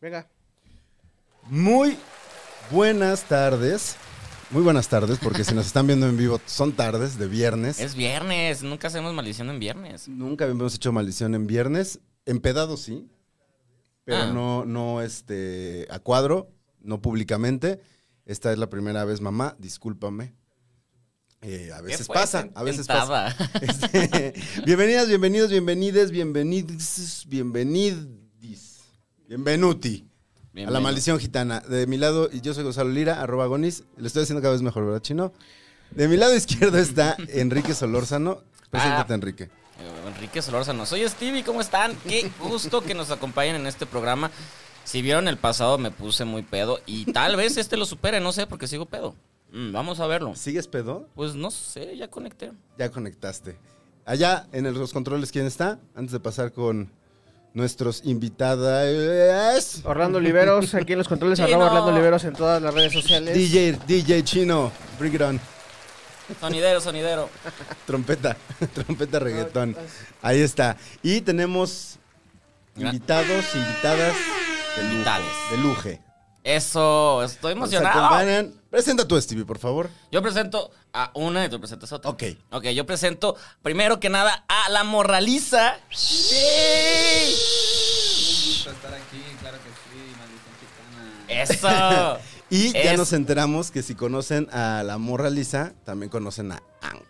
Venga. Muy buenas tardes. Muy buenas tardes, porque si nos están viendo en vivo, son tardes de viernes. Es viernes, nunca hacemos maldición en viernes. Nunca habíamos hecho maldición en viernes. Empedado sí, pero Ah. no, no este, a cuadro, no públicamente. Esta es la primera vez, mamá, discúlpame. Eh, a veces fue? pasa, a veces pasa. Este, bienvenidas, bienvenidos, bienvenides, bienvenidos, bienvenidis, bienvenuti. A la Bienvenido. maldición gitana. De mi lado, y yo soy Gonzalo Lira, arroba Gonis. Le estoy haciendo cada vez mejor, ¿verdad, Chino? De mi lado izquierdo está Enrique Solórzano. Preséntate, Ah. Enrique. Eh, Enrique Solórzano. Soy Stevie, ¿cómo están? Qué gusto que nos acompañen en este programa. Si vieron el pasado, me puse muy pedo y tal vez este lo supere, no sé, porque sigo pedo. Mm, vamos a verlo. ¿Sigues pedo? Pues no sé, ya conecté. Ya conectaste. Allá en el- los controles, ¿quién está? Antes de pasar con nuestros invitados. Orlando Oliveros, aquí en los controles, arroba. Orlando Oliveros en todas las redes sociales. DJ, DJ Chino, bring it on. Sonidero, sonidero. Trompeta, trompeta reggaetón. Ahí está. Y tenemos invitados, invitadas de lujo. De luje. Eso, estoy emocionado. Presenta tú, Stevie, por favor. Yo presento a una y tú presentas a otra. Ok. Ok, yo presento primero que nada a la morraliza. gusto estar aquí, claro que sí, gitana. Eso. Y ya Es- nos enteramos que si conocen a la morra Lisa, también conocen a Ank.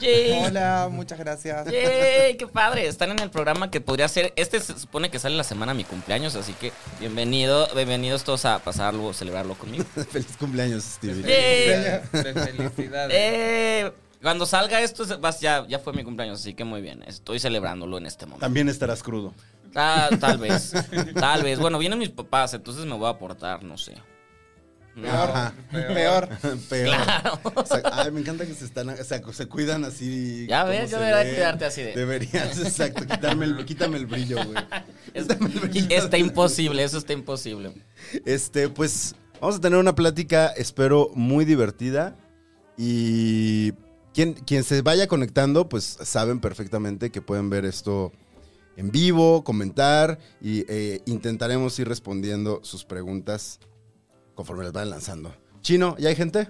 Yay. Hola, muchas gracias. ¡Yay! ¡Qué padre! Están en el programa que podría ser. Este se supone que sale la semana de mi cumpleaños, así que bienvenido, bienvenidos todos a pasarlo, celebrarlo conmigo. Feliz cumpleaños, Stevie. ¡Yay! De felicidades. Eh, cuando salga esto, ya, ya fue mi cumpleaños, así que muy bien. Estoy celebrándolo en este momento. También estarás crudo. Ah, tal vez, tal vez. Bueno, vienen mis papás, entonces me voy a aportar, no sé. Ajá. Peor. Peor. Claro. O sea, ay, me encanta que se están, o sea, se cuidan así. Ya ves, yo debería cuidarte así de- Deberías, exacto, quitarme el, quítame el brillo, güey. Es- Quítame el brillo. está imposible, eso está imposible. Este, pues, vamos a tener una plática, espero, muy divertida. Y quien, quien se vaya conectando, pues saben perfectamente que pueden ver esto en vivo, comentar y eh, intentaremos ir respondiendo sus preguntas conforme las vayan lanzando. Chino, ¿ya hay gente?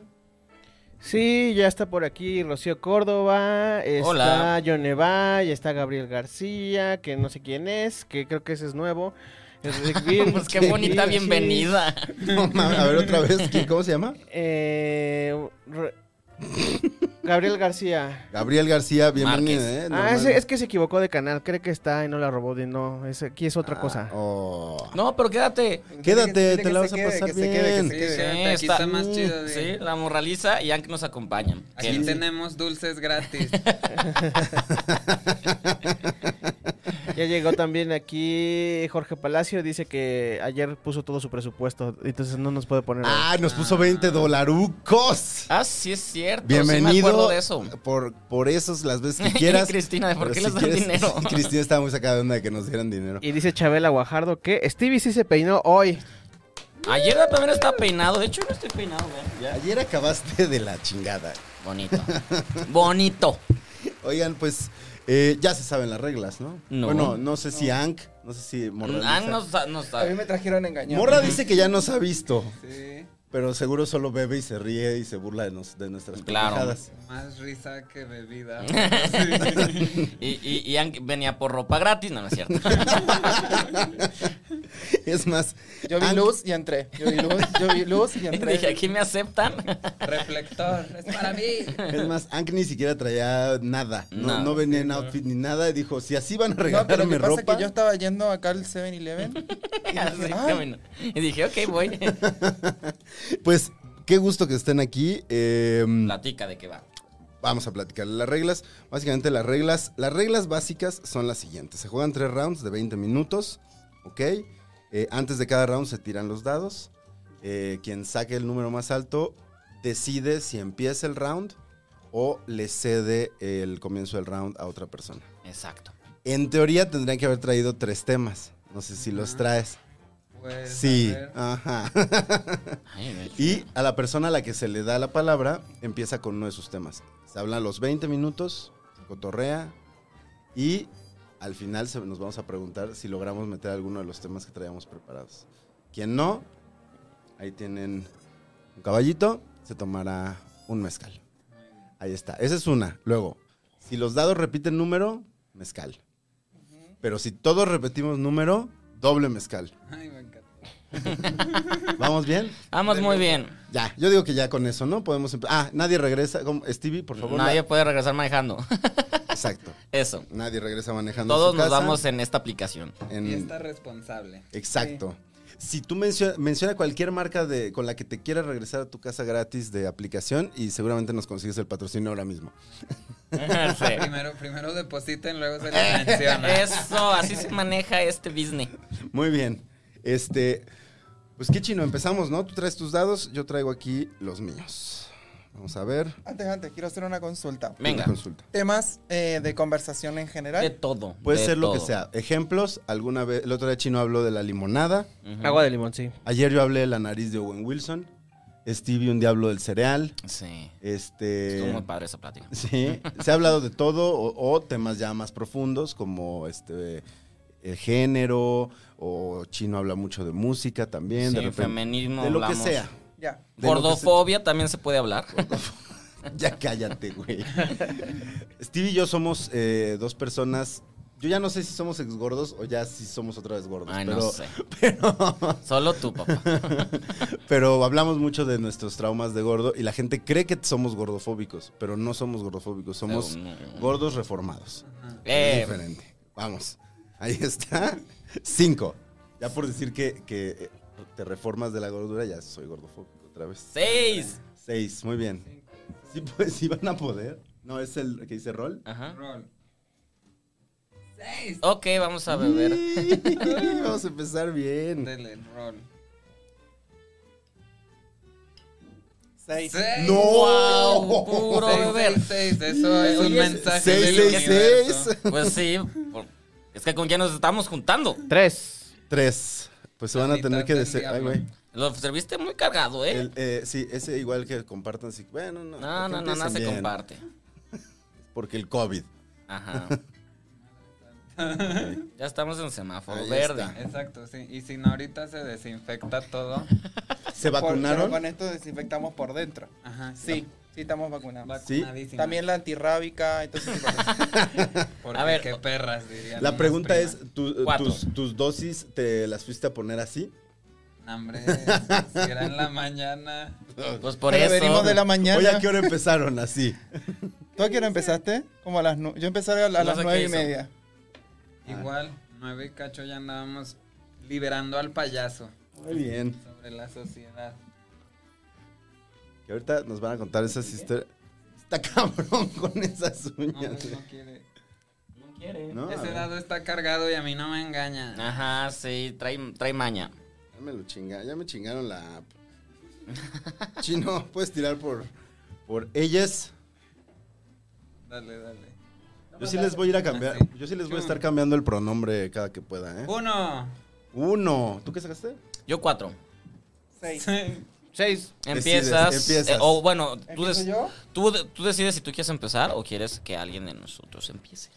Sí, ya está por aquí Rocío Córdoba, está Hola. John Evay, está Gabriel García, que no sé quién es, que creo que ese es nuevo. Es Rick Vilchis. Pues qué bonita bienvenida. No, a ver otra vez, ¿quién- ¿cómo se llama? Eh, Re- Gabriel García. Gabriel García, bienvenido. ¿eh? Ah, ese- es que se equivocó de canal, cree que está y no la robó de no, es, aquí es otra cosa. Oh. No, pero quédate. Quédate, que te la vas a pasar que se quede, que bien. se quede. Sí, Aquí está- está más chido. de- Sí, la morraliza y Ank nos acompañan. Aquí tenemos dulces gratis. Ya llegó también aquí Jorge Palacio, dice que ayer puso todo su presupuesto, entonces no nos puede poner. Ah, nos puso 20 dolarucos. Ah, sí es cierto. Sí me Bienvenido acuerdo de eso. por, por esos las veces que quieras. Cristina, ¿por Pero qué si les dan quieres- dinero? Cristina estaba muy sacada de onda de que nos dieran dinero. Y dice Chabela Guajardo que Stevie sí se peinó hoy. Ayer también estaba peinado. De hecho, yo no estoy peinado. Ya. Ayer acabaste de la chingada. Bonito. Bonito. Oigan, pues eh, ya se saben las reglas, ¿no? No. Bueno, no sé si Ank, no sé si Morra. Ank dice- no, sa- no A mí sabe. me trajeron engañado. Morra dice que ya nos ha visto, Sí, pero seguro solo bebe y se ríe y se burla de, nos- de nuestras Claro. pendejadas. más risa que bebida. y, y, y venía por ropa gratis. No, no es cierto. Es más, Yo vi luz y entré. Yo vi luz, yo vi luz y entré. Dije, ¿aquí me aceptan? Reflector, es para mí. Es más, Ank ni siquiera traía nada. No, no venía en outfit ni nada. Y dijo, si así van a No, pero regalarme pasa ropa. que yo estaba yendo acá al 7-Eleven. y Así dije, que "Ay, bueno. Y dije, ok, voy. Pues qué gusto que estén aquí. Eh, Platica de qué va. vamos a platicar las reglas. Básicamente las reglas, las reglas básicas son las siguientes. Se juegan tres rounds de 20 minutos, ¿ok? Eh, antes de cada round se tiran los dados. Eh, quien saque el número más alto decide si empieza el round o le cede el comienzo del round a otra persona. Exacto. En teoría tendrían que haber traído tres temas. No sé si los traes. Pues, Sí, a ajá. Ay, Y a la persona a la que se le da la palabra empieza con uno de sus temas. Se hablan los 20 minutos, se cotorrea y al final se- nos vamos a preguntar si logramos meter alguno de los temas que traíamos preparados. Quien no, ahí tienen un caballito, se tomará un mezcal. Ahí está, esa es una. Luego, si los dados repiten número, mezcal. Pero si todos repetimos número, doble mezcal. Ay. ¿Vamos bien? Vamos muy bien. Ya, yo digo que ya con eso, ¿no? Podemos empezar. Ah, nadie regresa. ¿Cómo? Stevie, por favor. Nadie la- puede regresar manejando. Exacto. Eso. Nadie regresa manejando. a Todos su nos casa. vamos en esta aplicación. en- Fiesta responsable. Exacto. Si tú menciona, menciona cualquier marca de con la que te quieras regresar a tu casa gratis de aplicación y seguramente nos consigues el patrocinio ahora mismo. Sí. Primero, primero depositen, luego se les menciona. Eso, así se maneja este business. Muy bien. Este, pues qué chino, empezamos, ¿no? Tú traes tus dados, yo traigo aquí los míos. Vamos a ver. Antes, antes, quiero hacer una consulta. Venga. Una consulta. Temas eh, de conversación en De general. todo. Puede de ser lo que sea. Ejemplos, alguna vez, el otro día chino habló de la limonada. Agua de limón, sí. Ayer yo hablé de la nariz de Owen Wilson. Stevie un diablo del cereal. Sí. Este. Estuvo muy padre esa plática. Sí. Se ha hablado de todo o, o temas ya más profundos como este el género o chino habla mucho de música también. Sí, de repente, feminismo de lo que sea. Ya. Gordofobia también se puede hablar. Ya cállate, güey. Stevie y yo somos eh, dos personas. Yo ya no sé si somos exgordos o ya si somos otra vez gordos. Ay, pero, no sé. pero, Solo tú, papá. pero hablamos mucho de nuestros traumas de gordo y la gente cree que somos gordofóbicos, pero no somos gordofóbicos, somos No, no. gordos reformados. Eh, Es diferente. Vamos. Ahí está. Cinco. Ya por decir que, que eh, te reformas de la gordura, ya soy gordofóbico otra vez. seis. Seis, muy bien. Sí, pues sí van a poder. No, es el que dice rol. Ajá. Rol. Seis. Ok, vamos a beber. Vamos a empezar bien. Dele, rol. Seis. Seis. ¡No! Wow, puro Seis, beber. seis, seis. Eso es un mensaje seis, del seis, universo. seis. Pues sí. por- Es que con quién nos estamos juntando. Tres. Tres. Pues se van a tener que decir. Ay, güey. Lo serviste muy cargado, ¿eh? El, eh, sí, ese igual que compartan. Sí. Bueno, no. no, no, no, no se bien, comparte. Porque el COVID. Ajá. Ya estamos en semáforo Ahí verde. está. Exacto, sí. Y si no, ahorita se desinfecta todo. ¿Se Por- vacunaron? pero con esto desinfectamos por dentro. Ajá. Sí, sí estamos vacunados. Vacunadísima. También la antirrábica, entonces sí, A ver, qué perras, dirían. La pregunta primas. es, ¿tú- Cuatro. tus, tus dosis te las fuiste a poner así? No, Hombre, si era en la mañana. Pues por Pero eso. venimos de la mañana. Oye, ¿a qué hora empezaron así? ¿Tú a qué hora empezaste? Como a las nu- Yo empecé a, a No las nueve y media. Igual, nueve y cacho ya andábamos liberando al payaso Muy bien. sobre la sociedad. Que ahorita nos van a contar esas historias. Está cabrón con esas No, uñas. pues, no quiere. No quiere. ¿No? Ese dado está cargado y a mí no me engaña. Ajá, sí, trae, trae maña. Ya me lo chinga, ya me chingaron la app. Chino, puedes tirar por, por ellas. Dale, dale. Yo sí les voy a ir a cambiar. Sí. Yo sí les voy a estar cambiando el pronombre cada que pueda, ¿eh? Uno. Uno. ¿Tú qué sacaste? Yo cuatro. Seis. Seis. Empiezas. Decides, empiezas. eh, o bueno, tú, ¿Empiezo des- yo? tú, de- tú decides si tú quieres empezar o quieres que alguien de nosotros empiece.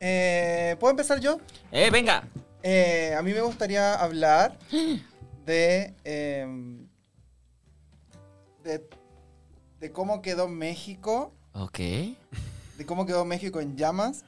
Eh, ¿Puedo empezar yo? ¡Eh, venga! Eh, a mí me gustaría hablar de, em, de, de cómo quedó México, Ok. de cómo quedó México en llamas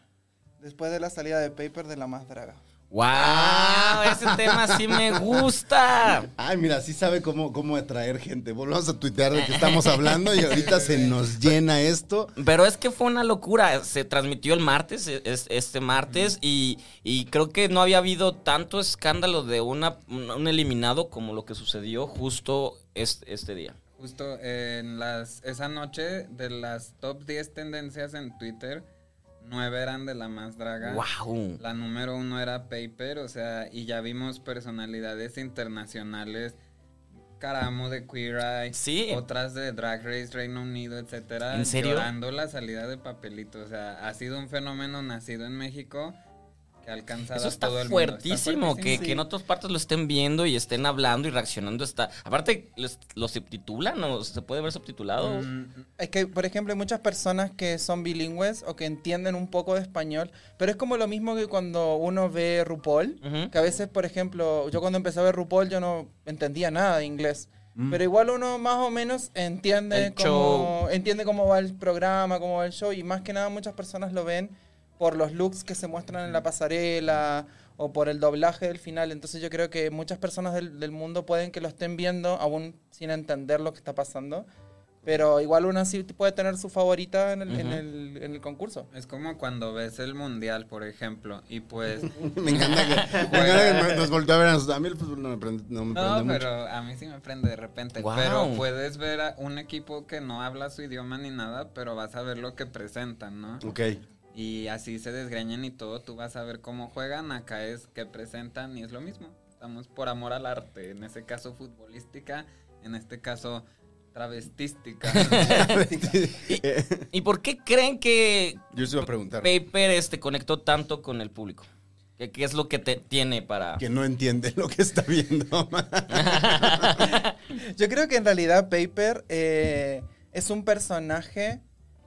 después de la salida de Paper de la más draga. ¡Wow! Ese tema sí me gusta. Ay, mira, sí sabe cómo, cómo atraer gente. Volvamos a tuitear de que estamos hablando y ahorita se nos llena esto. Pero es que fue una locura. Se transmitió el martes, e- es- este martes, y, y creo que no había habido tanto escándalo de una, un un eliminado como lo que sucedió justo este, este día. Justo en las esa noche de las top 10 tendencias en Twitter, nueve eran de la más draga. ¡Wow! La número uno era Paper, o sea, y ya vimos personalidades internacionales. Caramo de Queer Eye, Sí. otras de Drag Race Reino Unido, etcétera, ¿En serio? llorando la salida de papelito, o sea, ha sido un fenómeno nacido en México que ha alcanzado Eso a está todo el mundo. Está fuertísimo, que, fuertísimo. que en otras partes lo estén viendo y estén hablando y reaccionando. Está. Aparte, los- lo subtitulan o se puede ver subtitulado. Mm, Es que, por ejemplo, hay muchas personas que son bilingües o que entienden un poco de español, pero es como lo mismo que cuando uno ve RuPaul, Ujú. que a veces, por ejemplo, yo cuando empecé a ver RuPaul yo no entendía nada de inglés. Pero igual uno más o menos entiende El cómo, entiende cómo va el programa, cómo va el show, y más que nada muchas personas lo ven por los looks que se muestran en la pasarela o por el doblaje del final. Entonces yo creo que muchas personas del, del mundo pueden que lo estén viendo aún sin entender lo que está pasando. Pero igual uno sí puede tener su favorita en el, en el, en el concurso. Es como cuando ves el mundial, por ejemplo, y pues Me encanta que, me encanta que nos volteó a ver a nosotros. A mí el fútbol no me prende, no me No, prende mucho. pero a mí sí me prende de repente. Pero puedes ver a un equipo que no habla su idioma ni nada, pero vas a ver lo que presentan, ¿no? Ok. Y así se desgreñan y todo, tú vas a ver cómo juegan, acá es que presentan y es lo mismo. Estamos por amor al arte, en ese caso futbolística, en este caso travestística. ¿Y por qué creen que Yo se iba a preguntar. Paper este, conectó tanto con el público? ¿Qué, qué es lo que te tiene para.? Que no entiende lo que está viendo. Yo creo que en realidad Paper eh, es un personaje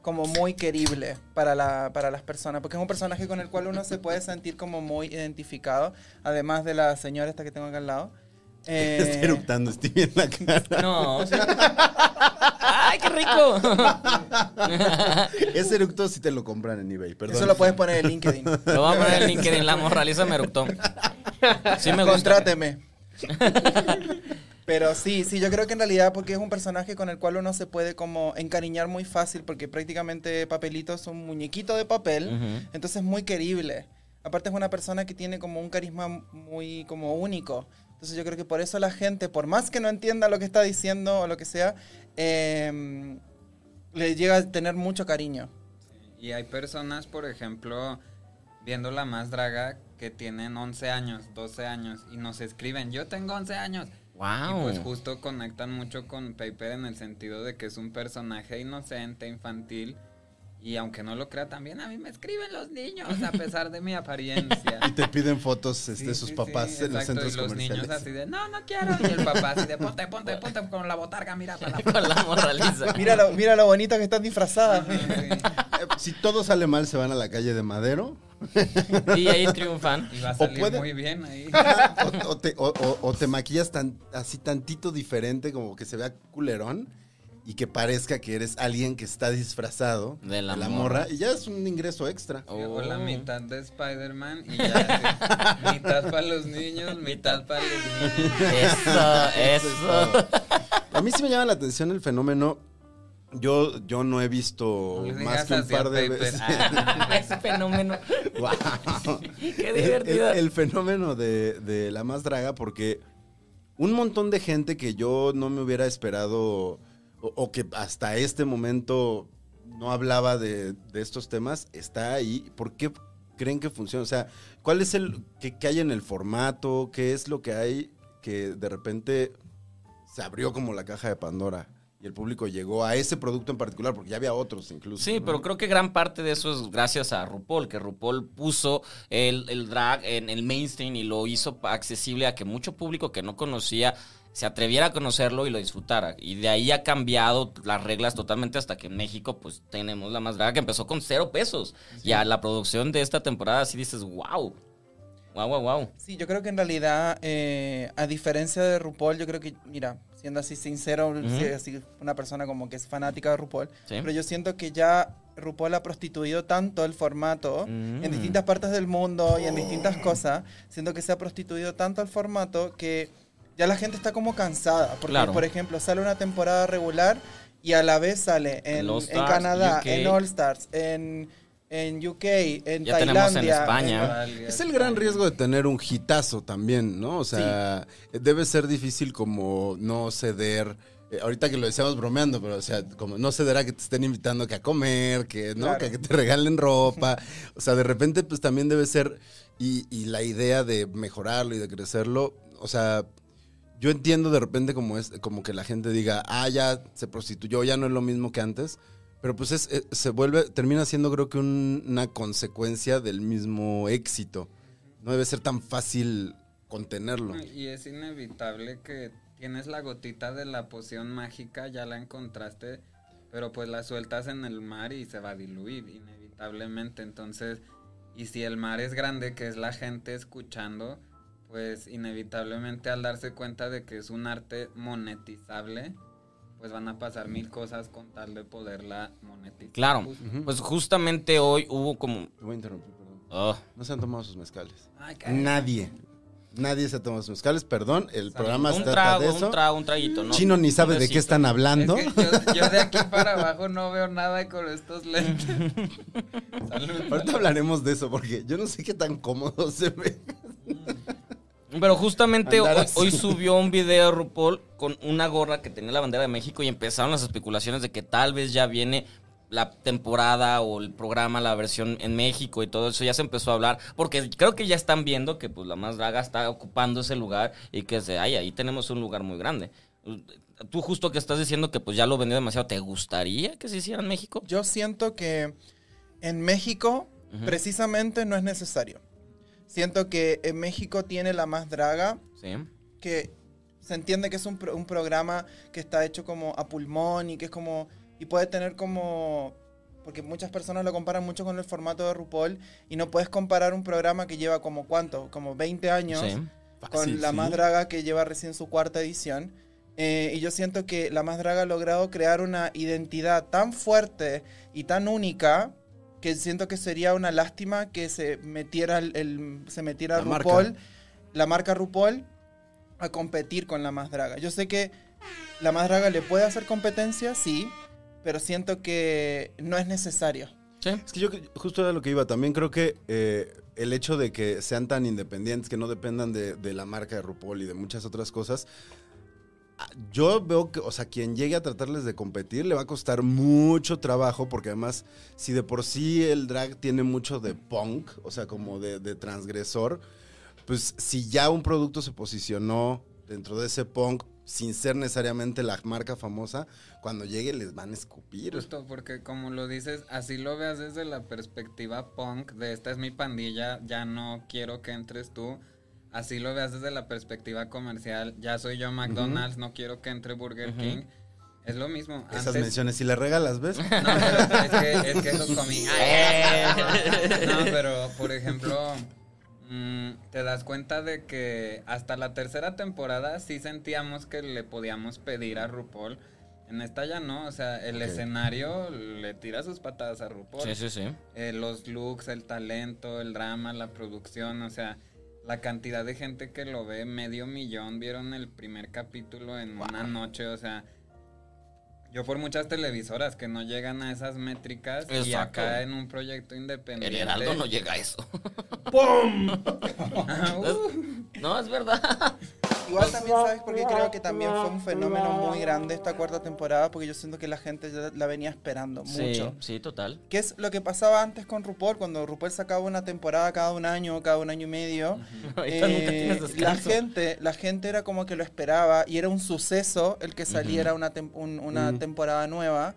como muy querible para, la, para las personas, porque es un personaje con el cual uno se puede sentir como muy identificado, además de la señora esta que tengo acá al lado. Eh, Está eructando Stevie en la cara. No. o sea- ¡Ay, qué rico! Ese eructo sí te lo compran en eBay, perdón. eso lo puedes poner en LinkedIn. Lo voy a poner en LinkedIn. La morraliza me eructó. Sí me gusta. Contráteme. Pero sí, sí, yo creo que en realidad porque es un personaje con el cual uno se puede como encariñar muy fácil, porque prácticamente Papelito es un muñequito de papel, Ujú. entonces es muy querible. Aparte es una persona que tiene como un carisma muy como único. Entonces yo creo que por eso la gente, por más que no entienda lo que está diciendo o lo que sea, eh, le llega a tener mucho cariño. Y hay personas, por ejemplo, viendo la más draga que tienen 11 años, 12 años y nos escriben, yo tengo 11 años. Wow. Y pues justo conectan mucho con Paper en el sentido de que es un personaje inocente, infantil. Y aunque no lo crea también, a mí me escriben los niños a pesar de mi apariencia. Y te piden fotos este, Sí, sus sí, papás sí, en los centros y los comerciales. niños así de, no, no quiero. Y el papá así de, ponte, ponte, ponte con la botarga, mira para la Con la morraliza. Mira lo, mira lo bonito que están disfrazadas. Eh, si todo sale mal, se van a la calle de Madero. Y ahí triunfan. Y va a O salir puede- muy bien ahí. o, o te, o- o- o te maquillas tan, así tantito diferente, como que se vea culerón. Y que parezca que eres alguien que está disfrazado De la morra. morra. Y ya es un ingreso extra. O la Oh. mitad de Spider-Man y ya. mitad para los niños, mitad para los niños. Eso, eso. A mí sí me llama la atención el fenómeno. Yo, yo no he visto No más que un par de Paper. veces. Ah. Ese fenómeno. Wow. Qué El- divertido. El, el fenómeno de, de la más draga, porque un montón de gente que yo no me hubiera esperado, o, o que hasta este momento no hablaba de, de estos temas, está ahí. ¿Por qué creen que funciona? O sea, ¿cuál es el qué, qué hay en el formato? ¿Qué es lo que hay que de repente se abrió como la caja de Pandora? Y el público llegó a ese producto en particular, porque ya había otros incluso. Sí, ¿no? pero creo que gran parte de eso es gracias a RuPaul, que RuPaul puso el, el drag en el mainstream y lo hizo accesible a que mucho público que no conocía se atreviera a conocerlo y lo disfrutara. Y de ahí ha cambiado las reglas totalmente hasta que en México pues tenemos la más draga que empezó con cero pesos. Y a la producción de esta temporada sí dices, wow, wow, wow, wow. Sí, yo creo que en realidad, eh, a diferencia de RuPaul, yo creo que, mira, siendo así sincero, así una persona como que es fanática de RuPaul, Sí. pero yo siento que ya RuPaul ha prostituido tanto el formato Mm. en distintas partes del mundo y en distintas cosas, siento que se ha prostituido tanto el formato que ya la gente está como cansada, porque Claro. por ejemplo sale una temporada regular y a la vez sale En Canadá, UK. en All Stars, en, en UK, en Ya tenemos en Tailandia, España. Es el gran riesgo de tener un hitazo también, ¿no? O sea, debe ser difícil como no ceder eh, ahorita que lo decíamos bromeando, pero o sea, como no se dará que te estén invitando que a comer, que no, Claro. que, que te regalen ropa. O sea, de repente, pues también debe ser. Y, y la idea de mejorarlo y de crecerlo. O sea, yo entiendo de repente como es, como que la gente diga, ah, ya se prostituyó, ya no es lo mismo que antes. Pero pues es, eh, se vuelve, termina siendo creo que un- una consecuencia del mismo éxito. No debe ser tan fácil contenerlo. Y es inevitable que tienes la gotita de la poción mágica, ya la encontraste, pero pues la sueltas en el mar y se va a diluir inevitablemente. Entonces, y si el mar es grande, que es la gente escuchando, pues inevitablemente al darse cuenta de que es un arte monetizable, pues van a pasar mil cosas con tal de poderla monetizar. Claro, pues justamente hoy hubo como... Te voy a interrumpir, perdón. Ah, No se han tomado sus mezcales. Ay. Nadie. Nadie se ha tomado sus mezcales, perdón. El programa un trata trago, de eso. un trago, un traguito, ¿no? Chino ni sabe de qué están hablando. Es que yo, yo de aquí para abajo no veo nada con estos lentes. Salud. Ahorita hablaremos de eso porque yo no sé qué tan cómodo se ve. Pero justamente hoy, hoy subió un video RuPaul con una gorra que tenía la bandera de México y empezaron las especulaciones de que tal vez ya viene la temporada o el programa, la versión en México y todo eso. Ya se empezó a hablar porque creo que ya están viendo que pues la más draga está ocupando ese lugar y que es de, ay, ahí tenemos un lugar muy grande. Tú justo que estás diciendo que pues ya lo vendió demasiado, ¿te gustaría que se hiciera en México? Yo siento que en México precisamente no es necesario. Siento que en México tiene la más draga, Sí. que se entiende que es un, pro- un programa que está hecho como a pulmón y que es como... Y puede tener como... Porque muchas personas lo comparan mucho con el formato de RuPaul y no puedes comparar un programa que lleva como cuánto, como 20 años Sí. con La sí. Más Draga que lleva recién su cuarta edición. Eh, y yo siento que La Más Draga ha logrado crear una identidad tan fuerte y tan única que siento que sería una lástima que se metiera el, el- se metiera La marca. RuPaul, la marca RuPaul, a competir con La Más Draga. Yo sé que La Más Draga le puede hacer competencia, sí, pero siento que no es necesario. Sí. Es que yo justo era lo que iba. También creo que eh, el hecho de que sean tan independientes, que no dependan de, de la marca de RuPaul y de muchas otras cosas. Yo veo que, o sea, quien llegue a tratarles de competir le va a costar mucho trabajo, porque además, si de por sí el drag tiene mucho de punk, o sea, como de, de transgresor, pues si ya un producto se posicionó dentro de ese punk sin ser necesariamente la marca famosa, cuando llegue les van a escupir. Justo porque como lo dices, así lo veas desde la perspectiva punk de esta es mi pandilla, ya no quiero que entres tú. Así lo veas desde la perspectiva comercial, ya soy yo McDonald's, no quiero que entre Burger King. Es lo mismo. Esas Antes- menciones, si le regalas, ¿ves? No, pero es que, es que eso comí. No, pero por ejemplo, mm, te das cuenta de que hasta la tercera temporada sí sentíamos que le podíamos pedir a RuPaul. En esta ya no, o sea, el escenario le tira sus patadas a RuPaul. Sí, sí, sí. Eh, los looks, el talento, el drama, la producción, o sea, la cantidad de gente que lo ve, medio millón vieron el primer capítulo en una noche, o sea, yo por muchas televisoras que no llegan a esas métricas y Exacto. acá en un proyecto El independiente. Heraldo no llega a eso. Uh, No, es verdad. Igual también, ¿sabes? Porque creo que también fue un fenómeno muy grande esta cuarta temporada, porque yo siento que la gente ya la venía esperando mucho. Sí, sí, total. ¿Qué es lo que pasaba antes con RuPaul? Cuando RuPaul sacaba una temporada cada un año, cada un año y medio, eh, la gente, la gente era como que lo esperaba y era un suceso el que saliera una, tem- un- una temporada nueva.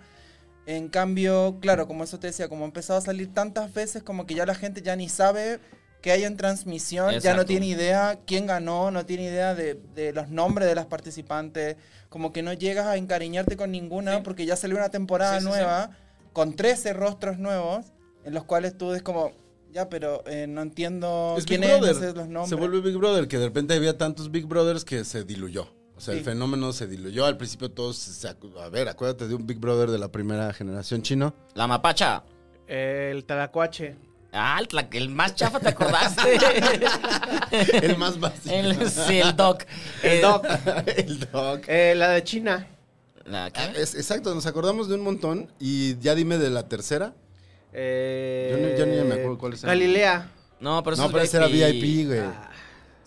En cambio, claro, como eso te decía, como ha empezado a salir tantas veces, como que ya la gente ya ni sabe que hay en transmisión, ya no tiene idea quién ganó, no tiene idea de, de los nombres de las participantes, como que no llegas a encariñarte con ninguna Sí. porque ya salió una temporada Sí, sí, sí. nueva con 13 rostros nuevos en los cuales tú es como, ya, pero eh, no entiendo Es quién Big es, no Brother. sé los nombres. Se vuelve Big Brother, que de repente había tantos Big Brothers que se diluyó. O sea, el fenómeno se diluyó. Al principio todos, se acu- a ver, acuérdate de un Big Brother de la primera generación chino. La mapacha. El talacuache. Ah, el, más chafa, ¿te acordaste? El más básico. el, sí, el doc. El Eh, doc. el dog. Eh, la de China. la- ¿qué? Ah, es- exacto, nos acordamos de un montón. Y ya dime de la tercera. Eh, Yo ni- yo ni me acuerdo cuál es. Galilea. No, pero eso no, es pero ese era VIP, güey. Ah,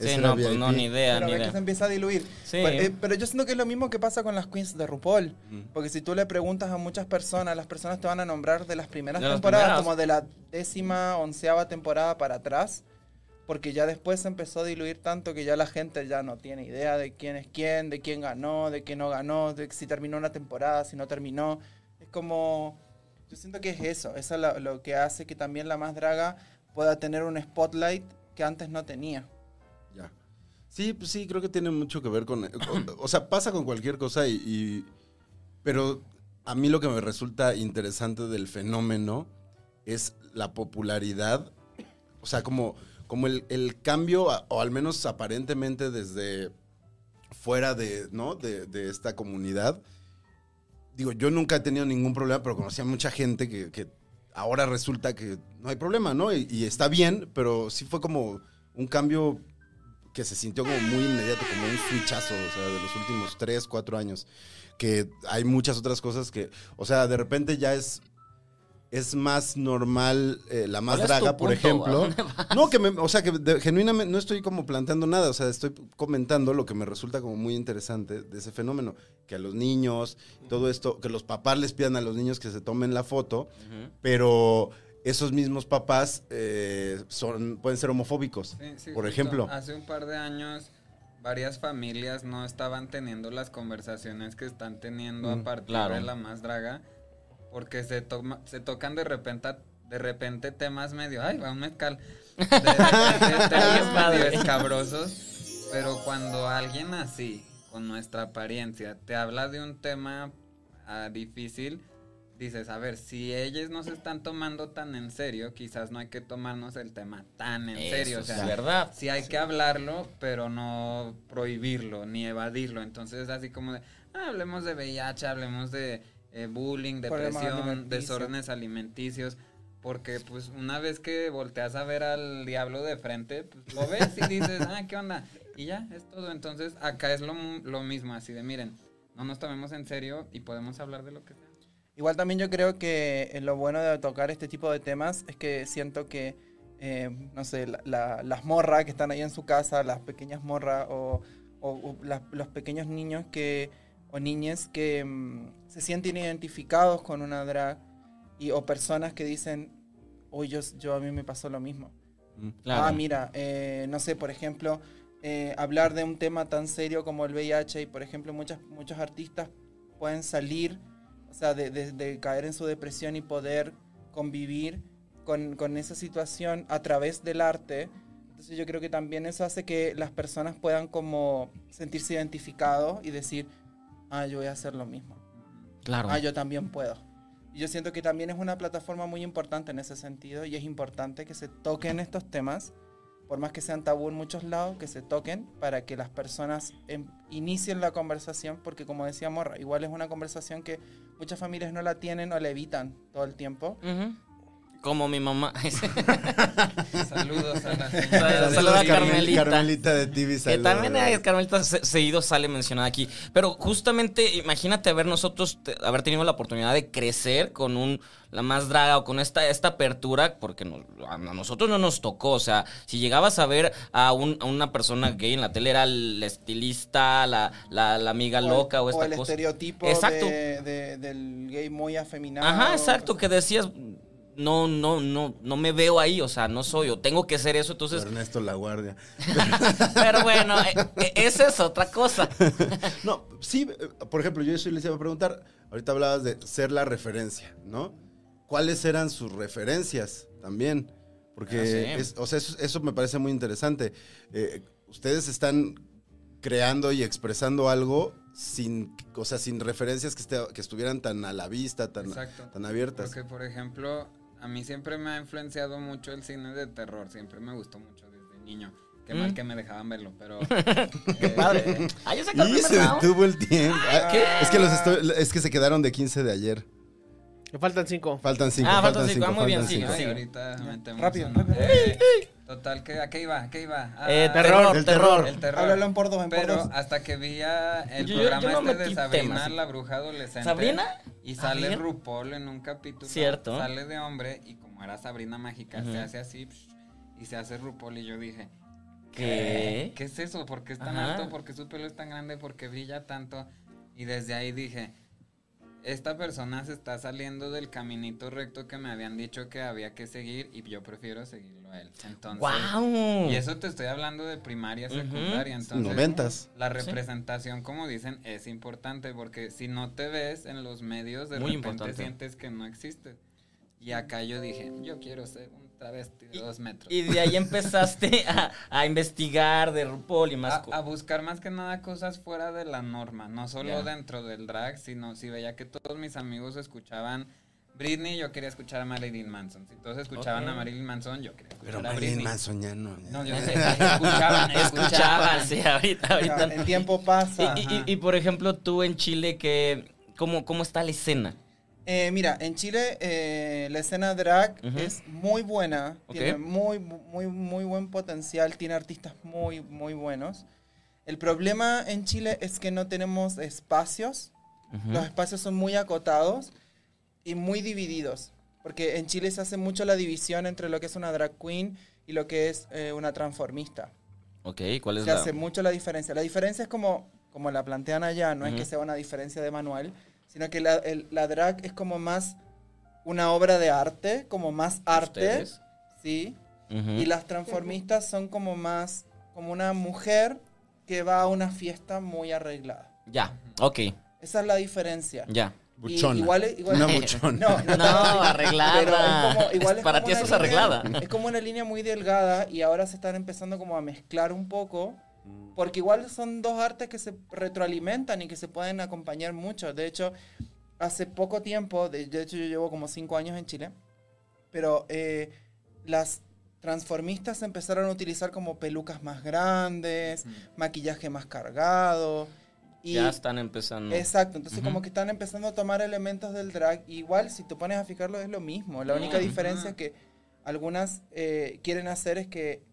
Sí, no, pues no, ni idea, Pero ni que idea. se empieza a diluir. Sí. Pero, eh, pero yo siento que es lo mismo que pasa con las queens de RuPaul. Mm. Porque si tú le preguntas a muchas personas, las personas te van a nombrar de las primeras De las temporadas, primeras. como de la décima, onceava temporada para atrás. Porque ya después se empezó a diluir tanto que ya la gente ya no tiene idea de quién es quién, de quién ganó, de quién no ganó, de si terminó una temporada, si no terminó. Es como... Yo siento que es eso, eso es lo, lo que hace que también la más draga pueda tener un spotlight que antes no tenía. Sí, pues sí, creo que tiene mucho que ver con... con- o sea, pasa con cualquier cosa y, y- Pero a mí lo que me resulta interesante del fenómeno es la popularidad. O sea, como, como el, el cambio, o al menos aparentemente desde fuera de, ¿no? de, de esta comunidad. Digo, yo nunca he tenido ningún problema, pero conocí a mucha gente que, que ahora resulta que no hay problema, ¿no? Y, y está bien, pero sí fue como un cambio que se sintió como muy inmediato, como un switchazo, o sea, de los últimos tres, cuatro años. Que hay muchas otras cosas que, o sea, de repente ya es, es más normal eh, la más ¿Cuál es tu draga, por ejemplo. No, que me, o sea, que de- genuinamente no estoy como planteando nada, o sea, estoy comentando lo que me resulta como muy interesante de ese fenómeno, que a los niños, todo esto, que los papás les pidan a los niños que se tomen la foto, pero esos mismos papás eh, son, pueden ser homofóbicos, Sí, sí, por justo. ejemplo. Hace un par de años varias familias no estaban teniendo las conversaciones que están teniendo Mm, a partir claro. de la más draga porque se toma- se tocan de repente de repente temas medio, ay, va un mezcal. De repente temas medio escabrosos, pero cuando alguien así con nuestra apariencia te habla de un tema ah, difícil, dices, a ver, si ellos no se están tomando tan en serio, quizás no hay que tomarnos el tema tan en serio. O sea, es verdad. sí hay que hablarlo, pero no prohibirlo ni evadirlo. Entonces, así como de, ah, hablemos de VIH, hablemos de eh, bullying, depresión, alimenticios. desórdenes alimenticios. Porque, pues, una vez que volteas a ver al diablo de frente, pues, lo ves y dices, ah, ¿qué onda? Y ya, es todo. Entonces, acá es lo, lo mismo, así de, miren, no nos tomemos en serio y podemos hablar de lo que sea. Igual también yo creo que eh, lo bueno de tocar este tipo de temas es que siento que, eh, no sé, la- la- las morras que están ahí en su casa, las pequeñas morras o, o- o las- los pequeños niños que, o niñas que mm, se sienten identificados con una drag y, o personas que dicen, uy, yo, yo a mí me pasó lo mismo. Claro. Ah, mira, eh, no sé, por ejemplo, eh, hablar de un tema tan serio como el VIH y, por ejemplo, muchas, muchos artistas pueden salir, o sea, de, de- de caer en su depresión y poder convivir con, con esa situación a través del arte. Entonces yo creo que también eso hace que las personas puedan como sentirse identificados y decir, ah, yo voy a hacer lo mismo. Claro. Ah, yo también puedo. Y yo siento que también es una plataforma muy importante en ese sentido y es importante que se toquen estos temas, por más que sean tabú en muchos lados, que se toquen para que las personas em- inicien la conversación, porque como decía Morra, igual es una conversación que muchas familias no la tienen o la evitan todo el tiempo. Como mi mamá. Saludos a la Saludos a Carmelita. Carmelita de TV Que también es Carmelita se- seguido sale mencionada aquí. Pero justamente, imagínate haber nosotros, haber tenido la oportunidad de crecer con un la más draga o con esta, esta apertura, porque nos- a nosotros no nos tocó. O sea, si llegabas a ver a, un- a una persona gay en la tele, era el estilista, la, la, la amiga el- loca o esta el cosa. estereotipo Exacto. de- de- del gay muy afeminado. Ajá, exacto, que decías, no, no, no, no me veo ahí, o sea, no soy, o tengo que ser eso, entonces. Ernesto La Guardia. Pero bueno, eh, eh, esa es otra cosa. No, sí, eh, por ejemplo, yo eso les iba a preguntar, ahorita hablabas de ser la referencia, ¿no? ¿Cuáles eran sus referencias también? Porque, Ah, sí. es- o sea, eso, eso me parece muy interesante. Eh, ustedes están creando y expresando algo sin, o sea, sin referencias que, esté- que estuvieran tan a la vista, tan, Exacto. tan abiertas. Porque, por ejemplo, a mí siempre me ha influenciado mucho el cine de terror. Siempre me gustó mucho desde niño. Qué mal Mm. que me dejaban verlo, pero... Qué eh, padre. Ay, yo saqué el Y se round. detuvo el tiempo. Ah, ¿qué? Es que los estoy- es que se quedaron de 15 de ayer. Faltan cinco. Faltan 5. Ah, faltan faltan cinco. 5. Ah, muy bien, sigue, sigue. ahorita metemos Rápido, uno. rápido. Eh, Total, ¿qué, ¿a qué iba? ¿A qué iba? Ah, Eh, terror, El terror. El terror. Háblalo en por dos, en por Pero dos. hasta que vi ya el Yo- programa yo no este de Sabrina, temas. la bruja adolescente. ¿Sabrina? Y A sale ver. RuPaul en un capítulo. Cierto. Sale de hombre y como era Sabrina Mágica, se hace así y se hace RuPaul y yo dije, ¿Qué? ¿Qué es eso? ¿Por qué es tan Ajá. alto? ¿Por qué su pelo es tan grande? ¿Por qué brilla tanto? Y desde ahí dije, esta persona se está saliendo del caminito recto que me habían dicho que había que seguir y yo prefiero seguirlo a él. Entonces, ¡Wow! y eso te estoy hablando de primaria, secundaria. Entonces, Noventas. la representación, como dicen, es importante porque si no te ves en los medios, de Muy repente importante. sientes que no existes. Y acá yo dije, yo quiero ser un travesti de Y- dos metros. Y de ahí empezaste a, a investigar de RuPaul y más. a, a buscar más que nada cosas fuera de la norma, no solo dentro del drag, sino si veía que todos mis amigos escuchaban Britney, yo quería escuchar a Marilyn Manson. Si todos escuchaban a Marilyn Manson, yo quería escuchar Pero a Marilyn Britney. Manson ya no. ya. No, yo sé, escuchaban, Escuchaban, sí, ahorita, el tiempo pasa. Y, y- Ajá. y, por ejemplo, tú en Chile, que, ¿cómo, ¿cómo está la escena? Eh, mira, en Chile eh, la escena drag es muy buena, tiene muy, muy, muy buen potencial, tiene artistas muy, muy buenos. El problema en Chile es que no tenemos espacios, los espacios son muy acotados y muy divididos, porque en Chile se hace mucho la división entre lo que es una drag queen y lo que es eh, una transformista. Ok, ¿cuál es Se la...? hace mucho la diferencia. La diferencia es como, como la plantean allá, no es que sea una diferencia de manual, sino que la, el- la drag es como más una obra de arte, como más arte, ¿Ustedes? ¿sí? Y las transformistas son como más, como una mujer que va a una fiesta muy arreglada. Ya, ok, Esa es la diferencia. ya. Buchona. igual, igual- Una buchona. No, no, No, arreglada. Pero es como- igual es Para como ti una eso es línea- arreglada. Es como una línea muy delgada y ahora se están empezando como a mezclar un poco. Porque igual son dos artes que se retroalimentan y que se pueden acompañar mucho. De hecho, hace poco tiempo, de, hecho yo llevo como cinco años en Chile, pero eh, las transformistas empezaron a utilizar como pelucas más grandes, maquillaje más cargado. Y Ya están empezando. Exacto, entonces como que están empezando a tomar elementos del drag. Igual, si te pones a fijarlo, es lo mismo. La única Ujú. diferencia que algunas eh, quieren hacer es que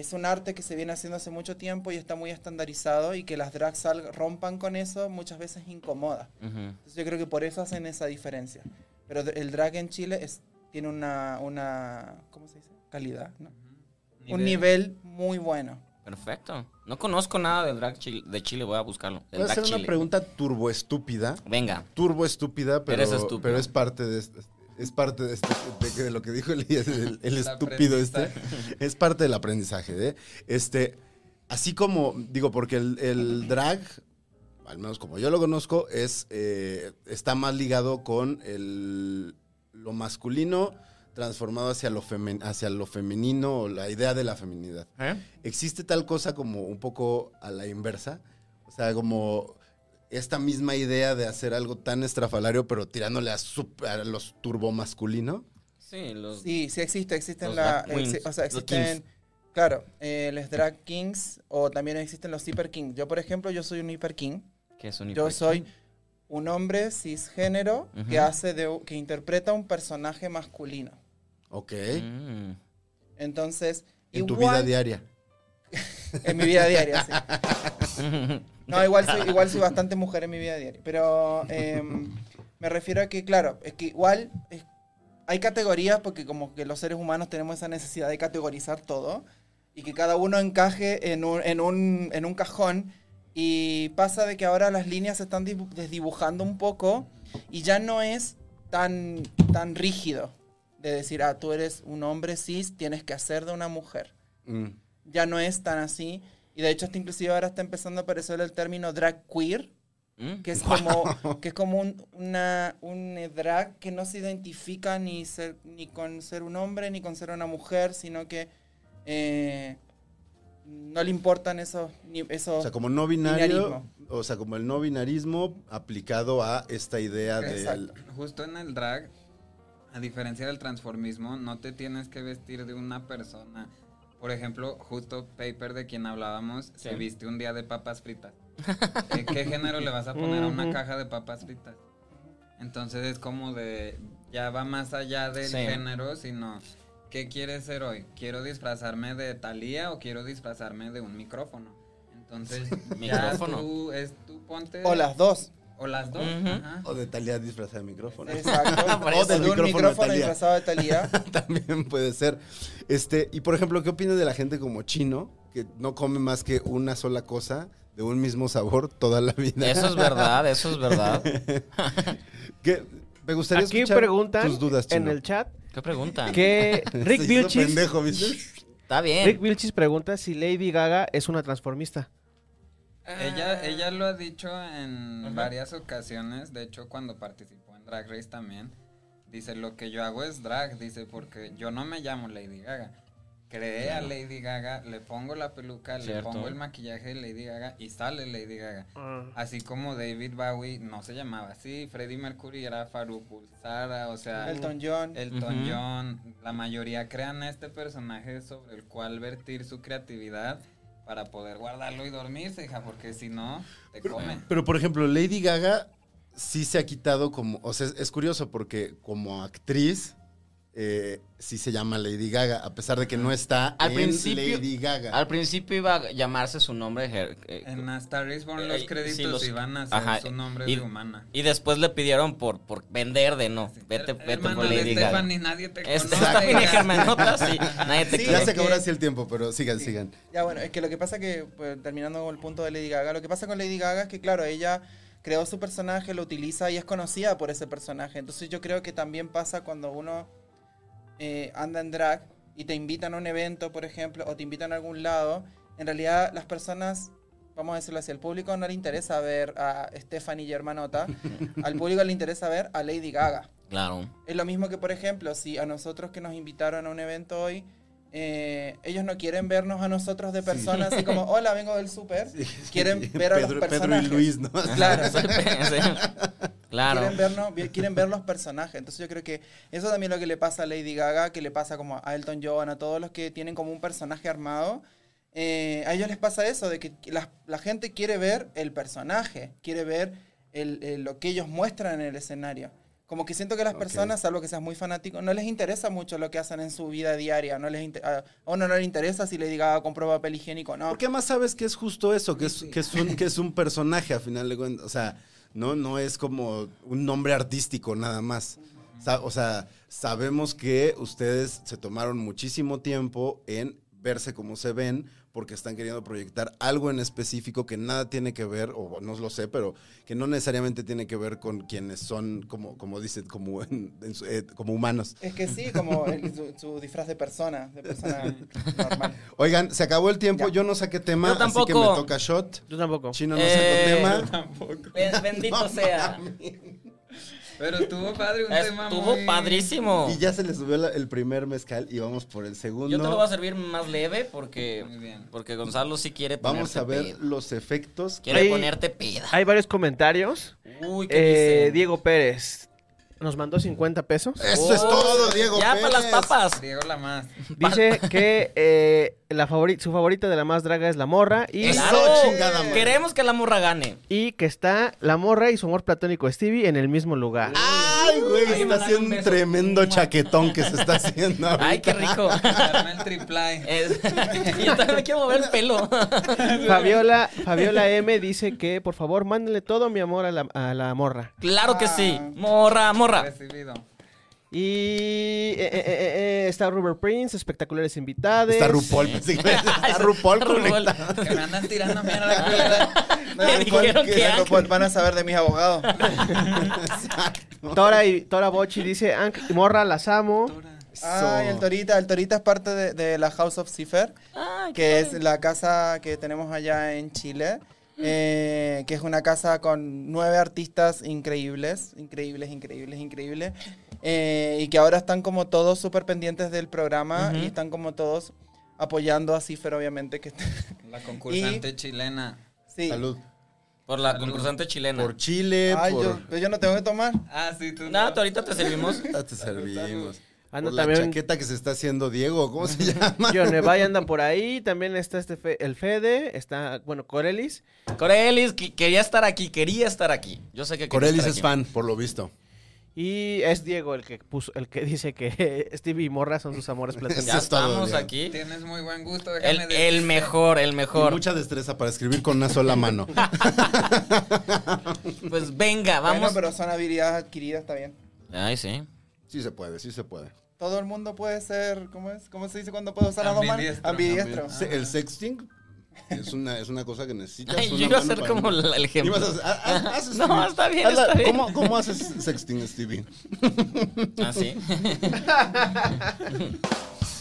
es un arte que se viene haciendo hace mucho tiempo y está muy estandarizado y que las drags sal- rompan con eso muchas veces incomoda. Entonces yo creo que por eso hacen esa diferencia. Pero el drag en Chile es, tiene una, una, ¿cómo se dice? Calidad, ¿no? Un nivel muy bueno. Perfecto. No conozco nada del drag chil- de Chile, voy a buscarlo. Voy a hacer una Chile. pregunta turbo estúpida. Venga. Turbo estúpida, pero, pero es parte de este- es parte de, este- de, de lo que dijo el, el- estúpido este. Es parte del aprendizaje, ¿eh? Este, así como, digo, porque el, el drag, al menos como yo lo conozco, es eh, está más ligado con el, lo masculino transformado hacia lo, femen- hacia lo femenino o la idea de la feminidad. ¿Eh? ¿Existe tal cosa como un poco a la inversa? O sea, como esta misma idea de hacer algo tan estrafalario, pero tirándole a, los turbo masculino. Sí, los... Sí, sí existe, existen Los la, drag queens, exi- o sea, existen, claro, eh, los drag kings o también existen los hyper kings. Yo, por ejemplo, yo soy un hyper king. ¿Qué es un Yo hiper- soy un hombre cisgénero que hace de, que interpreta un personaje masculino. Ok. Mm. Entonces, En tu vida diaria. En mi vida diaria, sí. No, igual soy, igual soy bastante mujer en mi vida diaria. Pero em, me refiero a que, claro, es que igual es- hay categorías porque como que los seres humanos tenemos esa necesidad de categorizar todo y que cada uno encaje en un, en un, en un cajón. Y pasa de que ahora las líneas se están dibu- desdibujando un poco y ya no es tan, tan rígido de decir, ah, tú eres un hombre cis, tienes que hacer de una mujer Mm. ya no es tan así. Y de hecho, hasta inclusive ahora está empezando a aparecer el término drag queer, Mm. que es como, que es como un, una, un eh, drag que no se identifica ni, ser, ni con ser un hombre ni con ser una mujer, sino que eh, no le importan esos... Esos O sea, como no binario. Binarismo. O sea, como el no binarismo aplicado a esta idea. Exacto. Justo en el drag, a diferencia del transformismo, no te tienes que vestir de una persona. Por ejemplo, justo Paper de quien hablábamos, se Sí. viste un día de papas fritas. ¿Qué, qué género le vas a poner a una caja de papas fritas? Entonces es como de, ya va más allá del Sí. género, sino, ¿qué quieres ser hoy? ¿Quiero disfrazarme de Talía o quiero disfrazarme de un micrófono? Entonces, ya Micrófono. tú, es tu ponte... O las dos. O las dos. Ajá. O de Talía disfrazada de micrófono. Exacto. O eso. de un Micrófono de micrófono disfrazado de Talía. También puede ser. Este, y por ejemplo, ¿qué opinas de la gente como chino? que no come más que una sola cosa de un mismo sabor toda la vida. Eso es verdad, eso es verdad. Que- me gustaría Aquí escuchar preguntan tus dudas, en Chino. el chat ¿Qué preguntan? que Rick Vilchis, pendejo, ¿viste? Está bien. Rick Vilchis pregunta si Lady Gaga es una transformista. Ella, ella lo ha dicho en varias ocasiones, de hecho cuando participó en Drag Race también, dice lo que yo hago es drag, dice porque yo no me llamo Lady Gaga. Creé a Lady Gaga, le pongo la peluca, le pongo el maquillaje de Lady Gaga y sale Lady Gaga. Así como David Bowie no se llamaba así, Freddie Mercury era Farouk Bulsara, o sea, Elton John. Elton. John, la mayoría crean este personaje sobre el cual vertir su creatividad para poder guardarlo y dormirse, hija, porque si no, te come. Pero, por ejemplo, Lady Gaga sí se ha quitado como... O sea, es, es curioso porque como actriz eh, sí se llama Lady Gaga, a pesar de que no está Al en principio- Lady Gaga. Al principio iba a llamarse su nombre. eh, eh, En A Star is Born Eh, los sí, créditos los- iban a ser ajá, su nombre y- de humana. Y después le pidieron por, por vender de no. Vete, Her- vete hermana por de Lady Gaga. Stephanie, nadie te conoce. Stephanie hija. Germanota, sí. Nadie te Sí, ya se acabó así el tiempo, pero sigan, sigan. Ya bueno, es que lo que pasa que, pues, terminando con el punto de Lady Gaga, lo que pasa con Lady Gaga es que, claro, ella creó su personaje, lo utiliza y es conocida por ese personaje. Entonces yo creo que también pasa cuando uno eh, anda en drag y te invitan a un evento, por ejemplo, o te invitan a algún lado, en realidad las personas, vamos a decirlo así, al público no le interesa ver a Stephanie Germanota, al público le interesa ver a Lady Gaga. Claro. Es lo mismo que, por ejemplo, si a nosotros que nos invitaron a un evento hoy, eh, ellos no quieren vernos a nosotros de personas así como, hola, vengo del súper. Quieren ver a los Pedro, Pedro y personajes. Luis, ¿no? Claro. Sí. Claro. Quieren, vernos, quieren ver los personajes. Entonces yo creo que eso también es lo que le pasa a Lady Gaga, que le pasa como a Elton John, a todos los que tienen como un personaje armado. Eh, a ellos les pasa eso, de que la, la gente quiere ver el personaje, quiere ver el- el- lo que ellos muestran en el escenario. Como que siento que las Ok. personas, salvo que seas muy fanático, no les interesa mucho lo que hacen en su vida diaria. No les inter- a uno no le interesa si Lady Gaga compró papel higiénico, no. Porque además sabes que es justo eso, que es, que es, un, que es un personaje a final de cuentas. O sea, no, no es como un nombre artístico nada más. O sea, sabemos que ustedes se tomaron muchísimo tiempo en verse como se ven porque están queriendo proyectar algo en específico que nada tiene que ver, o no lo sé, pero que no necesariamente tiene que ver con quienes son, como, como dicen, como, en- en su- eh, como humanos. Es que sí, como el- su, su disfraz de persona, de persona normal. Oigan, se acabó el tiempo, Ya. yo no saqué tema, Yo así que tampoco. me toca shot. Yo tampoco. Chino no Eh, sacó tema. Ben- Bendito sea. Pero estuvo padre un tema Estuvo muy- padrísimo. Y ya se le subió la- el primer mezcal y vamos por el segundo. Yo te lo voy a servir más leve porque, Muy bien. porque Gonzalo sí quiere Vamos ponerte a ver peda. los efectos. Quiere Hay- ponerte peda. Hay varios comentarios. Uy, ¿qué Eh? Diego Pérez nos mandó 50 pesos. Eso es Oh, todo, Diego. Ya para las papas. Diego la más. Dice que eh, la favori- su favorita de la más draga es la morra y, Claro, chingada madre. queremos que la morra gane. y que está la morra y su amor platónico Stevie en el mismo lugar. Ay, güey, Ay, está haciendo un tremendo chaquetón que se está haciendo. Ay, qué rico. Yo también me quiero mover el pelo. Fabiola, Fabiola M dice que por favor mándenle todo mi amor a la, a la morra. Claro que sí. Ah. Morra, morra. Recibido. Y eh, eh, eh, eh, está Rubber Prince, espectaculares invitados. Está RuPaul. que- Está RuPaul conectado. Que me andan tirando mierda a la culera. Me dijeron que No, pues, van a saber de mis abogados. Tora y Tora Bochi dice, "Ank- morra, las amo. Ay, el Torita. El Torita es parte de, de la House of Cipher, que es la casa que tenemos allá en Chile. eh, que es una casa con nueve artistas increíbles, increíbles, increíbles, increíbles. eh, y que ahora están como todos súper pendientes del programa y están como todos apoyando a Cipher, obviamente. que La concursante chilena. Sí. Salud. Por la Salud. concursante chilena. Por Chile, Ay, por... yo, pero yo no tengo que tomar. Ah, sí, tú. Nada, tú ahorita te servimos. Ya te servimos. Anda por la también chaqueta que se está haciendo Diego, ¿cómo se llama? John Nevay anda por ahí. También está este Fe- el Fede. Está, bueno, Corelis. Corelis que- quería estar aquí, quería estar aquí. Yo sé que quería Corelis estar es aquí. fan, por lo visto. Y es Diego el que puso, el que dice que Stevie y Morra son sus amores platónicos. Ya estamos aquí. Tienes muy buen gusto. El, el mejor, el Y mejor. mucha destreza para escribir con una sola mano. Pues venga, Bueno, vamos. pero son habilidades adquiridas, está bien. Ay, sí. Sí se puede, sí se puede. todo el mundo puede ser, ¿cómo es? ¿Cómo se dice cuando puede usar las dos manos? Ambidiestro. El sexting es una, es una cosa que necesitas. Ay, una yo iba a para- como la- el ejemplo. A No, está bien, Hazla- está bien. ¿Cómo, cómo haces sexting, Stevie? ¿Ah, sí?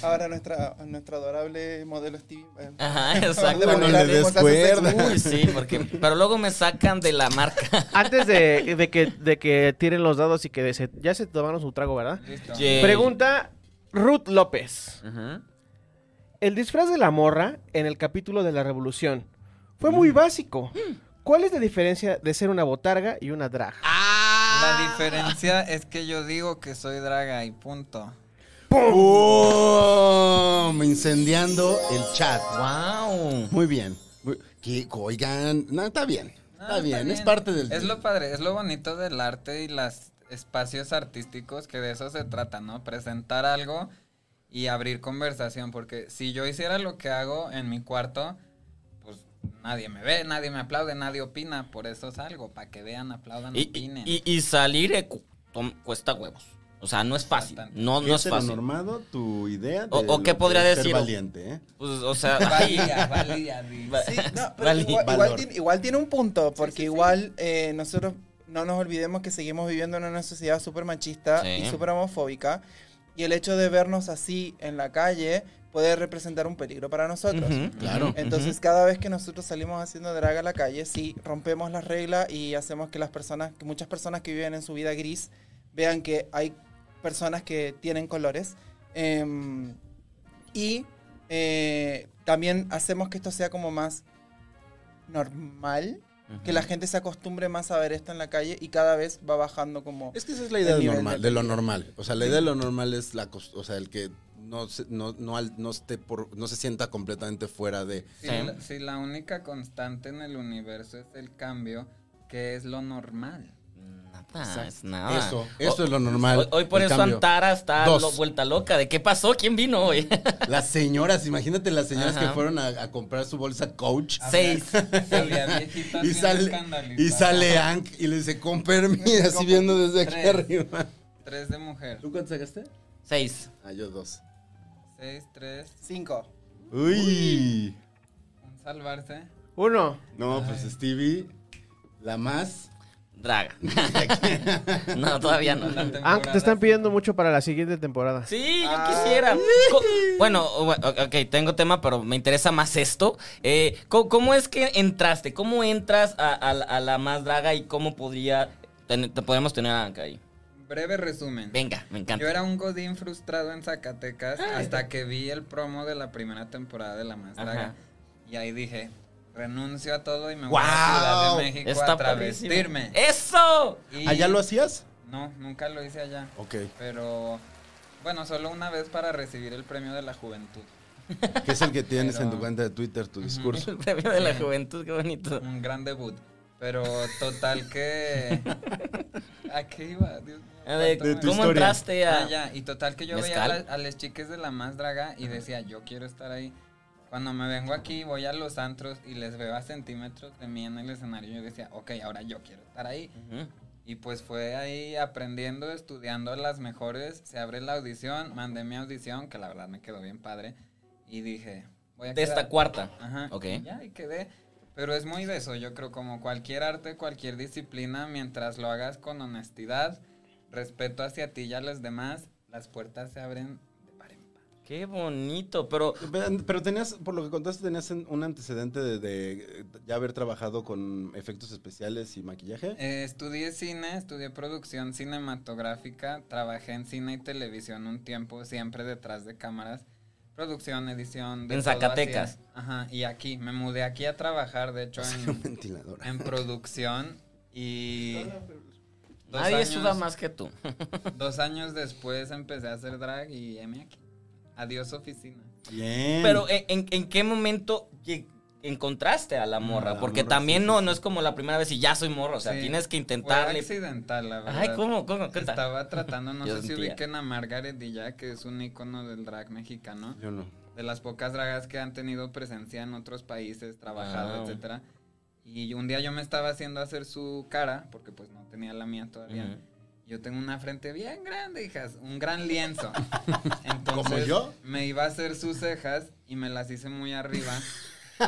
Ahora nuestra, nuestra adorable modelo Stevie. eh, Ajá, exacto. Bueno, le des Demostraremos hacer cuerda. Uy, sí, porque... Pero luego me sacan de la marca. Antes de, de que, de que tiren los dados y que se- ya se tomaron su trago, ¿verdad? Listo. Pregunta Ruth López. Ujú. El disfraz de la morra en el capítulo de la revolución fue muy básico. ¿Cuál es la diferencia de ser una botarga y una drag? La diferencia es que yo digo que soy draga y punto. ¡Pum! Incendiando el chat. Wow. Muy bien. Que, oigan, no, está bien. Está Ah, bien, es parte del... Es lo padre, es lo bonito del arte y los espacios artísticos que de eso se trata, ¿no? Presentar algo y abrir conversación, porque si yo hiciera lo que hago en mi cuarto, pues nadie me ve, nadie me aplaude, nadie opina, por eso salgo, para que vean, aplaudan, Y, opinen. y- y salir cu- cuesta huevos. O sea, no es fácil. No, no es fácil. normado tu idea de O- o qué podría ser decir? valiente, ¿eh? Pues, o sea, Valía, valía, Sí, no, pero Vale. igual, igual tiene, igual tiene un punto, porque igual eh, nosotros no nos olvidemos que seguimos viviendo en una sociedad súper machista Sí. y súper homofóbica, y el hecho de vernos así en la calle puede representar un peligro para nosotros. Claro. Entonces, cada vez que nosotros salimos haciendo drag a la calle, sí rompemos las reglas y hacemos que las personas, que muchas personas que viven en su vida gris, vean que hay personas que tienen colores. Em, y eh, también hacemos que esto sea como más normal, que la gente se acostumbre más a ver esto en la calle y cada vez va bajando como... Es que esa es la idea normal, de de lo normal. O sea, la idea de lo normal es la o sea, el que no se, no, no, al- no esté por, no se sienta completamente fuera de. Si, Sí. la, si la única constante en el universo es el cambio, ¿qué es lo normal? Es nada. Eso, eso es lo normal. Hoy, hoy por eso cambio. Antara está lo- vuelta loca. ¿De qué pasó? ¿Quién vino hoy? Las señoras, imagínate las señoras Ajá. que fueron a, a comprar su bolsa Coach. Seis. Y sale, y sale Hank y le dice, con permiso, así viendo desde aquí arriba. Tres de mujer. ¿Tú cuánto sacaste? Seis. Ah, yo dos. Seis, tres, Cinco. Uy. un salvarse. Uno. No, pues Stevie, la más. Draga. no, todavía no. Ah, te están pidiendo mucho para la siguiente temporada. Sí, yo Ah. quisiera. Co- Bueno, ok, tengo tema, pero me interesa más esto. Eh, ¿Cómo es que entraste? ¿Cómo entras a, a la- a la más draga y cómo podría ten- te podemos tener a Anka ahí? Breve resumen. Venga, me encanta. Yo era un godín frustrado en Zacatecas hasta que vi el promo de la primera temporada de La Más Draga. Ajá. Y ahí dije, renuncio a todo y me voy a Ciudad de México Está a padrísimo. travestirme. ¡Eso! Y- ¿Allá lo hacías? No, nunca lo hice allá. Ok. Pero, bueno, solo una vez para recibir el premio de la juventud. Que es el que tienes Pero- en tu cuenta de Twitter, tu discurso. El premio de la Sí. juventud, qué bonito. Un gran debut. Pero total que... ¿A qué iba? Dios mío, A ver, ¿cuánto me- tu ¿Cómo historia. entraste a...? Ah, ya, y total que yo veía a, ¿Mezcal? la- a las chicas de la más draga y decía, yo quiero estar ahí. Cuando me vengo aquí, voy a los antros y les veo a centímetros de mí en el escenario, yo decía, ok, ahora yo quiero estar ahí. Ujú. Y pues fue ahí aprendiendo, estudiando las mejores, se abre la audición, mandé mi audición, que la verdad me quedó bien padre, y dije, voy a De esta quedar. cuarta. Ajá. Ok. y Ya, y quedé. Pero es muy de eso, yo creo, como cualquier arte, cualquier disciplina, mientras lo hagas con honestidad, respeto hacia ti y a los demás, las puertas se abren Qué bonito, pero... Pero, tenías, por lo que contaste, tenías un antecedente de, de ya haber trabajado con efectos especiales y maquillaje. Eh, estudié cine, estudié producción cinematográfica, trabajé en cine y televisión un tiempo, siempre detrás de cámaras. Producción, edición. de En todo Zacatecas. Ajá, y aquí, me mudé aquí a trabajar, de hecho, en, en producción y... Nadie años- suda más que tú. Dos años después empecé a hacer drag y M aquí. Adiós oficina. Bien. Pero ¿en, en- en qué momento encontraste a la morra? La Porque morra, también sí, no, sí, no es como la primera vez y ya soy morra. O sea, Sí, tienes que Fue intentarle. accidental, la verdad. Ay, ¿cómo? ¿Cómo? Cuenta. Estaba tratando, no Dios sé si mío. ubiquen a Margaret Dilla, que es un icono del drag mexicano. Yo no. de las pocas dragas que han tenido presencia en otros países, trabajado, Wow. etcétera. Y un día yo me estaba haciendo hacer su cara, porque pues no tenía la mía todavía. Ujú. Yo tengo una frente bien grande, hijas, un gran lienzo. Entonces, ¿Como yo? me iba a hacer sus cejas y me las hice muy arriba.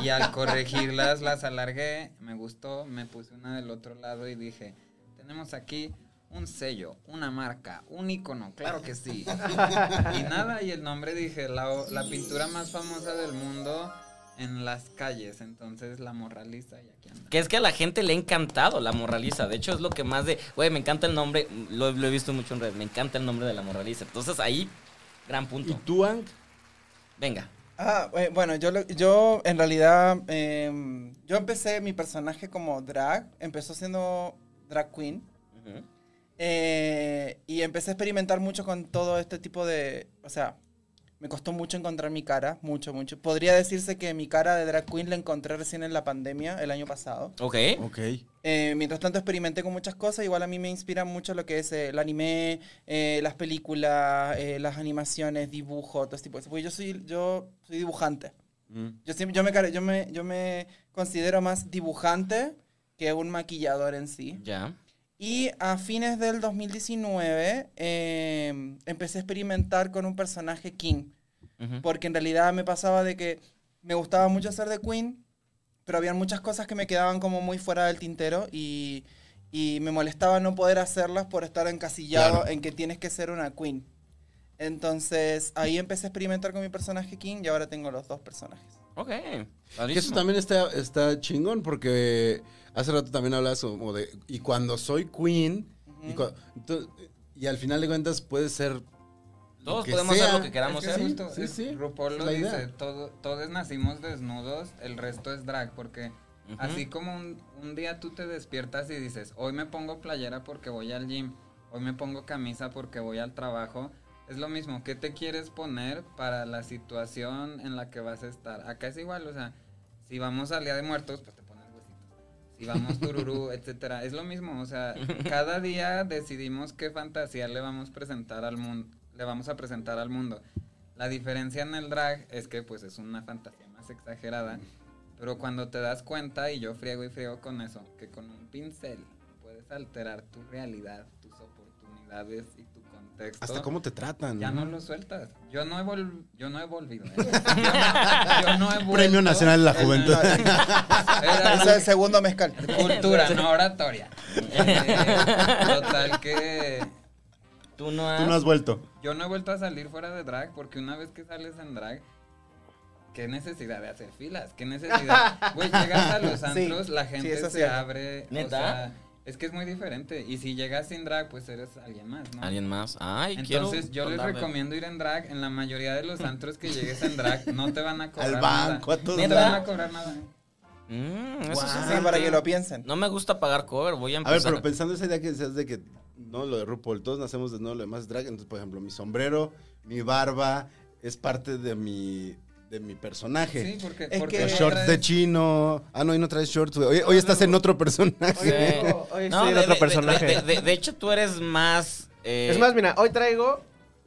Y al corregirlas las alargué, me gustó, me puse una del otro lado y dije, tenemos aquí un sello, una marca, un icono, claro que sí. Y nada, y el nombre dije, la, la pintura más famosa del mundo en las calles, entonces la morraliza y aquí anda. Que es que a la gente le ha encantado la morraliza. De hecho, es lo que más de. Güey, me encanta el nombre. Lo, lo he visto mucho en redes. Me encanta el nombre de la morraliza. Entonces ahí, gran ¿Y punto. tú, Ang? Venga. Ah, eh, bueno, yo, lo- yo en realidad, em, yo empecé mi personaje como drag, empezó siendo drag queen. Eh, y empecé a experimentar mucho con todo este tipo de, o sea, me costó mucho encontrar mi cara, mucho, mucho. Podría decirse que mi cara de drag queen la encontré recién en la pandemia, el año pasado. Ok. Ok. Eh, mientras tanto experimenté con muchas cosas, igual a mí me inspira mucho lo que es eh, el anime, eh, las películas, eh, las animaciones, dibujo, todo ese tipo de cosas. Porque yo soy, yo soy dibujante. Mm. Yo, siempre, yo, me, yo, me, yo me considero más dibujante que un maquillador en sí. Ya. Y a fines del 2019 eh, empecé a experimentar con un personaje King. Porque en realidad me pasaba de que me gustaba mucho ser de Queen, pero había muchas cosas que me quedaban como muy fuera del tintero y, y me molestaba no poder hacerlas por estar encasillado Claro. en que tienes que ser una Queen. Entonces ahí empecé a experimentar con mi personaje King y ahora tengo los dos personajes. Ok. Que eso también está, está chingón porque hace rato también hablabas como de, y cuando soy queen, y, ento- y al final de cuentas puede ser... Todos podemos sea. hacer lo que queramos Es que ser. sí, justo, sí, RuPaul lo la dice, idea. todo- todos nacimos desnudos, el resto es drag, porque así como un, un día tú te despiertas y dices, hoy me pongo playera porque voy al gym, hoy me pongo camisa porque voy al trabajo, es lo mismo, ¿qué te quieres poner para la situación en la que vas a estar? Acá es igual, o sea, si vamos al Día de Muertos, pues. Si vamos tururú, etcétera, es lo mismo, o sea, cada día decidimos qué fantasía le vamos a presentar al mundo, le vamos a presentar al mundo. La diferencia en el drag es que pues es una fantasía más exagerada, pero cuando te das cuenta y yo friego y friego con eso, que con un pincel puedes alterar tu realidad, tus oportunidades y Hasta cómo te tratan. Ya ¿no? no lo sueltas. Yo no he, vol- yo no he volvido. ¿eh? Yo, no, yo no he vuelto. Premio Nacional de la en- Juventud. Es el segundo mezcal. cultura, no oratoria. Eh, total que Tú no has. Tú no has vuelto. yo no he vuelto a salir fuera de drag porque una vez que sales en drag, qué necesidad de hacer filas, qué necesidad. Güey, llegas a los Sí, antros, la gente se abre. o ¿Neta? sea, es que es muy diferente. Y si llegas sin drag, pues eres alguien más, ¿no? Alguien más. Ay, quiero. Entonces yo les recomiendo ir en drag. En la mayoría de los antros que llegues en drag no te van a cobrar Al banco, nada. a todos No te van a cobrar nada. Mm, eso Guau. sí Sí, para que lo piensen. No me gusta pagar cover, voy a A empezar. ver, pero pensando esa idea que decías de que no lo de RuPaul, todos nacemos de no lo demás es drag. Entonces, por ejemplo, mi sombrero, mi barba es parte de mi de mi personaje. Sí, porque, Es porque que- Los shorts traes- de chino. Ah, no, hoy no traes shorts, güey. Hoy, hoy estás en otro personaje. Hoy, Sí. hoy No, de- otro de- personaje. De, de- de hecho, tú eres más. eh, es más, mira, hoy traigo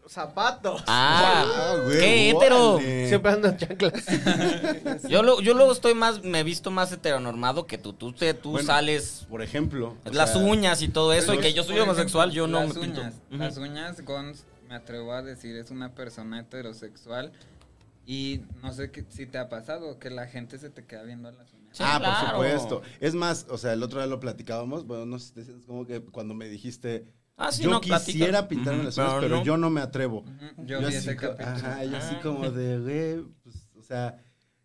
zapatos. Ah, Ah, güey, qué hetero. órale. Siempre ando en chanclas. Yo, lo- yo luego estoy más, me he visto más heteronormado que tú. Tú, te, tú Bueno, sales Por ejemplo. o las sea, uñas y todo eso, y que yo soy ejemplo, homosexual, yo no las me pinto. uñas, Ujú. Las uñas, Gons, me atrevo a decir, es una persona heterosexual. Y no sé qué- si te ha pasado que la gente se te queda viendo las uñas. Sí, ah, claro. por supuesto. Es más, o sea, el otro día lo platicábamos. Bueno, no sé si te como que cuando me dijiste. Ah, sí, yo no, quisiera pintarme Ujú, las uñas, pero pero no. yo no me atrevo. Ujú, Yo, vi así ese. Ajá, yo así Ah. como de, güey, pues, o sea,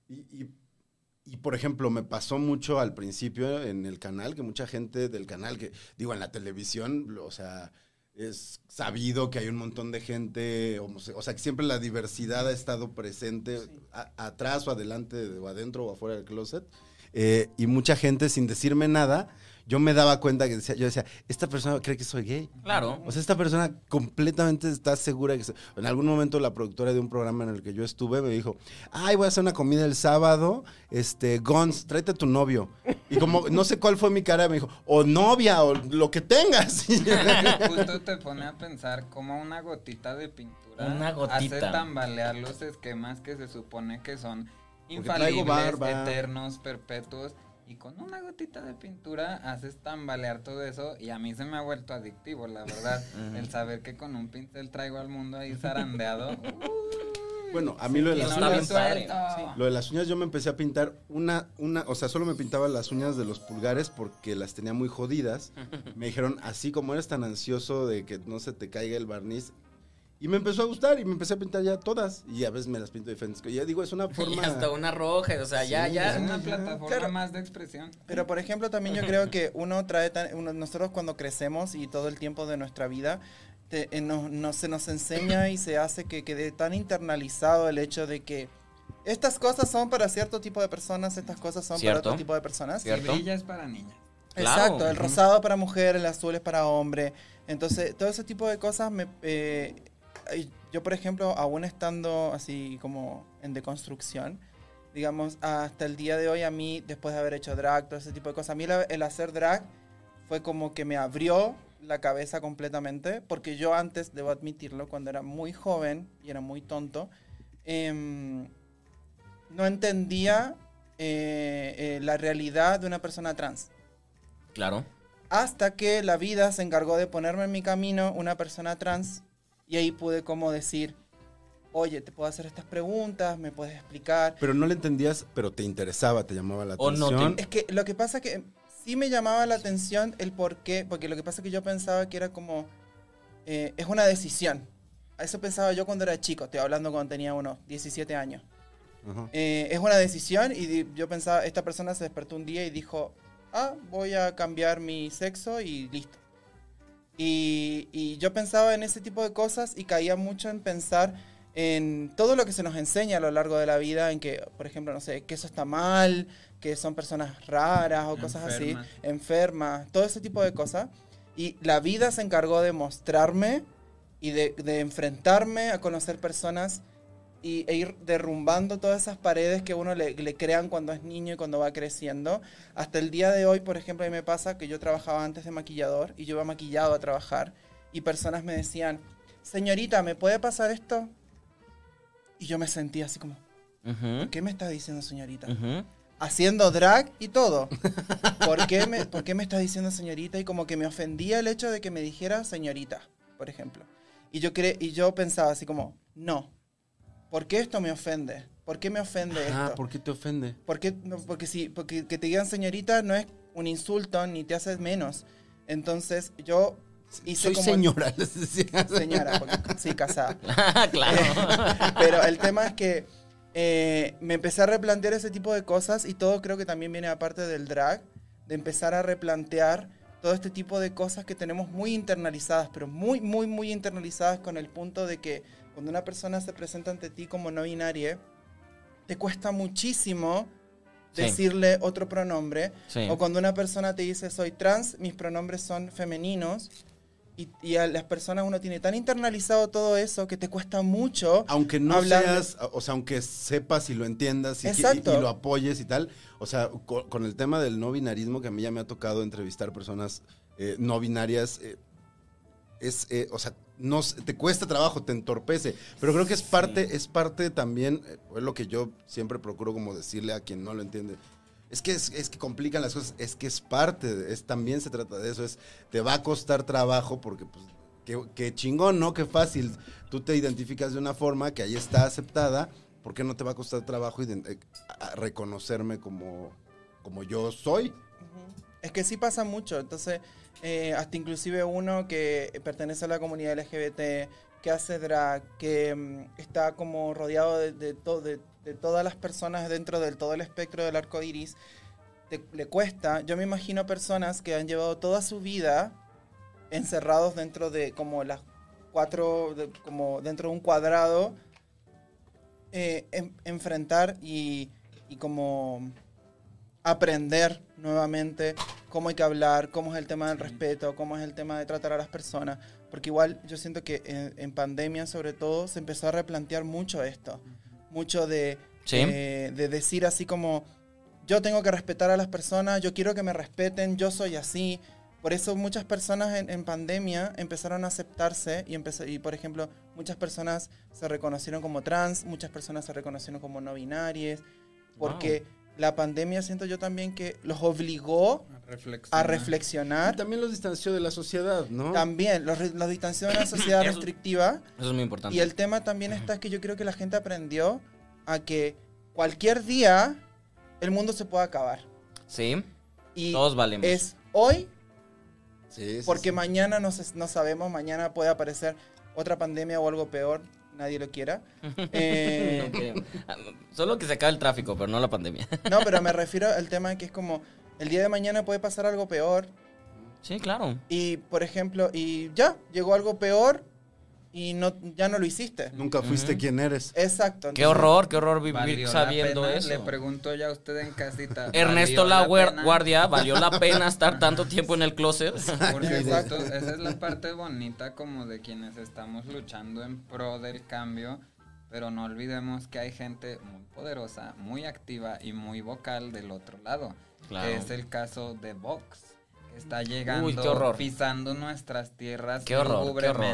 y, y, y, por ejemplo, me pasó mucho al principio en el canal, que mucha gente del canal, que digo, en la televisión, o sea, es sabido que hay un montón de gente, o sea, que siempre la diversidad ha estado presente a- atrás o adelante o adentro o afuera del closet. eh, y mucha gente sin decirme nada, yo me daba cuenta que decía, yo decía, esta persona cree que soy gay. Claro. O sea, esta persona completamente está segura que... se- En algún momento la productora de un programa en el que yo estuve me dijo, ay, voy a hacer una comida el sábado, este, Gons, tráete a tu novio. Y como, no sé cuál fue mi cara, me dijo, o novia, o lo que tengas. Justo te pone a pensar cómo una gotita de pintura Una gotita. hace tambalear los esquemas que se supone que son infalibles, eternos, perpetuos. Y con una gotita de pintura haces tambalear todo eso y a mí se me ha vuelto adictivo, la verdad. el saber que con un pincel traigo al mundo ahí zarandeado. Bueno, a mí lo de las no uñas, lo de las uñas yo me empecé a pintar una, una, o sea, solo me pintaba las uñas de los pulgares porque las tenía muy jodidas. Me dijeron, así como eres tan ansioso de que no se te caiga el barniz. Y me empezó a gustar y me empecé a pintar ya todas. Y a veces me las pinto diferentes. Ya digo, es una Y forma... hasta una roja, o sea, ya, Sí, ya. Es una plataforma Claro. más de expresión. Pero por ejemplo, también yo creo que uno trae tan- uno- nosotros cuando crecemos y todo el tiempo de nuestra vida, te- eh, no, no- se nos enseña y se hace que quede tan internalizado el hecho de que estas cosas son para cierto tipo de personas, estas cosas son Cierto. para otro tipo de personas. Cierto. brilla es para niñas. Claro. Exacto, el rosado para mujer, el azul es para hombre. Entonces, todo ese tipo de cosas me... eh, yo, por ejemplo, aún estando así como en deconstrucción, digamos, hasta el día de hoy a mí, después de haber hecho drag, todo ese tipo de cosas, a mí el hacer drag fue como que me abrió la cabeza completamente, porque yo antes, debo admitirlo, cuando era muy joven y era muy tonto, em, no entendía eh, eh, la realidad de una persona trans. Claro. Hasta que la vida se encargó de ponerme en mi camino una persona trans y ahí pude como decir, oye, te puedo hacer estas preguntas, me puedes explicar. Pero no le entendías, pero te interesaba, te llamaba la O no te- atención. Es que lo que pasa que sí me llamaba la atención el por qué, porque lo que pasa es que yo pensaba que era como, eh, es una decisión. A Eso pensaba yo cuando era chico, estoy hablando cuando tenía unos 17 años. Eh, es una decisión y yo pensaba, esta persona se despertó un día y dijo, ah, voy a cambiar mi sexo y listo. Y, y yo pensaba en ese tipo de cosas y caía mucho en pensar en todo lo que se nos enseña a lo largo de la vida, en que, por ejemplo, no sé, que eso está mal, que son personas raras o cosas así, Enfermas. enfermas, todo ese tipo de cosas. Y la vida se encargó de mostrarme y de, de enfrentarme a conocer personas y, e ir derrumbando todas esas paredes que uno le, le crean cuando es niño y cuando va creciendo. Hasta el día de hoy, por ejemplo, a mí me pasa que yo trabajaba antes de maquillador y yo iba maquillado a trabajar y personas me decían, señorita, ¿me puede pasar esto? Y yo me sentía así como, ¿qué me está diciendo señorita? haciendo drag y todo. ¿Por qué, me, ¿Por qué me está diciendo señorita? Y como que me ofendía el hecho de que me dijera señorita, por ejemplo. Y yo, cre y yo pensaba así como, no. ¿Por qué esto me ofende? ¿Por qué me ofende Ah, esto? ¿por qué te ofende? ¿Por qué? No, porque sí, porque que te digan señorita no es un insulto ni te haces menos. Entonces yo hice Soy como señora, les decía. señora, porque sí, casada. claro. Pero el tema es que eh, me empecé a replantear ese tipo de cosas y todo creo que también viene aparte del drag, de empezar a replantear todo este tipo de cosas que tenemos muy internalizadas, pero muy, muy, muy internalizadas con el punto de que cuando una persona se presenta ante ti como no binaria, te cuesta muchísimo Sí. decirle otro pronombre. Sí. O cuando una persona te dice soy trans, mis pronombres son femeninos. Y, y a las personas uno tiene tan internalizado todo eso que te cuesta mucho. Aunque no hablarle. seas, o sea, aunque sepas y lo entiendas y, y- y lo apoyes y tal, o sea, co- con, el tema del no binarismo, que a mí ya me ha tocado entrevistar personas eh, no binarias, eh, es, eh, o sea, no, s- te cuesta trabajo, te entorpece, pero creo que es parte, es parte también, eh, es lo que yo siempre procuro como decirle a quien no lo entiende. Es que es, es que complican las cosas, es que es parte, es también se trata de eso, es te va a costar trabajo porque pues qué, qué chingón, ¿no? Qué fácil. Tú te identificas de una forma que ahí está aceptada, ¿por qué no te va a costar trabajo ident- eh, a- reconocerme como, como yo soy? Es que sí pasa mucho. Entonces, eh, hasta inclusive uno que pertenece a la comunidad LGBT, que hace drag, que mm, está como rodeado de, de, to- de- de todas las personas dentro del todo el espectro del arco iris, le cuesta. Yo me imagino personas que han llevado toda su vida encerrados dentro de como las cuatro, como dentro de un cuadrado, eh, en- enfrentar y como aprender nuevamente cómo hay que hablar, cómo es el tema del respeto, cómo es el tema de tratar a las personas. Porque igual yo siento que en, en pandemia sobre todo se empezó a replantear mucho esto. Mucho de, Sí. eh, de decir así como, yo tengo que respetar a las personas, yo quiero que me respeten, yo soy así. Por eso muchas personas en, en pandemia empezaron a aceptarse y, empezó, y, por ejemplo, muchas personas se reconocieron como trans, muchas personas se reconocieron como no binarias, porque la pandemia siento yo también que los obligó a Reflexionar. Y reflexionar. también los distanció de la sociedad, ¿no? También los, los distanció de una sociedad Eso- restrictiva. Eso es muy importante. Y el tema también está que yo creo que la gente aprendió a que cualquier día el mundo se puede acabar. Sí, Y todos valemos. es hoy Sí, sí, porque sí. mañana no, se- no sabemos, mañana puede aparecer otra pandemia o algo peor, nadie lo quiera. Eh, Solo que se acabe el tráfico, pero no la pandemia. no, pero me refiero al tema de que es como el día de mañana puede pasar algo peor Sí, claro. y, por ejemplo, y ya, llegó algo peor y no, ya no lo hiciste. Nunca fuiste Ujú. quien eres. Exacto. Qué entonces- horror, qué horror vivir ¿Valió la sabiendo pena? eso. Le pregunto ya a usted en casita. Ernesto ¿valió la? Guardia, ¿valió la pena estar tanto tiempo en el closet? Porque Exacto. esa es la parte bonita como de quienes estamos luchando en pro del cambio, pero no olvidemos que hay gente muy poderosa, muy activa y muy vocal del otro lado, Claro. que es el caso de Vox, que está llegando, qué horror. pisando nuestras tierras Qué horror, qué horror.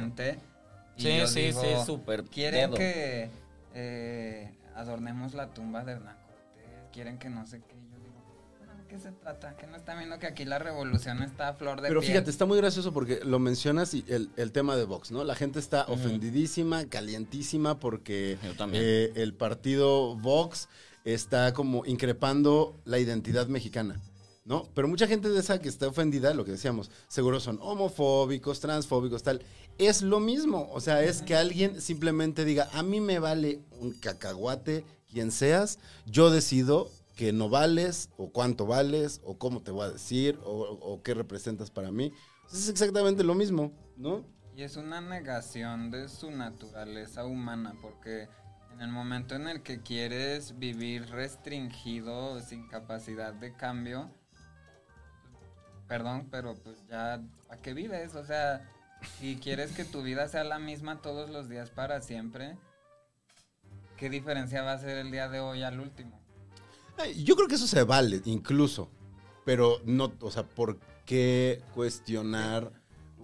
Y Sí, yo sí, digo, sí, súper Quieren dedo. que eh, adornemos la tumba de Hernán Cortés, quieren que no sé qué. Yo digo, "¿De qué se trata? Que no está viendo que aquí la revolución está a flor de Pero piel?" fíjate, está muy gracioso porque lo mencionas y el, el tema de Vox, ¿no? La gente está ofendidísima, calientísima porque eh, el partido Vox está como increpando la identidad mexicana. ¿No? Pero mucha gente de esa que está ofendida, lo que decíamos, seguro son homofóbicos, transfóbicos, tal. Es lo mismo. O sea, es que alguien simplemente diga, a mí me vale un cacahuate, quien seas, yo decido que no vales, o cuánto vales, o cómo te voy a decir, o, o qué representas para mí. Es exactamente lo mismo, ¿no? Y es una negación de su naturaleza humana, porque en el momento en el que quieres vivir restringido, sin capacidad de cambio, perdón, pero pues ya, ¿a qué vives? O sea, si quieres que tu vida sea la misma todos los días para siempre, ¿qué diferencia va a ser el día de hoy al último? Yo creo que eso se vale, incluso. Pero no, o sea, ¿por qué cuestionar?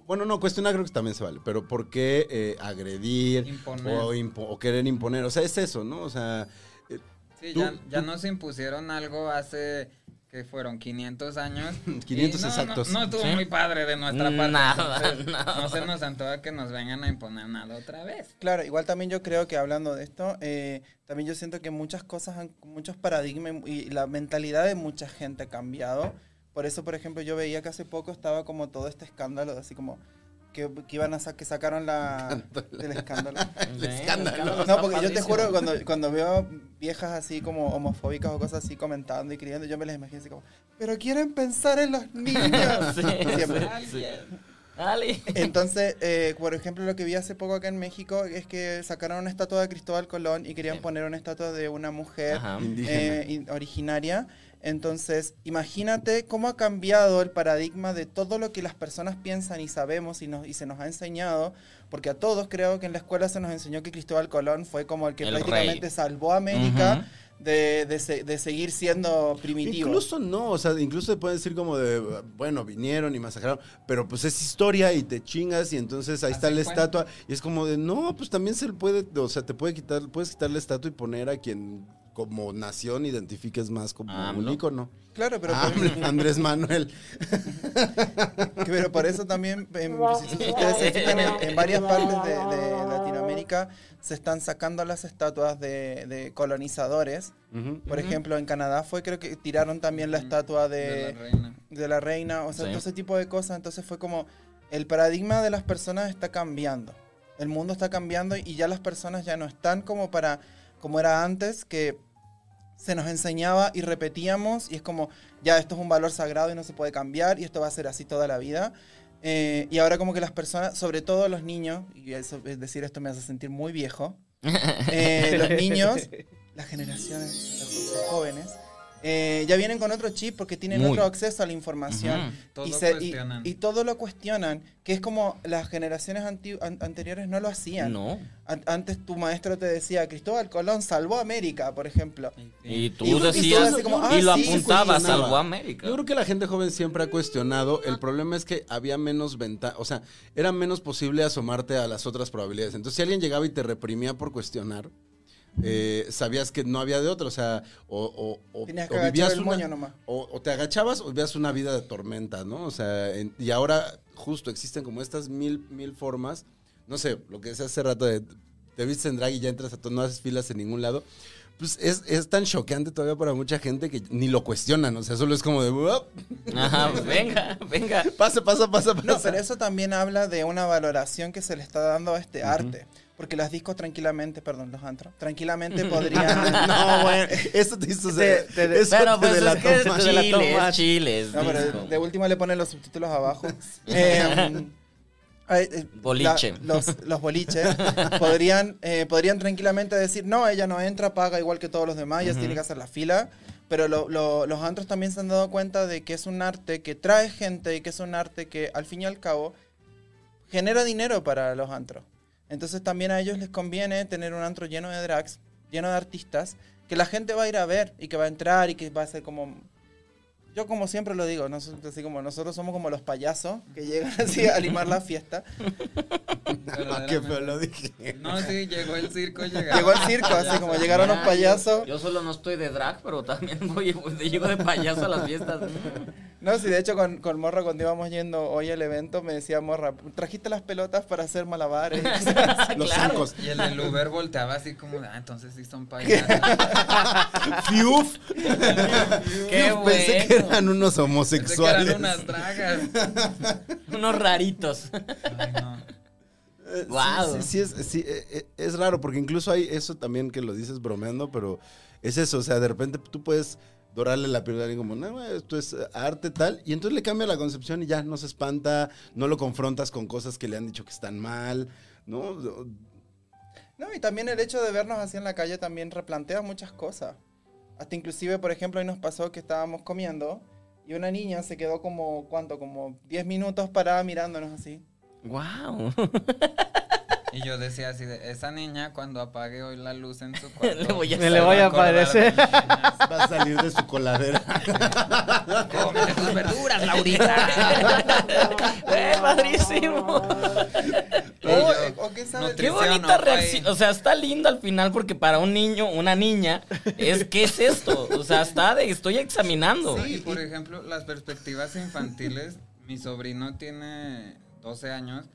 Bueno, no, cuestionar creo que también se vale, pero ¿por qué eh, agredir Imponer. o, impo- o querer imponer? O sea, es eso, ¿no? O sea, eh, Sí, Tú- ya, ya tú- nos impusieron algo hace que fueron 500 años. 500 y no, exactos. No, no estuvo ¿Sí? muy padre de nuestra parte. Nada, entonces, nada. No se nos antoja que nos vengan a imponer nada otra vez. Claro, igual también yo creo que hablando de esto, eh, también yo siento que muchas cosas, han- muchos paradigmas y la mentalidad de mucha gente ha cambiado. Por eso, por ejemplo, yo veía que hace poco estaba como todo este escándalo, así como que, que iban a sa- que sacaron la del escándalo. Sí, escándalo. No, porque yo te juro, cuando, cuando veo viejas así como homofóbicas o cosas así comentando y creyendo, yo me las imagino así como, pero quieren pensar en los niños. Sí, Siempre. sí. Dale. Entonces, eh, por ejemplo, lo que vi hace poco acá en México es que sacaron una estatua de Cristóbal Colón y querían Sí. poner una estatua de una mujer eh, in- originaria. Entonces, imagínate cómo ha cambiado el paradigma de todo lo que las personas piensan y sabemos y, nos, y se nos ha enseñado, porque a todos creo que en la escuela se nos enseñó que Cristóbal Colón fue como el que El prácticamente rey. salvó a América de, de se- de seguir siendo primitivo. Incluso no, o sea, incluso te pueden decir como de, bueno, vinieron y masacraron, pero pues es historia y te chingas y entonces ahí está la fue. estatua y es como de, no, pues también se le puede, o sea, te puede quitar, puedes quitar la estatua y poner a quien como nación identifiques más como AMLO. un ícono. Claro, pero, Ah, Andrés Manuel. pero por eso también, en, si ustedes se fijan, en, en varias partes de, de Latinoamérica se están sacando las estatuas de, de colonizadores. Por ejemplo, en Canadá fue, creo que tiraron también la estatua De de, la reina. de la reina, o sea, Sí. todo ese tipo de cosas. Entonces fue como, el paradigma de las personas está cambiando. El mundo está cambiando y ya las personas ya no están como para, como era antes, que se nos enseñaba y repetíamos y es como, ya esto es un valor sagrado y no se puede cambiar y esto va a ser así toda la vida. Eh, y ahora como que las personas, sobre todo los niños, y eso, es decir esto me hace sentir muy viejo, eh, los niños, las generaciones los jóvenes, eh, ya vienen con otro chip porque tienen Muy. otro acceso a la información. Ujú. Todo y, se- y- y todo lo cuestionan, que es como las generaciones anti- an- anteriores no lo hacían. No. An- antes tu maestro te decía, Cristóbal Colón salvó a América, por ejemplo. Y tú Y decías, y ah, lo sí, apuntabas, salvó a América. Yo creo que la gente joven siempre ha cuestionado. El problema es que había menos ventaja, o sea, era menos posible asomarte a las otras probabilidades. Entonces, si alguien llegaba y te reprimía por cuestionar, eh, sabías que no había de otra, o sea, o, o, o- Tenías o que agachar vivías el una- moño nomás. o, o te agachabas o vivías una vida de tormenta, ¿no? O sea, en- y ahora justo existen como estas mil, mil formas, no sé, lo que decía hace rato de te vistes en drag y ya entras a todo, no haces filas en ningún lado. Pues es, es tan choqueante todavía para mucha gente que ni lo cuestionan, o sea, solo es como de. Ajá, venga, venga. pasa, pasa, pasa, pasa. No, pero eso también habla de una valoración que se le está dando a este arte. Porque las discos tranquilamente, perdón, los antros, tranquilamente podrían... No, bueno, eso te hizo... Te- te- eso Pero te pues es que es más. de la Chile, toma. es Chile, es No, pero disco. de última le ponen los subtítulos abajo. Eh, ay, eh, Boliche. la- los, los boliches podrían, eh, podrían tranquilamente decir, no, ella no entra, paga igual que todos los demás, ella tiene que hacer la fila. Pero lo- lo- los antros también se han dado cuenta de que es un arte que trae gente y que es un arte que al fin y al cabo genera dinero para los antros. Entonces también a ellos les conviene tener un antro lleno de drags, lleno de artistas, que la gente va a ir a ver y que va a entrar y que va a ser como... Yo como siempre lo digo, nosotros, así como nosotros somos como los payasos que llegan así a animar la fiesta. Ah, qué feo lo dije. No, sí, llegó el circo, llegó. Llegó el circo, así como llegaron los payasos. Yo, yo solo no estoy de drag, pero también voy, llego de payaso a las fiestas. No, sí, de hecho con, con Morra cuando íbamos yendo hoy al evento me decía Morra, trajiste las pelotas para hacer malabares. Los Claro. Y el del Uber volteaba así como, ah, entonces sí son payasos. Fiuf. Qué Pensé que bueno. Eran unos homosexuales. eran unas dragas. Unos raritos. Ay, no. Eh, sí, Guau. Sí, sí, es, sí, eh, eh, es raro, porque incluso hay eso también que lo dices bromeando, pero es eso, o sea, de repente tú puedes dorarle la piel a alguien como, no, esto es arte tal, y entonces le cambia la concepción y ya no se espanta, no lo confrontas con cosas que le han dicho que están mal, ¿no? No, y también el hecho de vernos así en la calle también replantea muchas cosas. Hasta inclusive, por ejemplo, hoy nos pasó que estábamos comiendo y una niña se quedó como, ¿cuánto? Como 10 minutos parada mirándonos así. Wow. Y yo decía así de, esa niña cuando apague hoy la luz en su cuarto. Le voy a Me le voy a aparecer. Va a salir de su coladera. Cómete tus verduras, Laurita. ¡Eh, padrísimo! Qué Qué bonita ¿no? reacción. Ahí. O sea, está lindo al final porque para un niño, una niña, es ¿qué es esto? O sea, está de estoy examinando. Sí, por ejemplo, las perspectivas infantiles, mi sobrino tiene 12 años,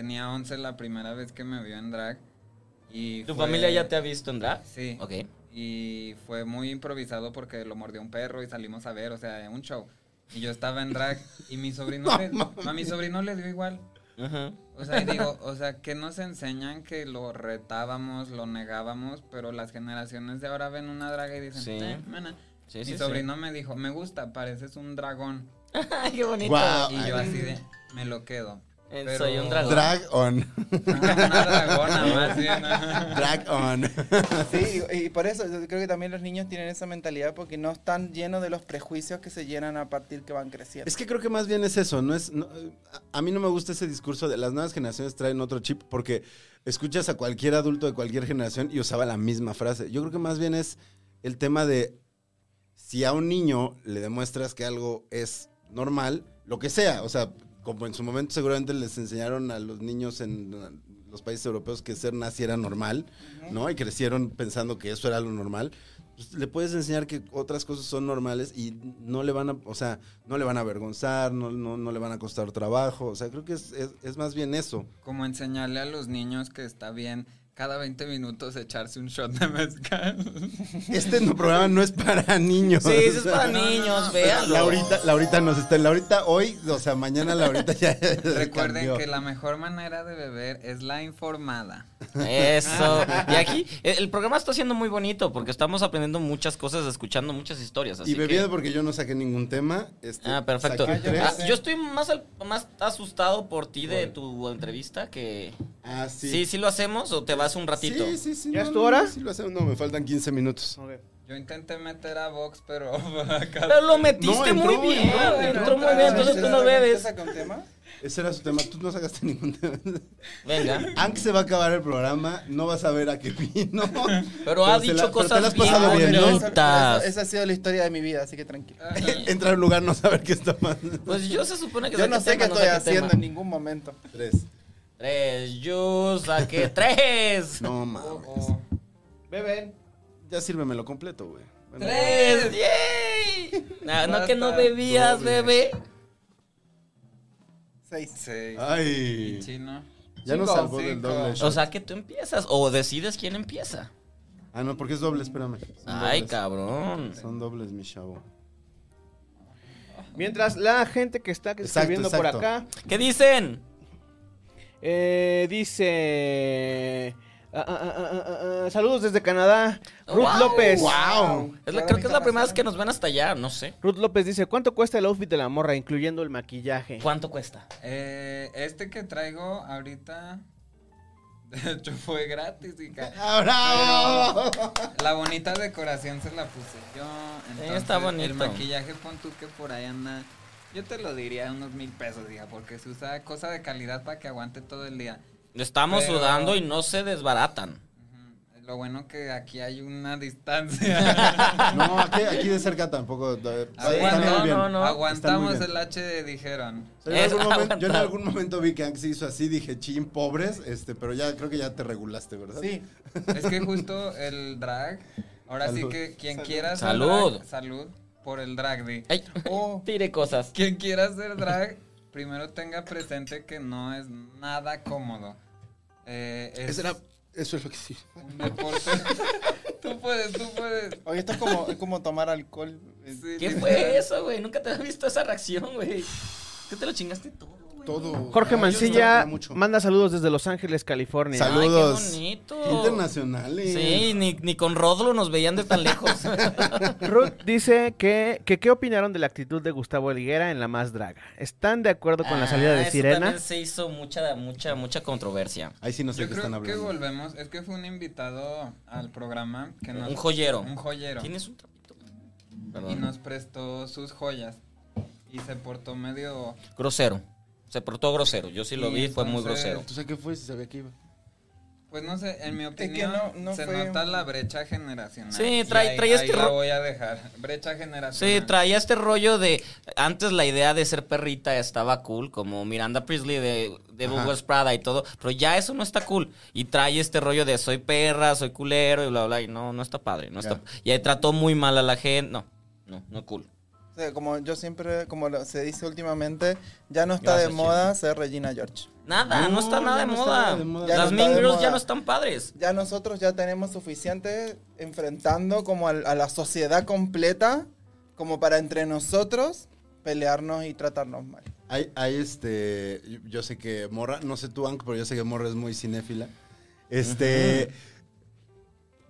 tenía 11 la primera vez que me vio en drag. Y ¿Tu fue- familia ya te ha visto en drag? Sí. Ok. Y fue muy improvisado porque lo mordió un perro y salimos a ver, o sea, un show. Y yo estaba en drag y mi sobrino, le, a mi sobrino le dio igual. Ajá. O sea, y digo, o sea, que nos enseñan que lo retábamos, lo negábamos, pero las generaciones de ahora ven una draga y dicen, Sí. "Eh, mana". Sí, Mi sí, sobrino me dijo, me gusta, pareces un dragón. Ay, qué bonito. Y yo así de, me lo quedo. Pero- Soy un dragón. Drag on. Una dragona más bien. Drag on. Sí, y, y por eso yo creo que también los niños tienen esa mentalidad porque no están llenos de los prejuicios que se llenan a partir que van creciendo. Es que creo que más bien es eso, no es no, a mí no me gusta ese discurso de las nuevas generaciones traen otro chip porque escuchas a cualquier adulto de cualquier generación y usaba la misma frase. Yo creo que más bien es el tema de si a un niño le demuestras que algo es normal, lo que sea, o sea, como en su momento seguramente les enseñaron a los niños en los países europeos que ser nazi era normal, ¿no? Y crecieron pensando que eso era lo normal. Pues, le puedes enseñar que otras cosas son normales y no le van a, o sea, no le van a avergonzar, no, no, no le van a costar trabajo. O sea, creo que es, es- es más bien eso. Como enseñarle a los niños que está bien cada 20 minutos echarse un shot de mezcal. Este no- programa no es para niños. Sí, eso es para niños, véanlo. Laurita, Laurita nos está, Laurita hoy, o sea, mañana Laurita ya Recuerden cambió. que la mejor manera de beber es la informada. Eso. Y aquí, el programa está siendo muy bonito porque estamos aprendiendo muchas cosas, escuchando muchas historias. Así Y bebiendo que- porque yo no saqué ningún tema. este, Ah, perfecto. Ah, yo estoy más, al- más asustado por ti de tu entrevista que... Ah, sí. Sí. sí, lo hacemos o te vas un ratito? Sí, sí, sí. ¿Ya no, es tu no, hora? Sí, lo hacemos. No, me faltan 15 minutos. Yo intenté meter a Vox, pero... Pero lo metiste No, entró, muy bien, entró, entró, entró. muy bien, entonces tú no bebes. un tema? Ese era su tema. Tú no sacaste ningún tema. Venga. Aunque se va a acabar el programa, no vas a ver a qué vino. Pero ha se dicho la- pero cosas te has bien pasado bien, ¿no? Esa, esa ha sido la historia de mi vida, así que tranquilo. Entra a un lugar, no saber qué está pasando. Pues yo se supone que Yo no sé tema, qué estoy haciendo tema. en ningún momento. Tres. Tres, yo saqué tres. No mames. O- Beben. Ya sírvemelo completo, güey. Bueno, ¡Tres! ¡Yay! No, no que no bebías, Doble. bebé. Seis. Sí. Ay. Y chino. Ya nos Cinco, salvó del doble O shot. sea que tú empiezas o decides quién empieza. Ah, no, porque es doble, espérame. Son Ay, dobles. cabrón. Son dobles, mi chavo. Mientras la gente que está Exacto, escribiendo por exacto. acá ¿Qué dicen? Eh, dice... ah, ah, ah, ah, ah, ah, saludos desde Canadá. Ruth Wow. López. ¡Wow! Es la- creo que es la primera vez que nos ven hasta allá, no sé. Ruth López dice, ¿cuánto cuesta el outfit de la morra, incluyendo el maquillaje? ¿Cuánto cuesta? Eh, este que traigo ahorita, de hecho fue gratis, hija. ¡Ah, bravo! La bonita decoración se la puse yo. Entonces, está bonito. El maquillaje, pon tú que por ahí anda. Yo te lo diría unos mil pesos, hija, porque se usa cosa de calidad para que aguante todo el día. Estamos Pero- sudando y no se desbaratan. Lo bueno que aquí hay una distancia. No, aquí, aquí de cerca tampoco. no, no, no. Aguantamos el H, dijeron. O sea, yo, en algún momento, yo en aguantado. algún momento vi que Anx hizo así, dije, chin, pobres, este, pero ya creo que ya te regulaste, ¿verdad? Sí. Es que justo el drag. Ahora sí que quien quiera Salud. drag, salud por el drag, di. Ay, Oh. tire cosas. Quien quiera hacer drag, primero tenga presente que no es nada cómodo. Eh, es Eso, era- eso es lo que sí. un deporte. tú puedes, tú puedes. Oye, esto es como, es como tomar alcohol. Sí, ¿Qué literal. fue eso, güey? Nunca te había visto esa reacción, güey. ¿Qué te lo chingaste todo, güey? Todo. Jorge Mancilla manda saludos desde Los Ángeles, California. Ay, Saludos. qué bonito. Internacionales. Sí, ni, ni con Rodlo nos veían de tan lejos. Ruth dice que, que qué opinaron de la actitud de Gustavo Higuera en La Más Draga. ¿Están de acuerdo con la salida Ah, de eso Sirena? también se hizo mucha, mucha, mucha controversia. Ahí sí no sé Yo qué creo están que hablando. volvemos. Es que fue un invitado al programa que nos, Un joyero. Un joyero. ¿Tienes un trapito? Y nos prestó sus joyas. Y se portó medio. Grosero. Se portó grosero. Yo sí lo vi, fue muy grosero. ¿Tú sabes qué fue? Si sabía que iba. Pues no sé, en mi que opinión no- no se fue nota la brecha generacional. Sí, trae- ahí- trae este ahí la ro- voy a dejar. Brecha generacional. Sí, traía este rollo de. Antes la idea de ser perrita estaba cool, como Miranda Priestley de, de. West Prada y todo. Pero ya eso no está cool. Y trae este rollo de soy perra, soy culero y bla, bla. Y no, no está padre. No está, y ahí trató muy mal a la gente. No, no, no cool. Sea, como yo siempre, como se dice últimamente, ya no está Gracias, de moda ser Regina George. Nada, no, No, está nada de no moda. de moda. Ya Las no Mean Girls ya no están padres. Ya nosotros ya tenemos suficiente enfrentando como al- a, la sociedad completa como para entre nosotros pelearnos y tratarnos mal. Hay, hay este. yo- sé que Morra, no sé tú, Ank, pero yo sé que Morra es muy cinéfila. Este.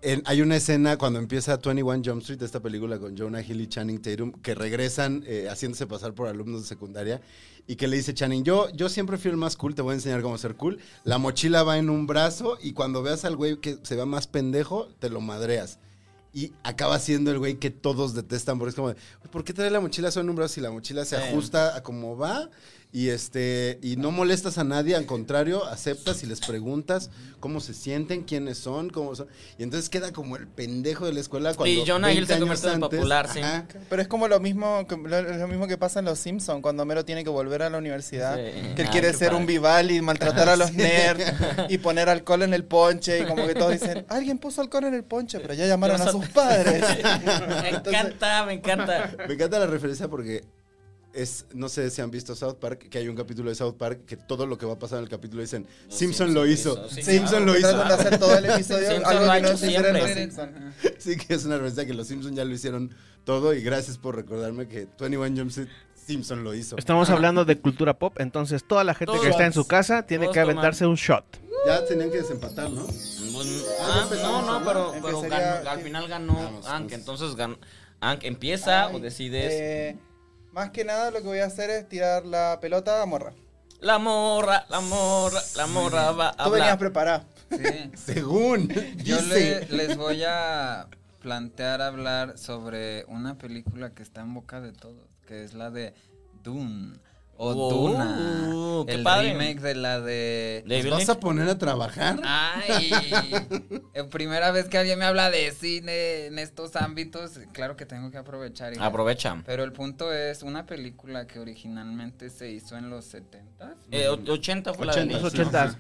En- hay una escena cuando empieza 21 Jump Street, esta película con Jonah Hill y Channing Tatum, que regresan eh, haciéndose pasar por alumnos de secundaria y que le dice Channing, yo, yo siempre fui el más cool, te voy a enseñar cómo ser cool. La mochila va en un brazo y cuando veas al güey que se va más pendejo, te lo madreas. Y acaba siendo el güey que todos detestan, porque es como, de, ¿por qué trae la mochila solo en un brazo si la mochila se ajusta a como va? Y este y no molestas a nadie, al contrario, aceptas y les preguntas cómo se sienten, quiénes son, cómo son. Y entonces queda como el pendejo de la escuela cuando Y Jonah Hill 20 se convierte en popular, sí. Ajá. Pero es como lo mismo que, lo, lo mismo que pasa en Los Simpsons, cuando Mero tiene que volver a la universidad, Sí. que él Ah, quiere ser padre. un vival y maltratar a los nerds y poner alcohol en el ponche y como que todos dicen, alguien puso alcohol en el ponche, pero ya llamaron a sus padres. Me encanta, me encanta. Me encanta la referencia porque es, no sé si han visto South Park, que hay un capítulo de South Park que todo lo que va a pasar en el capítulo dicen, Los Simpson lo hizo, Simpson hizo, sí, Simpson claro. lo hizo. Tratan de hacer todo el episodio Simpson algo lo ha que no hecho se Los. Sí, que es una referencia que los Simpson ya lo hicieron todo y gracias por recordarme que 21 Jump Street Simpson lo hizo. Estamos hablando de cultura pop, entonces toda la gente Todos que está en su casa tiene Todos que toman. aventarse un shot. Ya tenían que desempatar, ¿no? Pues, Ah, ah, empezamos, no, no, ¿no? pero, pero Empezaría- ganó- al final ganó Ank, pues. entonces. Ank, ¿empieza Ay, o decides? eh, más que nada lo que voy a hacer es tirar la pelota a morra. La morra, la morra, la morra va a Tú venías preparado. Sí. Según. Yo dice. le- les voy a plantear hablar sobre una película que está en boca de todos, que es la de Dune o Oh, Duna. qué el padre. remake de la de ¿Nos vas Lynch. a poner a trabajar? Ay, eh, primera vez que alguien me habla de cine en estos ámbitos, claro que tengo que aprovechar. hija. Aprovecha. Pero el punto es una película que originalmente se hizo en los 70 Eh, o- 80 fue la de 80, Lynch. Los ochentas.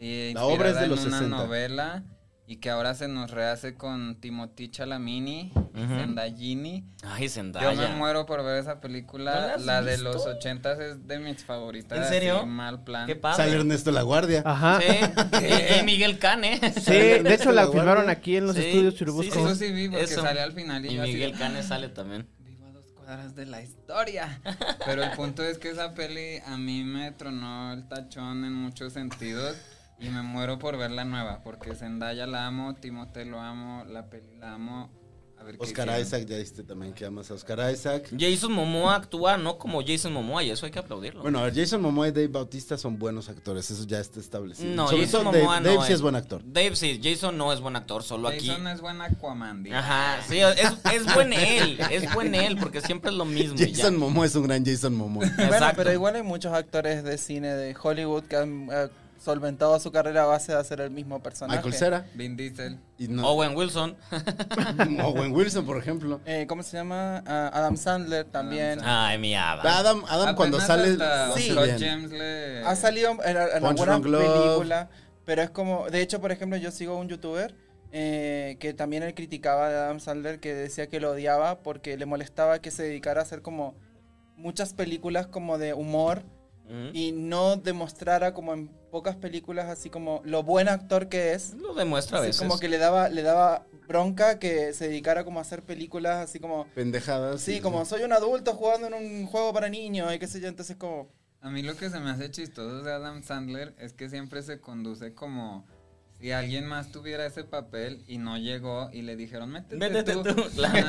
y La obra es de inspirada los en una 60. novela y que ahora se nos rehace con Timothy Chalamini, Ujú. Zendayini. Ay, Zendaya. Yo me muero por ver esa ¿No película. la de los ochentas es de mis favoritas. ¿En serio? así, mal plan. Qué padre. Sale Ernesto La Guardia. Ajá. Sí, Miguel Cane. Sí, de hecho la La filmaron aquí en los Sí, estudios sí, Churubusco. Eso sí vi porque Eso. sale al final y, Y yo así de, Miguel Cane sale también. Vivo a dos cuadras de la historia. Pero el punto es que esa peli a mí me tronó el tachón en muchos sentidos y me muero por ver la nueva porque Zendaya la amo, Timothée lo amo, la peli la amo. A ver qué Oscar. Isaac, ya viste también que amas a Oscar Isaac. Jason Momoa actúa no como Jason Momoa y eso hay que aplaudirlo. Bueno, a ver, Jason Momoa y Dave Bautista son buenos actores, eso ya está establecido. no, Sobre Jason todo Dave, Momoa no Dave sí es buen actor. Dave sí, Jason no es buen actor, solo aquí. Jason es buen Aquaman. Ajá, sí, es, es buen él, es buen él, porque siempre es lo mismo. Jason Momoa es un gran Jason Momoa. Bueno, pero igual hay muchos actores de cine de Hollywood que han eh, solventado su carrera a base de hacer el mismo personaje. Michael Cera Vin Diesel. y no, Owen Wilson. Owen Wilson, por ejemplo. Eh, ¿Cómo se llama? Ah, Adam Sandler también. Ay, mi Adam. Adam, Adam cuando Apenas sale hasta lo hace Scott bien. James le... Ha salido en, en Punch alguna Drunk Love. película, pero es como, de hecho, por ejemplo, yo sigo a un youtuber eh, que también él criticaba a Adam Sandler, que decía que lo odiaba porque le molestaba que se dedicara a hacer como muchas películas como de humor Y no demostrara como en pocas películas así como lo buen actor que es. Lo demuestra a veces. como que le daba, le daba bronca que se dedicara como a hacer películas así como... Pendejadas. Sí, como soy un adulto jugando en un juego para niños y qué sé yo, entonces como... A mí lo que se me hace chistoso de Adam Sandler es que siempre se conduce como si alguien más tuviera ese papel y no llegó y le dijeron, métete, Métete tú. tú, claro.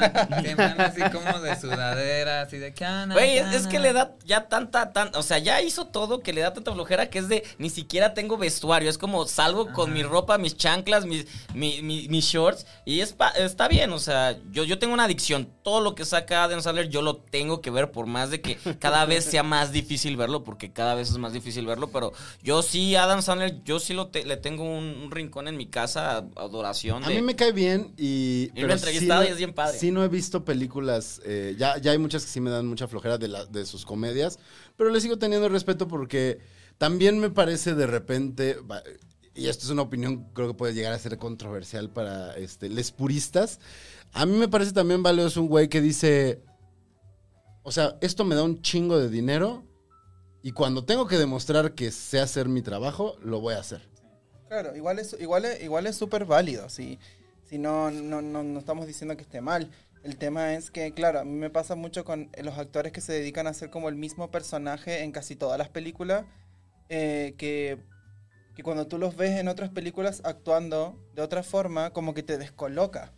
Así como de sudadera, así de cana. Güey, es, es que le da ya tanta, tan, o sea, ya hizo todo que le da tanta flojera que es de ni siquiera tengo vestuario. Es como salgo con mi ropa, mis chanclas, mis, mi- mi- mis shorts y es pa- está bien. O sea, yo, yo tengo una adicción. Todo lo que saca Adam Sandler yo lo tengo que ver por más de que cada vez sea más difícil verlo porque cada vez es más difícil verlo. Pero yo sí, Adam Sandler, yo sí lo te- le tengo un, un rincón en mi casa, adoración. A mí me cae bien y... Y entrevistado no- y es bien padre. Sí no he visto películas, eh, ya, ya hay muchas que sí me dan mucha flojera de, la- de sus comedias, pero le sigo teniendo respeto porque también me parece de repente, y esto es una opinión creo que puede llegar a ser controversial para este, les puristas, a mí me parece también valioso un güey que dice, o sea, esto me da un chingo de dinero y cuando tengo que demostrar que sé hacer mi trabajo, lo voy a hacer. Claro, igual es igual es, igual es súper válido, si, si no, no, no, no estamos diciendo que esté mal. El tema es que, claro, a mí me pasa mucho con los actores que se dedican a hacer como el mismo personaje en casi todas las películas, eh, que, que cuando tú los ves en otras películas actuando de otra forma, como que te descoloca.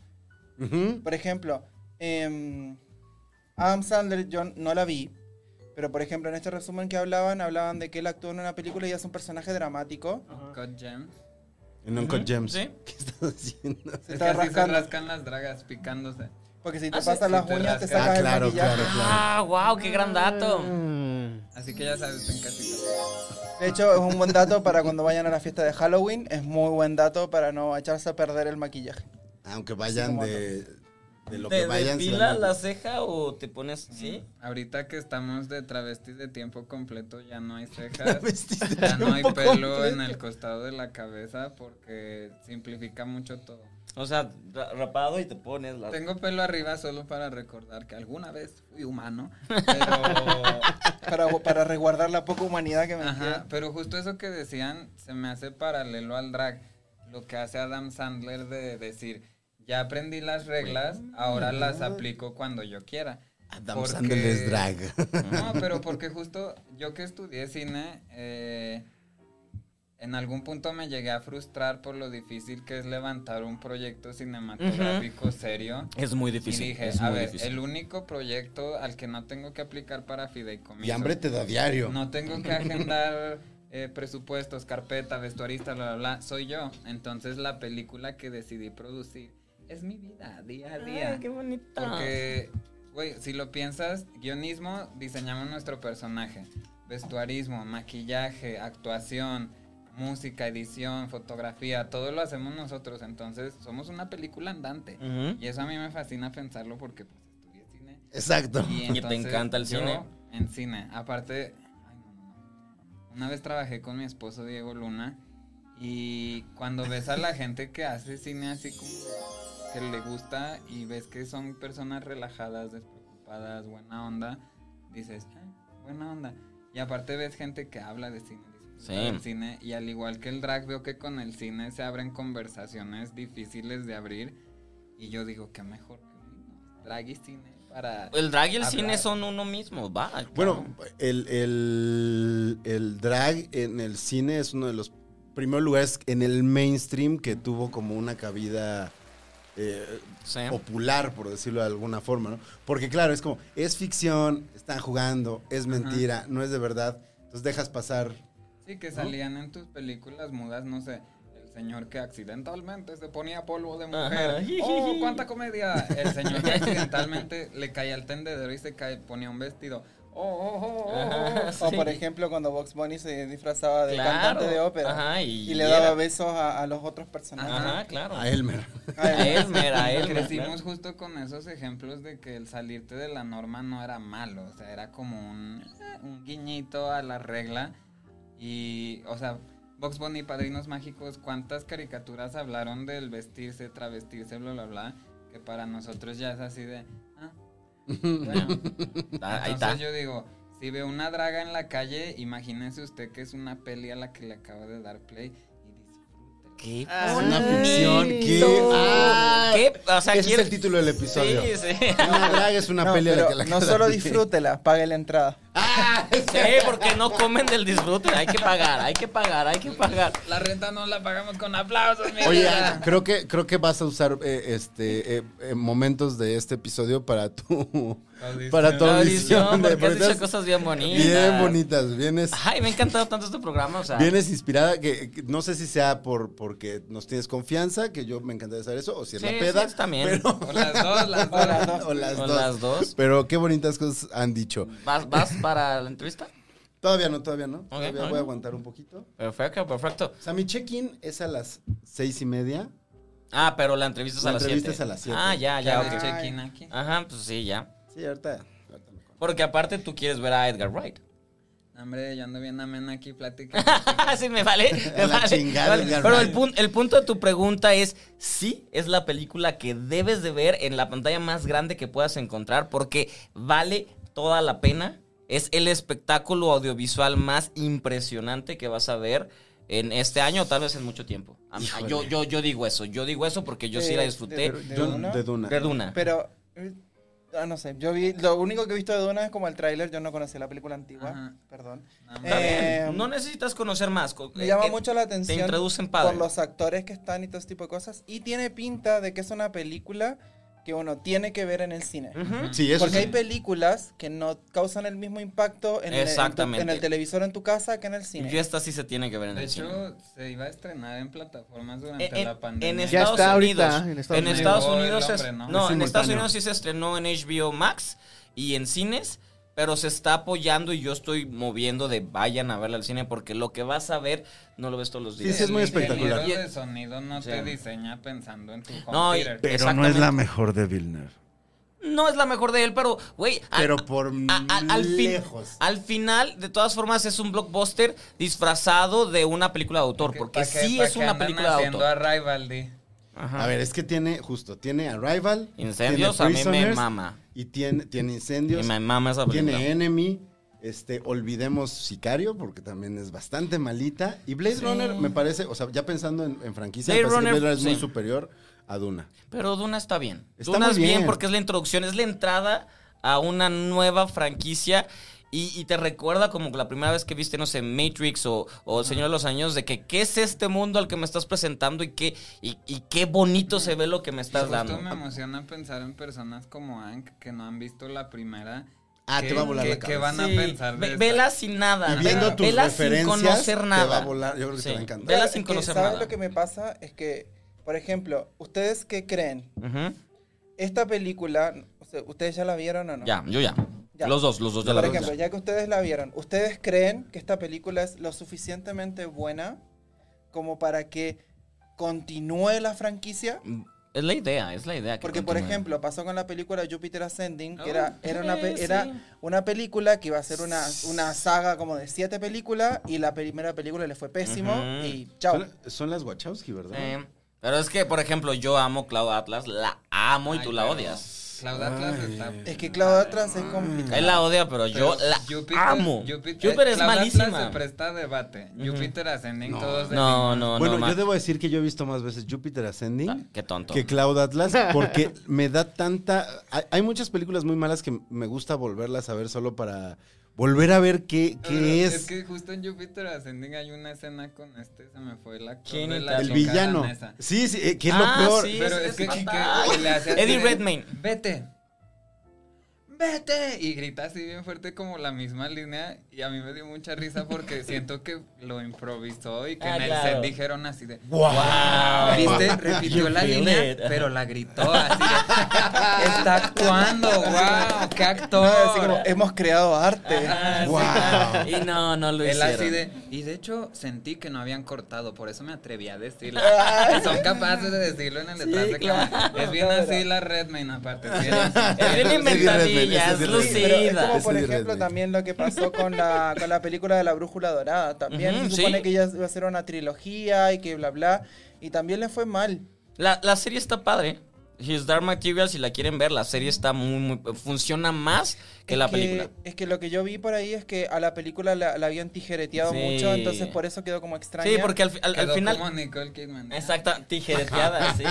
Por ejemplo, em, Adam Sandler yo no la vi, pero por ejemplo en este resumen que hablaban, hablaban de que él actuó en una película y es un personaje dramático. Scott James. En Uncut Gems. Sí. ¿Qué estás haciendo? Se Es que está así se rascando. rascan las dragas picándose. Porque si te Ah, sí las te uñas, te rascas. sacas Ah, el claro, maquillaje. claro, claro. Ah, wow, qué gran dato. Mm. Así que ya sabes, en casita. De hecho, es un buen dato para cuando vayan a la fiesta de Halloween. Es muy buen dato para no echarse a perder el maquillaje. Aunque vayan de, de lo ¿Te que vayan. depila la ceja o te pones sí? Ahorita que estamos de travestis de tiempo completo, ya no hay cejas. Ya no hay pelo completo. en el costado de la cabeza porque simplifica mucho todo. O sea, ra- rapado y te pones la Tengo pelo arriba solo para recordar que alguna vez fui humano, pero Para, para resguardar la poca humanidad que me Ajá, queda. pero justo eso que decían se me hace paralelo al drag. Lo que hace Adam Sandler de decir, ya aprendí las reglas, ahora las aplico cuando yo quiera. Adam Porque- Sandler drag. No, pero porque justo yo que estudié cine, eh, en algún punto me llegué a frustrar por lo difícil que es levantar un proyecto cinematográfico serio. Es muy Y difícil. dije, es a ver, difícil. el único proyecto al que no tengo que aplicar para fideicomiso. Y hambre te da diario. No tengo que agendar eh, presupuestos, carpeta, vestuarista, bla, bla, bla. Soy yo. Entonces la película que decidí producir es mi vida, día a día. Ay, qué bonita. Porque, güey, si lo piensas, guionismo, diseñamos nuestro personaje. Vestuarismo, maquillaje, actuación, música, edición, fotografía, todo lo hacemos nosotros. Entonces somos una película andante. Y eso a mí me fascina pensarlo porque pues estudié cine. Exacto. Y, Y te entonces, encanta el yo, cine. En cine. Aparte, ay, no, no. una vez trabajé con mi esposo Diego Luna Y cuando ves a la gente que hace cine así como que le gusta y ves que son personas relajadas, despreocupadas, buena onda, dices, "Ah, buena onda. Y aparte ves gente que habla de cine, Sí. del cine y al igual que el drag veo que con el cine se abren conversaciones difíciles de abrir y yo digo, qué mejor que drag y cine para El drag y el hablar. cine son uno mismo, va. Bueno, claro. el, el- el drag en el cine es uno de los primeros lugares en el mainstream que tuvo como una cabida eh, popular, por decirlo de alguna forma, ¿no? Porque claro, es como, es ficción, están jugando, es mentira, no es de verdad. Entonces dejas pasar. Sí, que salían en tus películas mudas, no sé, el señor que accidentalmente se ponía polvo de mujer. Ajá. ¡Oh, cuánta comedia! El señor que accidentalmente le caía al tendedero y se cae, ponía un vestido. ¡Oh, oh, oh, oh, Ajá, oh! O sí. por ejemplo cuando Box Bunny se disfrazaba de Claro. cantante de ópera Ajá, y, y le era- daba besos a, a los otros personajes. Ajá, claro. A Elmer. A Elmer, a Y Elmer. Crecimos claro. justo con esos ejemplos de que el salirte de la norma no era malo, o sea, era como un, un guiñito a la regla. Y, o sea, Box Bunny, Padrinos Mágicos, ¿cuántas caricaturas hablaron del vestirse, travestirse, bla, bla, bla? Que para nosotros ya es así de, bueno. Ahí Entonces yo digo, si ve una draga en la calle, imagínese usted que es una peli a la que le acaba de dar play. Qué Ah, Una ficción que. ¡Ah! ¿Qué? O sea, Ese es el título del episodio. Sí, sí. Una drag es una No, peli a la que la no solo disfrútela, pague la entrada. ¡Ah! Sí, porque no comen del disfrute. Hay que pagar, hay que pagar, hay que pagar. La renta no la pagamos con aplausos, mi Oye. Ana, creo que, creo que vas a usar eh, este eh, eh, momentos de este episodio para tu. Para tu La audición. de- porque has dicho cosas bien bonitas. bien bonitas. Vienes, Ay, me ha encantado tanto este programa, o sea. vienes inspirada, que, que no sé si sea por porque nos tienes confianza, que yo me encantaría saber eso, o si es Sí, la peda. sí, también. Pero, O las dos, las dos. O las dos. o las O dos. las dos. Pero qué bonitas cosas han dicho. ¿Vas, vas para la entrevista? Todavía no, todavía no. Todavía voy a aguantar un poquito. Perfecto, perfecto. O sea, mi check-in es a las seis y media. Ah, pero la entrevista es La a las entrevista 7. es a las siete. Ah, ya, Ya, check-in aquí. Ajá, pues sí, ya. Sí, ahorita. ahorita me acuerdo. Porque aparte tú quieres ver a Edgar Wright. Hombre, yo ando bien amena aquí platicando. sí, me vale. Me la vale, chingada, me vale. Edgar Pero el, pun- el punto de tu pregunta es: sí, es la película que debes de ver en la pantalla más grande que puedas encontrar porque vale toda la pena. Es el espectáculo audiovisual más impresionante que vas a ver en este año o tal vez en mucho tiempo. Híjole. yo, yo, yo digo eso, yo digo eso porque yo sí la De- disfruté. de- Duna. de Duna. De Duna. Pero, eh, ah, no sé, yo vi, lo único que he visto de Duna es como el tráiler, yo no conocía la película antigua, Ajá. perdón. Está Eh, No necesitas conocer más. Me eh, llama eh, mucho la atención Te introducen padre. por los actores que están y todo ese tipo de cosas. Y tiene pinta de que es una película que uno tiene que ver en el cine. Ujú. Sí, eso Porque sí. hay películas que no causan el mismo impacto en, el- en tu- Exactamente. en el televisor en tu casa que en el cine. Y esta sí se tiene que ver en De el cine. hecho, se iba a estrenar en plataformas durante En, la pandemia. en Ya Estados está ahorita Unidos. en En Estados Unidos. Llegó el Unidos es- hombre, ¿no? no, Es en Estados. Unidos sí se estrenó en HBO Max y en cines, pero se está apoyando y yo estoy moviendo de vayan a verla al cine porque lo que vas a ver no lo ves todos los días. sí, es muy El espectacular. de sonido no Sí. te diseña pensando en tu No, y-. Pero no es la mejor de Villeneuve. No es la mejor de él, pero güey, a- Pero por a- a- al, fin- lejos. al final, de todas formas, es un blockbuster disfrazado de una película de autor, Que- porque que- sí es que una película de haciendo autor. a Rivaldi. Ajá. A ver, es que tiene, justo, tiene Arrival. Incendios, tiene a mí me mama. Y tiene, tiene Y Incendios. me mama esa película. Tiene Enemy. Este, olvidemos Sicario, porque también es bastante malita. Y Blade Runner me parece, o sea, ya pensando en, en franquicia, Blade Runner, Blade Runner es muy superior a Duna. Pero Duna está bien. Está Duna es bien. bien. porque es la introducción, es la entrada a una nueva franquicia. Y, y te recuerda como la primera vez que viste, no sé, Matrix o, o El Señor de los Años, de que qué es este mundo al que me estás presentando y qué, y, y qué bonito se ve lo que me estás Justo dando. me emociona pensar en personas como Hank que no han visto la primera. Ah, que- te va a volar que- la que cabeza. van a Sí, pensar ve- de vela sin nada. Y viendo vela- tus vela referencias, sin conocer te nada. va a volar. Yo creo que te Sí. va a encantar. Vela sin que, conocer ¿sabes nada. lo que me pasa? Es que, por ejemplo, ¿ustedes qué creen? Ujú. Esta película, o sea, ¿ustedes ya la vieron o no? Ya, yo ya. Ya. Los dos, los dos ya la Por vimos. ejemplo, ya que ustedes la vieron, ¿ustedes creen que esta película es lo suficientemente buena como para que continúe la franquicia? Es la idea, es la idea. que Porque, por ejemplo, pasó con la película Jupiter Ascending, que Oh, era, era, una, pe- sí. era una película que iba a ser una, una saga como de siete películas y la primera película le fue pésimo y chao. Son, son las Wachowski, ¿verdad? Eh, pero es que, por ejemplo, yo amo Cloud Atlas, la amo y Ay, tú la pero odias. Cloud Atlas está. Es que Cloud Atlas es complicado. Él la odia, pero, yo la amo. Júpiter, Júpiter es Cloud Atlas malísima. se presta a debate. Ujú. Júpiter Ascending, No. todos No, no, bueno, no. ma- yo debo decir que yo he visto más veces Jupiter Ascending Ah, Qué tonto. que Cloud Atlas porque me da tanta... Hay, hay muchas películas muy malas que me gusta volverlas a ver solo para volver a ver qué, qué es. Es que justo en Júpiter Ascending hay una escena con este, se me fue actor ¿Quién de la el villano. danesa. Sí, sí, eh, que es Ah, lo peor. sí. Pero es es, que, que- le hace Eddie Redmayne. Vete. Vete. Y grita así bien fuerte como la misma línea. Y a mí me dio mucha risa porque siento que lo improvisó y que Ah, en el claro. set dijeron así de. ¡Wow! ¿Viste? Repitió You la línea, it. pero la gritó así de. Está actuando, wow, qué actor. Así como, hemos creado arte. Sí. Wow. Y no, no lo Él hicieron. así de, y de hecho sentí que no habían cortado, por eso me atreví a decirlo. Son capaces de decirlo en el detrás de cámara. Es bien así la Redmayne aparte. sí, Es bien inventadilla, es pero es lucida. como por ejemplo también lo que pasó con la, con la película de la Brújula Dorada. También Ujú, se supone sí. que ya iba a ser una trilogía y que bla bla. Y también le fue mal. La, la serie está padre. His Dark Material, si la quieren ver, la serie está muy, muy. funciona más que es la película. Es que lo que yo vi por ahí es que a la película la, la habían tijereteado Sí. mucho, entonces por eso quedó como extraña. Sí, porque al, al- al Quedó final. como Nicole Kidman. Exacto, tijereteada, sí.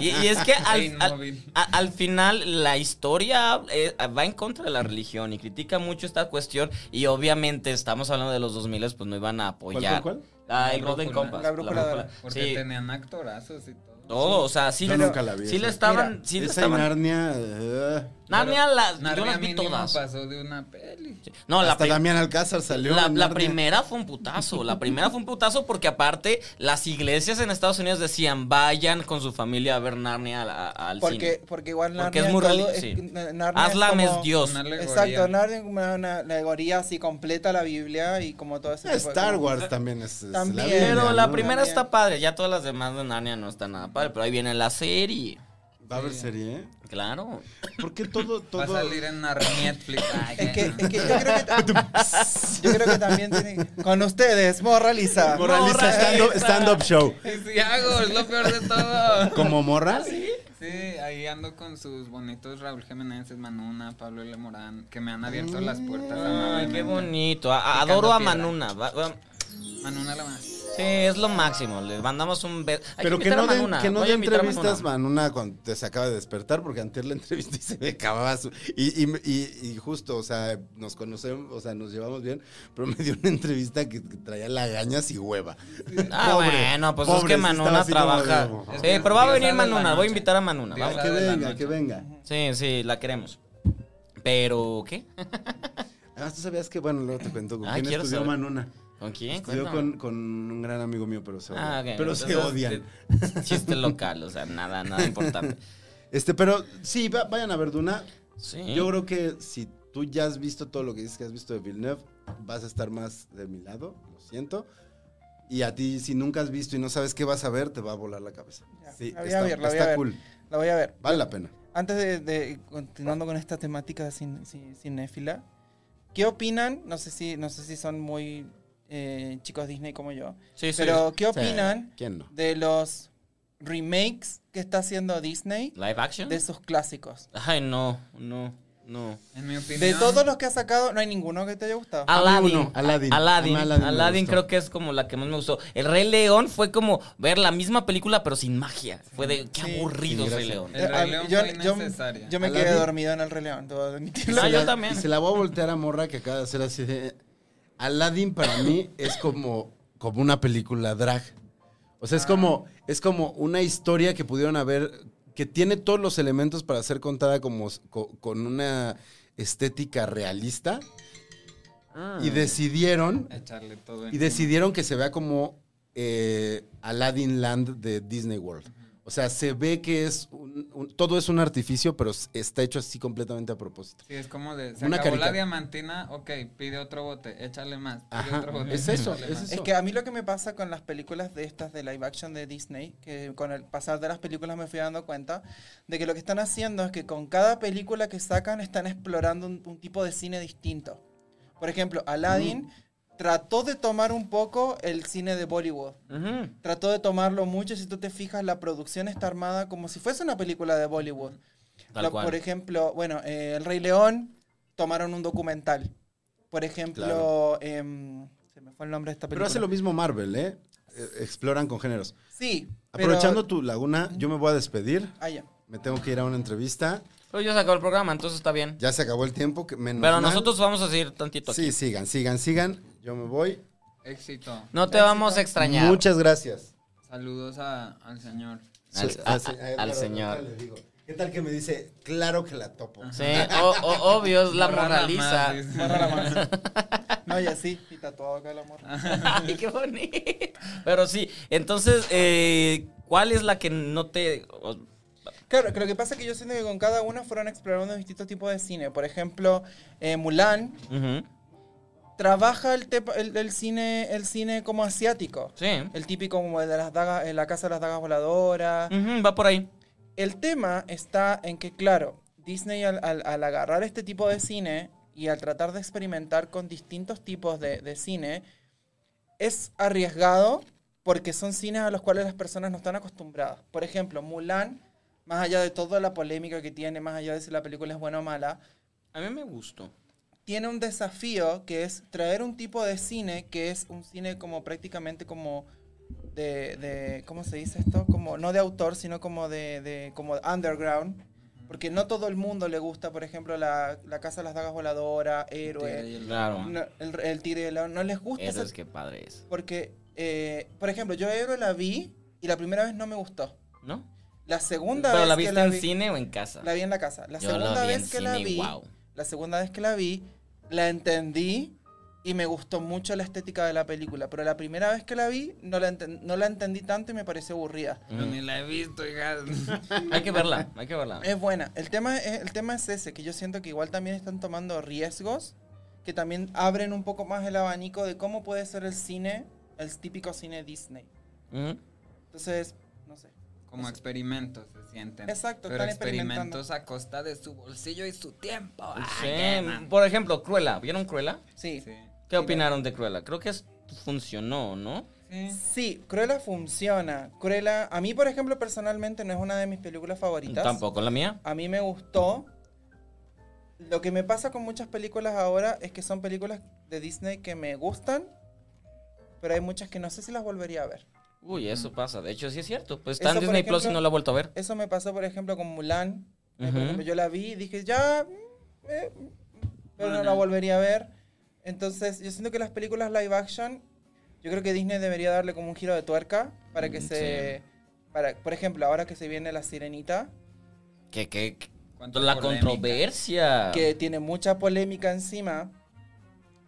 Y, y es que al, al, al final la historia eh, va en contra de la religión y critica mucho esta cuestión. Y obviamente estamos hablando de los 2000, pues no iban a apoyar. cuál, cuál? Ah, el La Golden brújula. Compass. La brújula dorada. Porque Sí, tenían actorazos y todo. todo, o sea, sí, Yo le- nunca la vi sí le estaban. Mira, sí le estaban. Narnia... eh, Narnia, las, yo Narnia las vi todas. pasó de una peli. No, la, hasta pri- Damián Alcázar salió la, la primera fue un putazo. La primera fue un putazo porque aparte las iglesias en Estados Unidos decían vayan con su familia a ver Narnia al, al porque, cine. porque igual Porque Narnia es muy todo es- sí. N- Narnia Aslan es, como- Dios. Exacto, Narnia es como una alegoría así completa la Biblia y como todo ese Star. Wars también es, es También. la Pero la ¿no? primera está padre, ya todas las demás de Narnia no están nada padre, pero ahí viene la serie. Va a haber serie, ¿eh? Claro. ¿Por qué todo, todo... Va a salir en Netflix. Ay, Es que, es que yo creo que yo creo que también tiene con ustedes, Morra Lisa. Moraliza stand-up stand-up show. Y sí hago, es lo peor de todo. ¿Como morra? Sí, ahí ando con sus bonitos Raúl Jiménez, Manuna, Pablo L. Morán, que me han abierto las puertas. Ay, qué bonito. A- adoro a piedra. Manuna. Va- va- Manuna la más. Sí, es lo máximo. Le mandamos un beso. Hay Pero que a no den, Manuna. que no a entrevistas Manuna. Manuna cuando te- se acaba de despertar, porque antes la entrevista y se me acababa su... Y, y, y- y justo, o sea, nos conocemos, o sea, nos llevamos bien, pero me dio una entrevista que, que traía lagañas y hueva. Ah, Pobre, bueno, pues es que Manuna trabaja. de- Sí, que pero va a venir Manuna. Voy a invitar a Manuna. Vamos. Que de venga, que venga. Sí, sí, la queremos. Pero, ¿qué? Además, tú sabías que, bueno, luego te cuento con Ah, quién estudió saber. Manuna. ¿Con quién? Estudió Cuéntame. con, con un gran amigo mío, pero se odian. Ah, ok. Pero se odian. Chiste local, o sea, nada, nada importante. Este, pero sí, va- vayan a ver Duna. Sí. Yo creo que si tú ya has visto todo lo que dices que has visto de Villeneuve, vas a estar más de mi lado, lo siento. Y a ti, si nunca has visto y no sabes qué vas a ver, te va a volar la cabeza. Ya, Sí, la voy a ver, la voy a ver. cool. La voy a ver. Vale la pena. Antes de, de- continuando con esta temática sin, sin- cinéfila, ¿qué opinan? No sé si, no sé si son muy eh, chicos Disney como yo, Sí, sí. pero ¿qué Sí, opinan ¿Quién no? de los remakes que está haciendo Disney ¿Live action? de sus clásicos? Ay, no, no, no. En mi opinión. De todos los que ha sacado, no hay ninguno que te haya gustado. Aladdin. Aladdin. Aladdin. Aladdin creo que es como la que más me gustó. El Rey León fue como ver la misma película pero sin magia. Fue de qué Sí. aburrido Sin Rey. León. El Rey Ah, León yo, fue yo- yo me quedé Aladdin. dormido en el Rey León. Ah, Se yo la- también. Y se la voy a voltear a Morra que acaba de hacer así de... Aladdin para mí es como, como una película drag. O sea, es como, es como una historia que pudieron haber, que tiene todos los elementos para ser contada como, co- con una estética realista. Y decidieron, Echarle todo y decidieron que se vea como eh, Aladdin Land de Disney World. O sea, se ve que es un- todo es un artificio, pero está hecho así completamente a propósito. Sí, es como de, se Una acabó la diamantina, ok, pide otro bote, échale más, pide Ajá, otro bote. es eso, es más. eso. Es que a mí lo que me pasa con las películas de estas de live action de Disney, que con el pasar de las películas me fui dando cuenta de que lo que están haciendo es que con cada película que sacan están explorando un, un tipo de cine distinto. Por ejemplo, Aladdin trató de tomar un poco el cine de Bollywood. Trató de tomarlo mucho. Si tú te fijas, la producción está armada como si fuese una película de Bollywood. Tal Lo- cual. Por ejemplo, bueno, eh, El Rey León tomaron un documental. Por ejemplo, em, se me fue el nombre de esta Pero película. hace lo mismo Marvel, ¿eh? Eh, Exploran con géneros. Sí. pero- Aprovechando tu laguna, yo me voy a despedir. Ah, ya. Me tengo que ir a una entrevista. Pero ya se acabó el programa, entonces está bien. Ya se acabó el tiempo. que menos Pero mal. nosotros vamos a seguir tantito aquí. Sí, sigan, sigan, sigan. Yo me voy. Éxito. No te vamos a extrañar. Muchas gracias. Saludos a- al señor. Al- a- a- señor. ahorita le digo. ¿Qué tal que me dice, claro que la topo? Sí, o- o- obvio, es la la mano. No, y así, y tatuado acá el amor. Ay, qué bonito. Pero sí, entonces, eh, ¿cuál es la que no te... Claro, que lo que pasa es que yo siento que con cada una fueron explorando distintos tipos de cine. Por ejemplo, eh, Mulan trabaja el, tepa- el, el cine el cine como asiático. Sí. El típico como el de las dagas, en la casa de las dagas voladoras. Va por ahí. El tema está en que, claro, Disney al, al- al agarrar este tipo de cine y al tratar de experimentar con distintos tipos de, de cine, es arriesgado porque son cines a los cuales las personas no están acostumbradas. Por ejemplo, Mulan, más allá de toda la polémica que tiene, más allá de si la película es buena o mala, A mí me gustó. Tiene un desafío que es traer un tipo de cine que es un cine como prácticamente como de, de ¿cómo se dice esto? Como no de autor, sino como de, de como underground. Porque no todo el mundo le gusta, por ejemplo, la, la Casa de las Dagas Voladora, Héroe, el Claro. no, el, el Tigre y el León. No les gusta Eso ese- es que padre es. Porque, eh, por ejemplo, yo Héroe la vi y la primera vez no me gustó. ¿No? La segunda ¿Pero vez la que viste la en vi, cine o en casa? la vi en la casa. La Yo segunda la vi vez en que la cine vi, wow. La segunda vez que la vi, la entendí y me gustó mucho la estética de la película. Pero la primera vez que la vi, no la, enten- no la entendí tanto y me pareció aburrida. Yo ni la he visto, hija. Hay que verla, hay que verla. Es buena. El tema es, el tema es ese, que yo siento que igual también están tomando riesgos, que también abren un poco más el abanico de cómo puede ser el cine, el típico cine Disney. Entonces, no sé. Como experimentos se sienten. Exacto, Pero están experimentando. experimentos a costa de su bolsillo y su tiempo. Sí, por ejemplo, Cruella. ¿Vieron Cruella? Sí. Sí. ¿Qué opinaron de Cruella? Creo que es- funcionó, ¿no? Sí. Sí, Cruella funciona. Cruella, a mí, por ejemplo, personalmente no es una de mis películas favoritas. Tampoco la mía. A mí me gustó. Lo que me pasa con muchas películas ahora es que son películas de Disney que me gustan, pero hay muchas que no sé si las volvería a ver. Uy, eso pasa. De hecho, sí es cierto. Pues está Eso, en Disney Plus y ejemplo, no la he vuelto a ver. Eso me pasó, por ejemplo, con Mulan. Eh, por Ujú. ejemplo, yo la vi y dije, ya, mm, eh, pero no Bueno. la volvería a ver. Entonces, yo siento que las películas live action, yo creo que Disney debería darle como un giro de tuerca para que Mm, se... Para, por ejemplo, ahora que se viene La Sirenita, Que, que, la polémica. controversia. que tiene mucha polémica encima,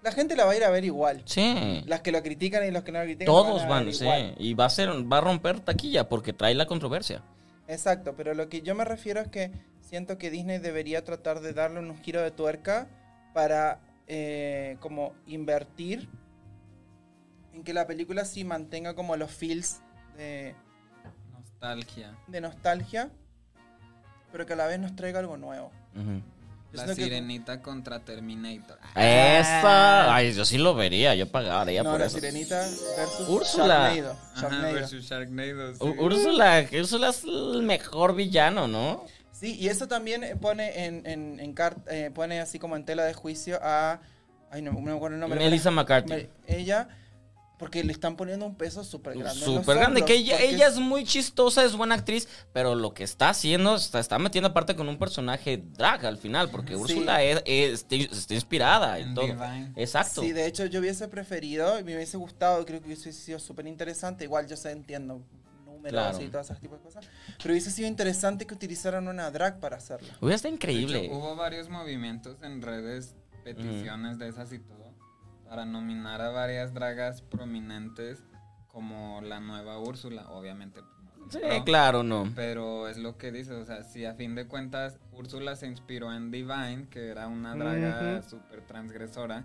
la gente la va a ir a ver igual. Sí. Las que lo critican y los que no lo critican. Todos a van, ver sí. igual. Y va a ser, va a romper taquilla porque trae la controversia. Exacto, pero lo que yo me refiero es que siento que Disney debería tratar de darle un giro de tuerca para eh, como invertir en que la película sí mantenga como los feels de, Nostalgia. de nostalgia, pero que a la vez nos traiga algo nuevo. La que- sirenita contra Terminator. Esa. Ay, yo sí lo vería. Yo pagaría no, por la eso. sirenita versus Úrsula. Sharknado. Ajá, Sharknado. versus Sharknado. sí. Úrsula, que Úrsula es el mejor villano, ¿no? Sí, y eso también pone en, en, en eh, pone así como en tela de juicio a ay no, no me acuerdo el nombre. Melissa McCarthy. ella porque le están poniendo un peso súper grande. Súper grande, que ella, porque ella es muy chistosa, es buena actriz, pero lo que está haciendo, está, está metiendo aparte con un personaje drag al final, porque Sí. Úrsula es- es- está inspirada En todo. Divine. Exacto. Sí, de hecho yo hubiese preferido, me hubiese gustado, creo que hubiese sido súper interesante, igual yo sé, entiendo números Claro. y todas esas tipos de cosas, pero hubiese sido interesante que utilizaran una drag para hacerla. Hubiera estado increíble. hecho, hubo varios movimientos en redes, peticiones de esas y todo, para nominar a varias dragas prominentes como la nueva Úrsula. Obviamente, pues, no Sí, ¿no? claro, no. Pero es lo que dice, o sea, si a fin de cuentas Úrsula se inspiró en Divine, que era una draga Ujú. súper transgresora,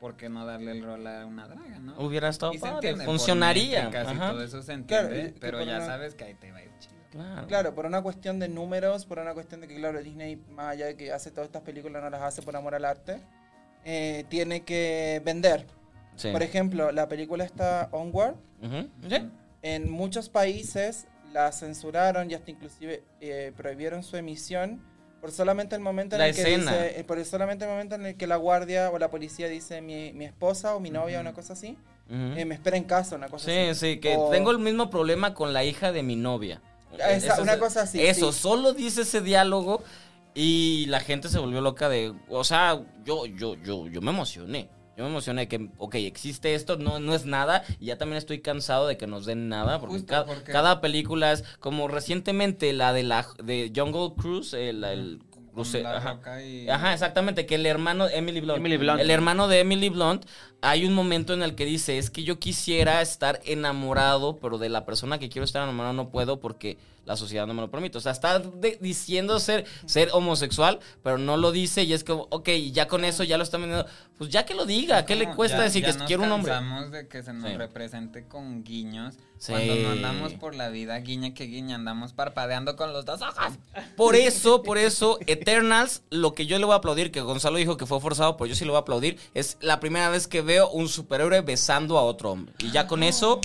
¿por qué no darle el rol a una draga, no? Hubiera estado padre, funcionaría. Ajá. todo eso se Claro, entiende, que pero ya una- sabes que ahí te va a ir chido. Claro. Claro, por una cuestión de números, por una cuestión de que, claro, Disney, más allá de que hace todas estas películas, no las hace por amor al arte, eh, tiene que vender. Sí. Por ejemplo, la película está Onward, Ujú. Sí. en muchos países la censuraron y hasta inclusive eh, prohibieron su emisión por solamente el momento en La el que escena. dice, eh, por solamente el momento en el que la guardia o la policía dice mi, mi esposa o mi novia o una cosa así, Ujú. eh, me espera en casa, una cosa Sí, así. sí, que O- tengo el mismo problema con la hija de mi novia. Esa- Eso una cosa así, Eso, sí. solo dice ese diálogo y la gente se volvió loca de, o sea, yo, yo, yo, yo me emocioné. Yo me emocioné que, ok, existe esto, no, no es nada, y ya también estoy cansado de que nos den nada, porque, Justo, cada, porque- cada película es como recientemente la de la de Jungle Cruise, el, el Con cruce- La ajá. Y- Ajá, exactamente, que el hermano Emily Blunt, Emily Blunt. el hermano de Emily Blunt, hay un momento en el que dice, es que yo quisiera estar enamorado, pero de la persona que quiero estar enamorado no puedo porque la sociedad no me lo permite. O sea, está de- diciendo ser, ser homosexual, pero no lo dice y es como, ok, ya con eso ya lo están vendiendo. Pues ya que lo diga, ¿qué le cuesta ya- decir ya que nos quiero un hombre? de que se nos Sí. represente con guiños. Sí. Cuando no andamos por la vida guiña que guiña, andamos parpadeando con los dos ojos. Por eso, por eso, Eternals, lo que yo le voy a aplaudir, que Gonzalo dijo que fue forzado, pero yo sí le voy a aplaudir, es la primera vez que veo un superhéroe besando a otro hombre. Y ya con eso,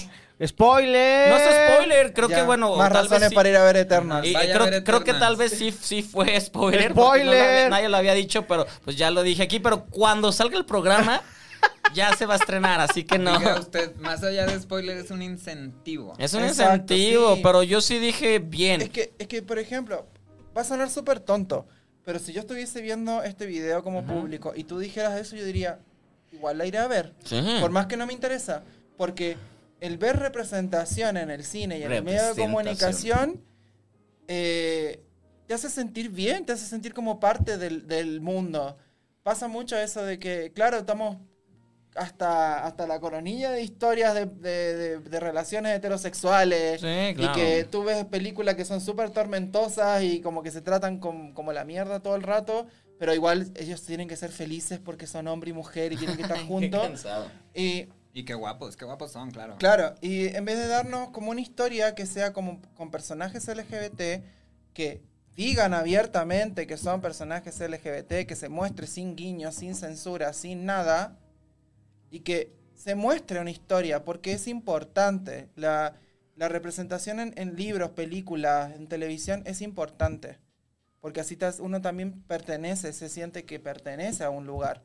¡Spoiler! no es spoiler, creo Ya, que bueno, más tal vez razones sí. para ir a ver Eternal. Y, creo, a ver creo que Eternals. tal vez sí, sí fue spoiler. porque no lo había- ¡Spoiler! nadie lo había dicho, pero pues ya lo dije aquí. Pero cuando salga el programa, ya se va a estrenar, así que no. Diga usted, más allá de spoiler, es un incentivo. Es un Exacto, incentivo, sí. pero yo sí dije bien. Es que, es que, por ejemplo, va a sonar súper tonto, pero si yo estuviese viendo este video como público y tú dijeras eso, yo diría, igual la iré a ver. Sí. Por más que no me interesa, porque el ver representación en el cine y en el medio de comunicación eh, te hace sentir bien, te hace sentir como parte del, del mundo. Pasa mucho eso de que, claro, estamos hasta, hasta la coronilla de historias de, de- de- de relaciones heterosexuales. Sí, claro. Y que tú ves películas que son súper tormentosas y como que se tratan com- como la mierda todo el rato, pero igual ellos tienen que ser felices porque son hombre y mujer y tienen que estar juntos. y Y qué guapos, qué guapos son, claro. claro, y en vez de darnos como una historia que sea como con personajes LGBT que digan abiertamente que son personajes LGBT, que se muestre sin guiños, sin censura, sin nada, y que se muestre una historia, porque es importante. La, la representación en, en libros, películas, en televisión es importante, porque así te- uno también pertenece, se siente que pertenece a un lugar.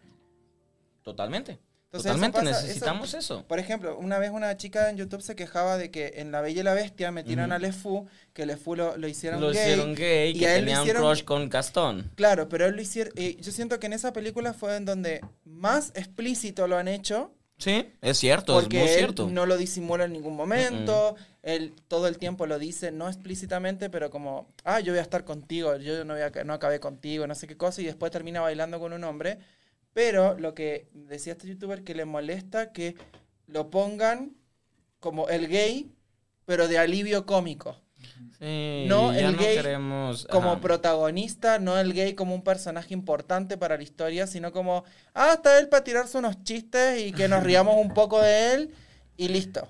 Totalmente. Entonces, eso Totalmente, pasa- necesitamos eso. Por ejemplo, una vez una chica en YouTube se quejaba de que en La Bella y la Bestia metieron Ujú. a LeFou, que LeFou lo, lo hicieron Lo gay. hicieron gay, y que a él hicieron- crush con Gastón. Claro, pero él lo hicieron. eh, yo siento que en esa película fue en donde más explícito lo han hecho. Sí, es cierto, es Porque él cierto. no lo disimula en ningún momento. Él todo el tiempo lo dice, no explícitamente, pero como, ah, yo voy a estar contigo, yo no, voy a, no acabé contigo, no sé qué cosa, y después termina bailando con un hombre. Pero lo que decía este youtuber que le molesta que lo pongan como el gay, pero de alivio cómico. Sí, No, el no gay queremos... Como ajá. protagonista, no el gay como un personaje importante para la historia, sino como, ah, está él para tirarse unos chistes y que nos riamos un poco de él y listo.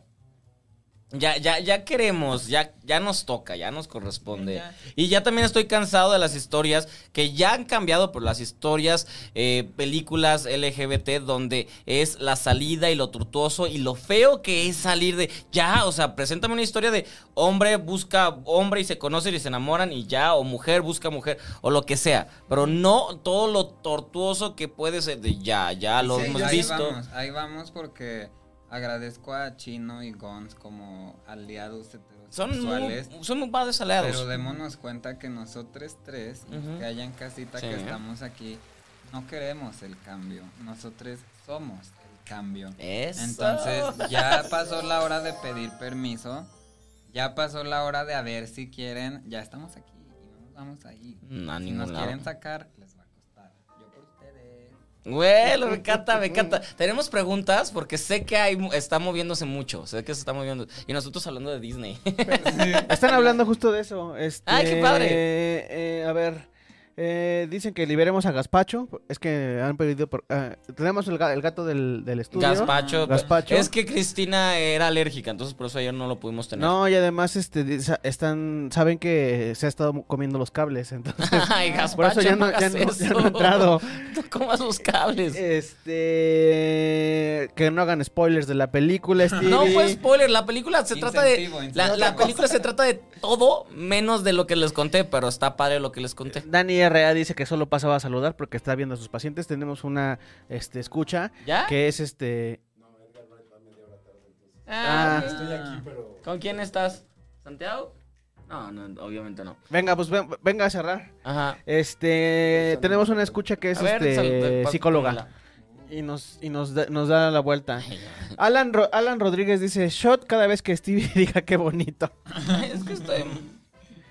Ya, ya, ya queremos, ya, ya nos toca, ya nos corresponde. Ya. Y ya también estoy cansado de las historias que ya han cambiado por las historias, eh, películas LGBT, donde es la salida y lo tortuoso y lo feo que es salir de. Ya, o sea, preséntame una historia de hombre busca hombre y se conocen y se enamoran y ya, o mujer busca mujer, o lo que sea. Pero no todo lo tortuoso que puede ser de ya, ya lo Sí, hemos ahí visto. Vamos, ahí vamos porque agradezco a Chino y Gons como aliados Son muy, heterosexuales. son muy padres aliados. Pero démonos cuenta que nosotros tres, los Ujú. que hay en casita Sí. que estamos aquí, no queremos el cambio. Nosotros somos el cambio. Eso. Entonces ya pasó la hora de pedir permiso. Ya pasó la hora de a ver si quieren. Ya estamos aquí y no nos vamos a ir. No, si nos lado. quieren sacar, Bueno, me encanta, me encanta. Tenemos preguntas porque sé que hay, está moviéndose mucho. Sé que se está moviendo. Y nosotros hablando de Disney. Están hablando justo de eso. Este, Ay, qué padre. eh, a ver. Eh, dicen que liberemos a Gaspacho. Es que han pedido. por- ah, tenemos el, el gato del, del estudio. Gazpacho. Gazpacho. Es que Cristina era alérgica, entonces por eso ayer no lo pudimos tener. No, y además este, están, saben que se ha estado comiendo los cables. Entonces, Ay, por Gazpacho, eso ya no, no ya hagas no- ya eso. no ha entrado. No comas los cables. Este. Que no hagan spoilers de la película, Stevie. No fue spoiler, la película se trata de. Incentivo, La, la película se trata de todo menos de lo que les conté, pero está padre lo que les conté. Dani R.A. dice que solo pasaba a saludar porque está viendo a sus pacientes. Tenemos una este, escucha ¿Ya? que es este. Ah, Ah. ok. ¿Con quién estás? ¿Santiago? No, no, obviamente no. Venga, pues ven- venga a cerrar. Ajá. Este, tenemos una escucha que es A este, pa- psicóloga y nos y nos da, nos da la vuelta. Alan Ro- Alan Rodríguez dice shot cada vez que Stevie diga qué bonito. es que estoy.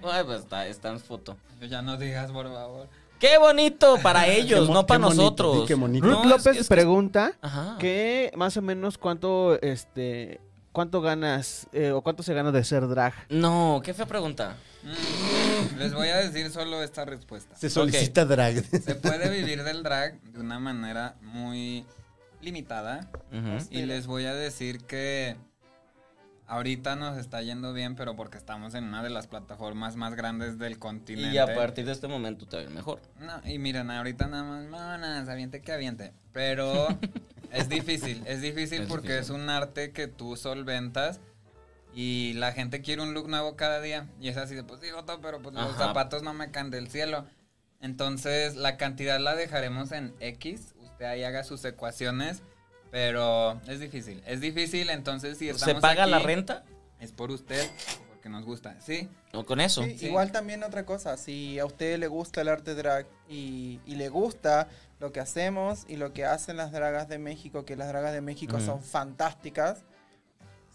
Ay, pues está, está en foto. Ya no digas, por favor. ¡Qué bonito para ellos, no para bonito, nosotros! qué bonito. Ruth No, es López que- es que- pregunta Ajá. que más o menos cuánto este cuánto ganas eh, o cuánto se gana de ser drag. No, qué fea pregunta. Mm, Les voy a decir solo esta respuesta. Se solicita drag. Se puede vivir del drag de una manera muy limitada. Y les voy a decir que ahorita nos está yendo bien, pero porque estamos en una de las plataformas más grandes del continente. Y a partir de este momento te va a ir mejor. No, y miren, ahorita nada más, mamonas, aviente que aviente. Pero es difícil, es difícil Es porque difícil. es un arte que tú solventas y la gente quiere un look nuevo cada día. Y es así de, pues sí, Joto, pero pues los zapatos no me caen del cielo. Entonces, la cantidad la dejaremos en X. Usted ahí haga sus ecuaciones. Pero es difícil, es difícil. Entonces, si estamos ¿Se paga la aquí, renta? Es por usted, porque nos gusta. Sí, ¿O con eso? Sí, Sí. Igual también otra cosa, si a usted le gusta el arte drag y, y le gusta lo que hacemos y lo que hacen las dragas de México, que las dragas de México Ujú. son fantásticas,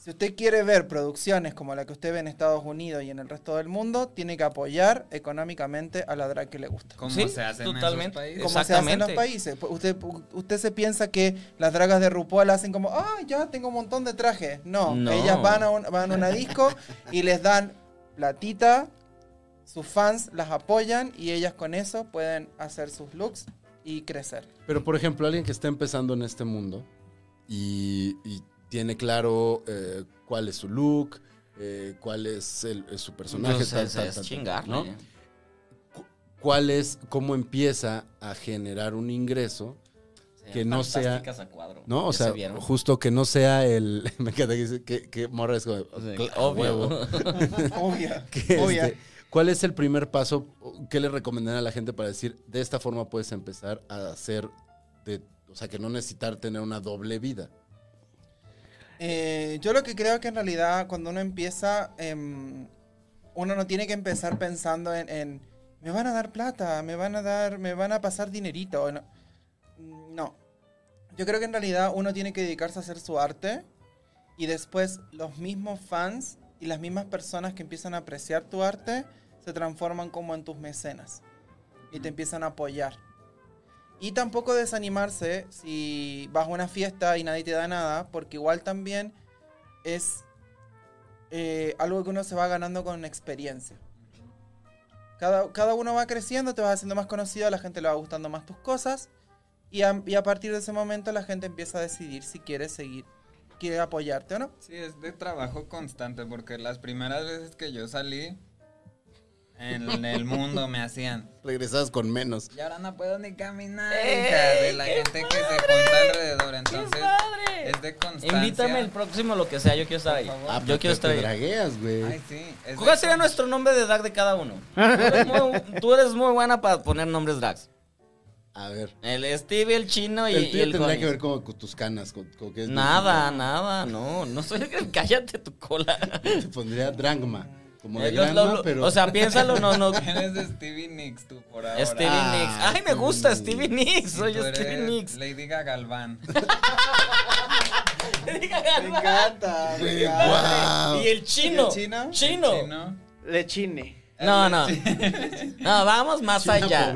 si usted quiere ver producciones como la que usted ve en Estados Unidos y en el resto del mundo, tiene que apoyar económicamente a la drag que le gusta. como Sí, se hace en esos totalmente. países. Como se hace en los Exactamente. países. Pues Usted, usted se piensa que las dragas de RuPaul hacen como, ah, ya tengo un montón de trajes. No, No. ellas van a, un- van a una disco y les dan platita, sus fans las apoyan y ellas con eso pueden hacer sus looks y crecer. Pero, por ejemplo, alguien que está empezando en este mundo y, y tiene claro eh, cuál es su look, eh, cuál es, el- es su personaje, tal, es, tal, es tal, tal, chingarle. ¿no? Cu- ¿Cuál es, cómo empieza a generar un ingreso? Que no sea- a cuadro. ¿No? O ¿Ya sea, se justo que no sea el. Me encanta que dice que, que morra es como. Sí, "Cl- a obvio. huevo". Obvia. Que, Obvia. este, ¿Cuál es el primer paso? ¿Qué le recomendarían a la gente para decir de esta forma puedes empezar a hacer de, o sea, que no necesitar tener una doble vida? Eh, yo lo que creo que en realidad cuando uno empieza, em, uno no tiene que empezar pensando en, en, me van a dar plata, me van a dar, me van a pasar dinerito. No. no. Yo creo que en realidad uno tiene que dedicarse a hacer su arte y después los mismos fans y las mismas personas que empiezan a apreciar tu arte se transforman como en tus mecenas y te empiezan a apoyar. Y tampoco desanimarse si vas a una fiesta y nadie te da nada, porque igual también es eh, algo que uno se va ganando con experiencia. Cada, cada uno va creciendo, te vas haciendo más conocido, a la gente le va gustando más tus cosas, y a, y a partir de ese momento la gente empieza a decidir si quiere seguir, quiere apoyarte o no. Sí, es de trabajo constante porque las primeras veces que yo salí en el mundo me hacían. Regresabas con menos. Y ahora no puedo ni caminar, ¡Ey, hija, de la gente que se junta alrededor. Entonces, padre! es de constancia. Invítame el próximo, lo que sea, yo quiero estar ahí. Ah, yo pero quiero estar te ahí. dragueas, güey. Ay, sí. es ¿Cuál sería nuestro nombre de drag de cada uno? Tú eres muy, tú eres muy buena para poner nombres drags. A ver. El Stevie, el chino y el y tuyo el tendría Gonis. que ver con tus canas. Con, con que es Nada, nada, no, no soy cállate tu cola. Te pondría Drangma. Como de lo- pero. O sea, piénsalo, no, no. Eres de Stevie Nicks tú por ahora. Stevie Ah, Nicks. Ay, me gusta Stevie Stevie Nicks. Soy tú Stevie eres Nicks. Lady Gagalván. Me encanta. Güey, guau. Y el chino. ¿Y el chino? Chino. ¿Sí, no? Lechine. No, no. No, vamos más allá.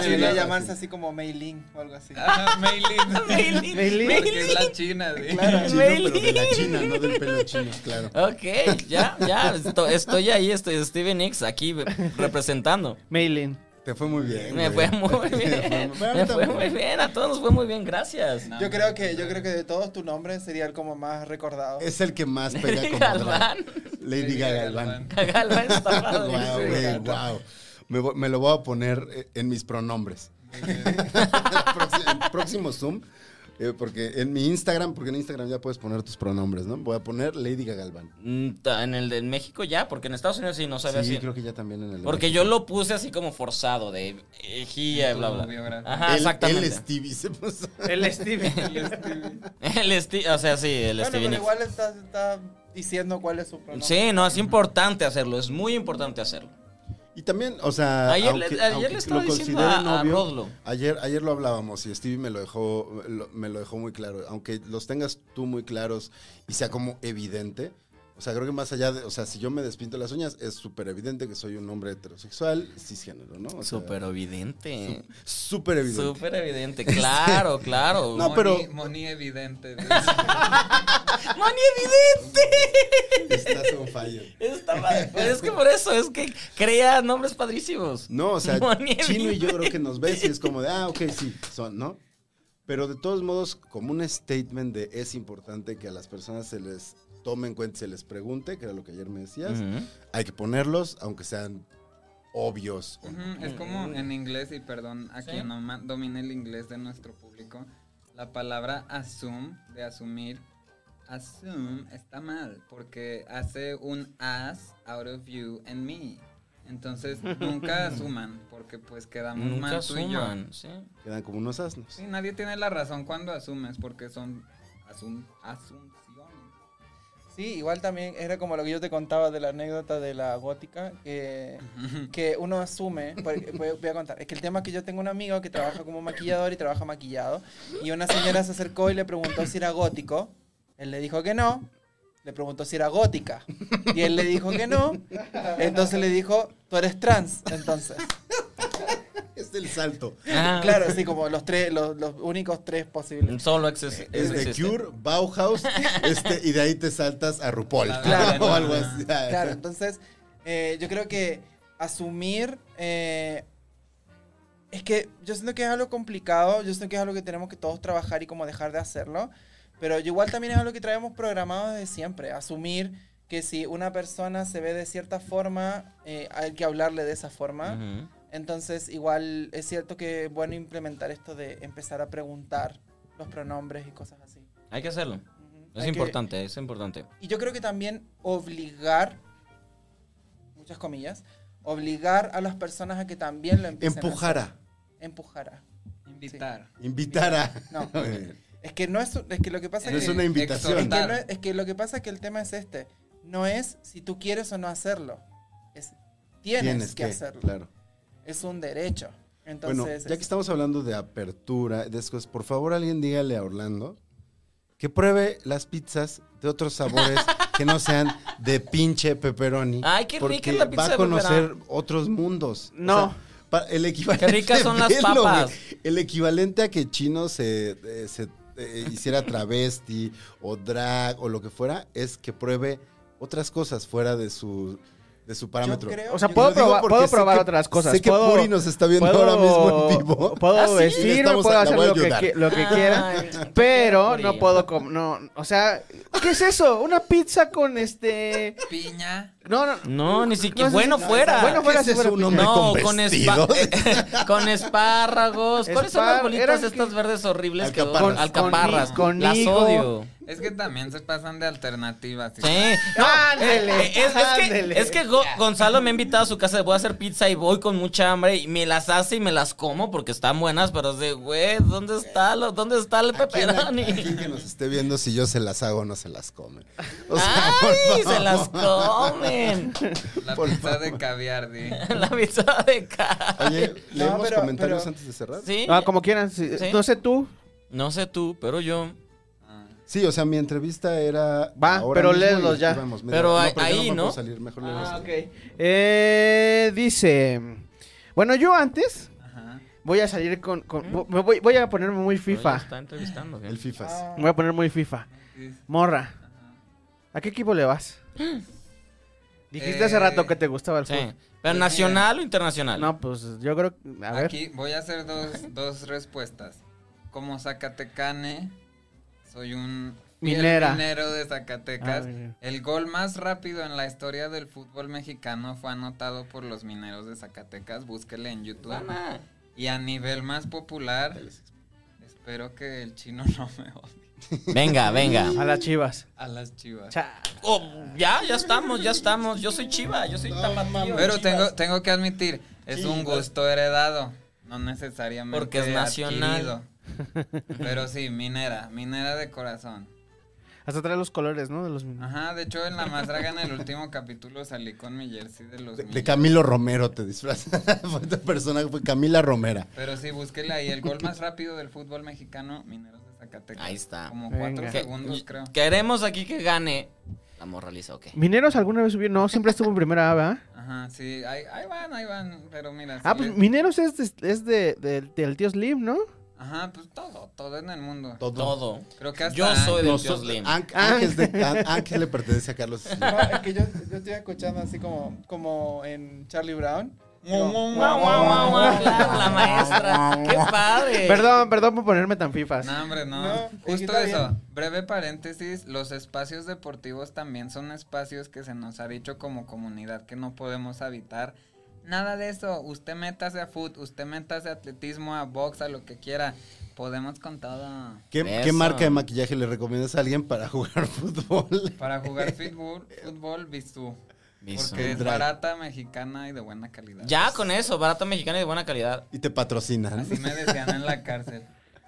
Debería llamarse así como Mei Ling o algo así. Ajá, Meilin. Meilin. Meilin. Porque es la china, sí. Claro. Chino, pero de la China, no del pelo chino, claro. Ok, ya, ya. esto- estoy ahí, estoy Steven Nicks aquí representando. Mailin. Te fue muy bien. Me güey. fue muy bien. Me fue muy bien. A todos nos fue muy bien, gracias. No, Yo creo que, yo creo que de todos tu nombre sería el como más recordado. Es el que más pega como Galván. Lady Gaga Galván. Galván está padre. Wow, güey, wow. Me, lo voy a poner eh, en mis pronombres. próximo, Zoom, eh, porque en mi Instagram, porque en Instagram ya puedes poner tus pronombres, ¿no? Voy a poner Lady Gaga Galván. Mm, En el de México ya, porque en Estados Unidos sí no sabía Sí, así. creo que ya también en el. de Porque México. yo lo puse así como forzado, de ejía, Tu bla, bla. biografía. Ajá, El- exactamente. El Stevie se puso. El Stevie. El esti- o sea, sí, el bueno, Stevie pero igual está, está diciendo cuál es su pronombre. Sí, no, es importante hacerlo, es muy importante hacerlo. Y también, o sea, Ayer aunque, ayer aunque le estaba lo diciendo a- a novio, Rodlo. Ayer, ayer lo hablábamos y Stevie me lo dejó, lo- me lo dejó muy claro. Aunque los tengas tú muy claros y sea como evidente. O sea, creo que más allá de, o sea, si yo me despinto las uñas, es súper evidente que soy un hombre heterosexual, cisgénero, ¿no? Súper evidente. Súper evidente. Súper evidente, claro, claro. No, Moni- pero- Moni evidente. ¡Mani evidente! Estás on fire. Está padre. Pues es que por eso, es que crea nombres padrísimos. No, o sea, Moni Chino y yo creo que nos ves y es como de, ah, ok, sí, son, ¿no? Pero de todos modos, como un statement de es importante que a las personas se les tome en cuenta, se les pregunte, que era lo que ayer me decías, hay que ponerlos, aunque sean obvios. Es como en inglés, y perdón a Sí. quien no domine el inglés de nuestro público, la palabra assume, de asumir, assume está mal, porque hace un as out of you and me. Entonces, nunca asuman, porque pues quedamos Nunca mal tú y yo. sí. Quedan como unos asnos. Sí, nadie tiene la razón cuando asumes, porque son asum- asunciones. Sí, igual también era como lo que yo te contaba de la anécdota de la gótica, que, que uno asume, voy, voy a contar, es que el tema es que yo tengo un amigo que trabaja como maquillador y trabaja maquillado, y una señora se acercó y le preguntó si era gótico, él le dijo que no, le preguntó si era gótica, y él le dijo que no, entonces le dijo, tú eres trans, entonces. Es el salto. Ah, Claro, sí, como los tres, los, los únicos tres posibles. Solo existe. Es de existe. Cure, Bauhaus, este, y de ahí te saltas a RuPaul. Claro. o algo así. Claro, entonces eh, yo creo que asumir eh, es que yo siento que es algo complicado, yo siento que es algo que tenemos que todos trabajar y como dejar de hacerlo, pero yo igual también es algo que traemos programado desde siempre, asumir que si una persona se ve de cierta forma, eh, hay que hablarle de esa forma. Ujú. Entonces, igual es cierto que es bueno implementar esto de empezar a preguntar los pronombres y cosas así. Hay que hacerlo. Es Hay que- importante, es importante. y yo creo que también obligar, muchas comillas, obligar a las personas a que también lo empiecen a Empujara, hacer. Empujara. Invitar. invitara. No. Es que no es, es que lo que pasa No es es que, una es invitación. que, exhortar. no es- es que lo que pasa es que el tema es este. No es si tú quieres o no hacerlo. Es tienes, Tienes que, que, hacerlo. claro. Es un derecho. Entonces, bueno, ya que estamos hablando de apertura, de esas cosas, por favor alguien dígale a Orlando que pruebe las pizzas de otros sabores que no sean de pinche pepperoni. Ay, qué rica es la pizza va a conocer otros mundos. O No. sea, el equivalente. Qué ricas son las velo, papas. güey. El equivalente a que Chino se, eh, se, eh, hiciera travesti o drag o lo que fuera es que pruebe otras cosas fuera de su de su parámetro. creo- O sea, Yo puedo porque puedo probar que- otras cosas. Sé que puedo, Puri nos está viendo puedo- ahora mismo en vivo. Puedo ¿Ah, sí? vestirme, puedo la hacer a lo que, lo que Ay, quiera. qué Pero no puedo com no, o sea, ¿qué es eso? Una pizza con este Piña. No, no. No, ni siquiera. No bueno si- fuera. Bueno fuera ¿Qué si es fuera eso, un hombre no, con con, vestido? espa- con espárragos. ¿Cuáles son las bolitas estas que- verdes horribles que Alcaparras. Con, alcaparras. Con- las odio. Es que también se pasan de alternativas. Sí. No, Ándele, eh, es, es que, ándele. es que Go- Gonzalo me ha invitado a su casa, voy a hacer pizza y voy con mucha hambre y me las hace y me las como porque están buenas, pero es de, güey, ¿dónde está, lo, ¿dónde está el ¿A quién, a- pepperoni? a quién que nos esté viendo si yo se las hago o no se las come? O sea, por ¡Ay, se las comen! La Por pizza de caviar, di. La pizza de cara. Oye, ¿leemos pero- comentarios pero- antes de cerrar? ¿Sí? Ah, como quieran. sí. Sí. No sé tú. No sé tú, pero yo. Ah. Sí, o sea, mi entrevista era. Va, ahora pero léelos ya. vamos, Pero ahí- ¿no? salir, mejor. Ah, ok. Eh, dice. Bueno, yo antes Ajá. voy a salir con. con- me voy, voy a ponerme muy FIFA. Está entrevistando. ¿qué? El FIFAs. Me voy a poner muy FIFA. Morra. ¿A qué equipo le vas? Dijiste hace Eh, rato que te gustaba el Sí. fútbol. ¿Pero nacional o internacional? No, pues yo creo. A ver. Aquí voy a hacer dos, dos respuestas. Como Zacatecane, soy un Minera. minero de Zacatecas. Ah, el gol más rápido en la historia del fútbol mexicano fue anotado por los mineros de Zacatecas. Búsquele en YouTube. Y a nivel más popular, espero que el chino no me odie. Venga, venga. A las chivas. A las chivas. Cha- Oh, ya, ya estamos, ya estamos. Yo soy chiva, yo soy tapatío. Pero Chivas. tengo, tengo que admitir, es un gusto heredado, no necesariamente Porque es nacional. adquirido. Pero sí, minera, minera de corazón. Hasta trae los colores, ¿no? De los Ajá, de hecho en La Más Draga en el último capítulo salí con mi jersey de los De, de Mineros. Camilo Romero te disfrazas. fue esta persona fue Camila Romera. Pero sí, búsquele ahí, el gol más rápido del fútbol mexicano, Mineros de Zacatecas. Ahí está. Como Venga. cuatro Que- segundos, creo. Queremos aquí que gane la morraliza, ok. ¿Mineros alguna vez subieron? No, siempre estuvo en primera A, ¿verdad? Ajá, sí, ahí, ahí van, ahí van, pero mira. Ah, sí pues Mineros es, de, es de, de- del tío Slim, ¿no? Ajá, pues todo, todo en el mundo. Todo. Todo. Creo que hasta Yo soy tío Nosotros- Slim. Ángel, Ángel de- Án- Ángel le pertenece a Carlos Slim. No, es que yo, yo estoy escuchando así como, como en Charlie Brown. Claro, la maestra. ¡Qué padre! Perdón, perdón por ponerme tan fifas. No, hombre, no. Justo eso. bien. Breve paréntesis, los espacios deportivos también son espacios que se nos ha dicho como comunidad que no podemos habitar. Nada de eso. Usted métase a foot, usted métase a atletismo, a box, a lo que quiera. Podemos con todo. ¿Qué, marca de maquillaje le recomiendas a alguien para jugar fútbol? Para jugar fútbol, fútbol, Bisú. Porque es barata, mexicana y de buena calidad. Ya con eso, barata mexicana y de buena calidad. Y te patrocinan. Así me decían en la cárcel.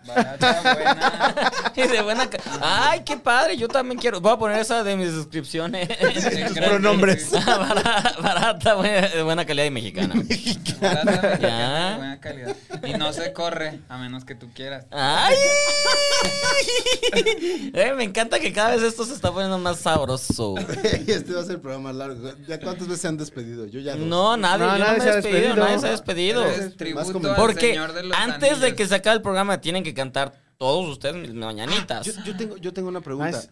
Barata, buena. Y de buena ca- Ay, qué padre, yo también quiero. Voy a poner esa de mis suscripciones. Tus pronombres. barata, barata, buena, de buena calidad y mexicana. Barata, mexicana Ya. y de buena calidad. Y no se corre, a menos que tú quieras. ¡Ay! Eh, me encanta que cada vez esto se está poniendo más sabroso. este va a ser el programa más largo. ¿Ya cuántas veces se han despedido? Yo ya dos. No, nadie, No, yo nadie no se ha despedido, despedido. nadie se ha despedido. Eres tributo al Porque Señor de los antes de Anillos. que se acabe el programa tienen que cantar todos ustedes mis mañanitas. Yo, yo tengo, yo tengo una pregunta. Nice.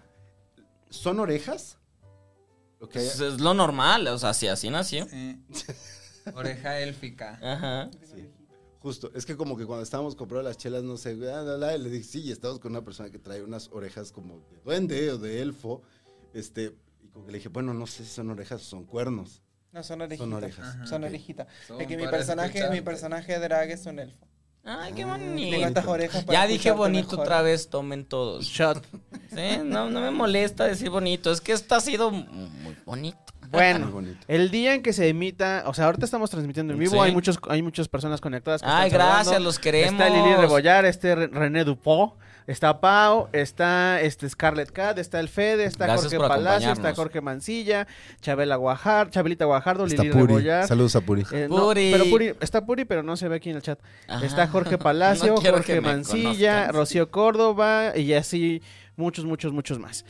¿Son orejas? Lo que hay- Es, es lo normal, o sea, si así nació. Sí. Oreja élfica. Ajá. Sí. Justo, es que como que cuando estábamos comprando las chelas, no sé, la, la, le dije, sí, y estamos con una persona que trae unas orejas como de duende o de elfo, este, y como que le dije, bueno, no sé si son orejas o son cuernos. No, son orejitas. Son orejas. Ajá. Son orejitas. Son Es que mi personaje, mi personaje drag es un elfo. Ay, qué Tengo bonito. estas orejas para Ya dije bonito mejor. otra vez, tomen todos. Shot. Sí, no, no me molesta decir bonito, es que esto ha sido muy bonito. Bueno, bonito. el día en que se emita, o sea, ahorita estamos transmitiendo en vivo, Sí. hay muchos, hay muchas personas conectadas. que Ay, están saludando. gracias, los queremos. Está Lili Rebollar, este Re- René Dupont, está Pau, está este Scarlett Cat, está el Fede, está Gracias Jorge Palacio, está. Jorge Mancilla, Chabela Guajar, Chabelita Guajardo, Está Lili Puri. Rebollar. Saludos a Puri. Eh, no, Puri. pero Puri, está Puri, pero no se ve aquí en el chat. Ajá. Está Jorge Palacio, No Jorge Mancilla, conozcan. Rocío Córdoba y así muchos, muchos, muchos más.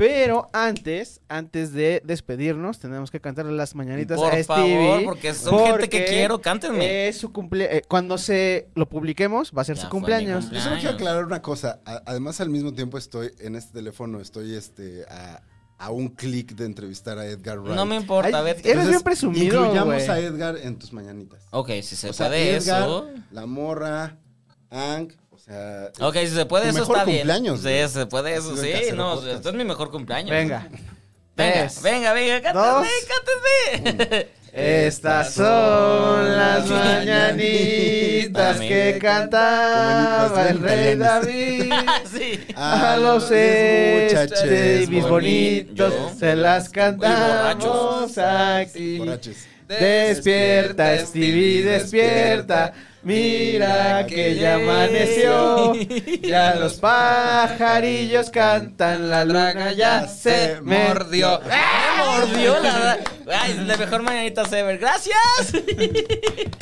Pero antes, antes de despedirnos, tenemos que cantarle las mañanitas Por a favor, Stevie. porque son gente que quiero, cántenme. Es su cumple eh, cuando se lo publiquemos, va a ser Ya su cumpleaños. cumpleaños. Yo solo quiero aclarar una cosa. A- además, al mismo tiempo estoy en este teléfono, estoy este a, a un clic de entrevistar a Edgar Wright. No me importa, Ay, ver. eres bien presumido, Incluyamos a Edgar en tus mañanitas. Ok, si se O sea, puede Edgar, eso. La morra, Ang, sea... Ok, si se puede eso mejor está bien. cumpleaños, Sí, güey. se puede eso, sí. No, Podcast. esto es mi mejor cumpleaños. Venga. venga, Tres, venga, venga, dos, cántame, cántame. Estas son las mañanitas que cantaba el rey David. sí. A los muchaches bonitos bonitos. se las cantamos aquí. Despierta, Stevie, despierta. Mira que ya amaneció. Ya los pajarillos cantan, la luna ya se mordió. ¡Me mordió la Ay, la mejor mañanita ever. ¡Gracias!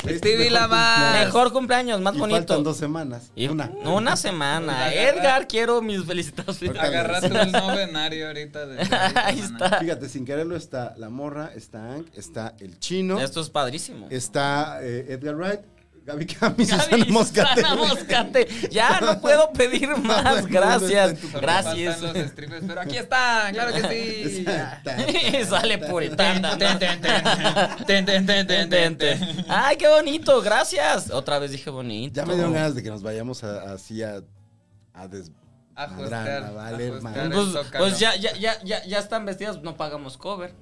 Stevie Lamar. Mejor cumpleaños, más Y bonito. faltan dos semanas. Y- Una. Una semana. Edgar, quiero mis felicitaciones. Agarraste el novenario ahorita. De Ahí está. Fíjate, sin quererlo está la morra, está Hank, está el chino, Esto es padrísimo. está eh, Edgar Wright, Gaby Cami, Susana Moscate. Susana Moscate. Ya no puedo pedir más. Gracias. Gracias. Pero aquí están, claro que sí. Y sale puritana. Ay, qué bonito. Gracias. Otra vez dije bonito. Ya me dieron ganas de que nos vayamos así a, a, des, a valer Pues, pues ya, ya, ya, ya están vestidas, no pagamos cover.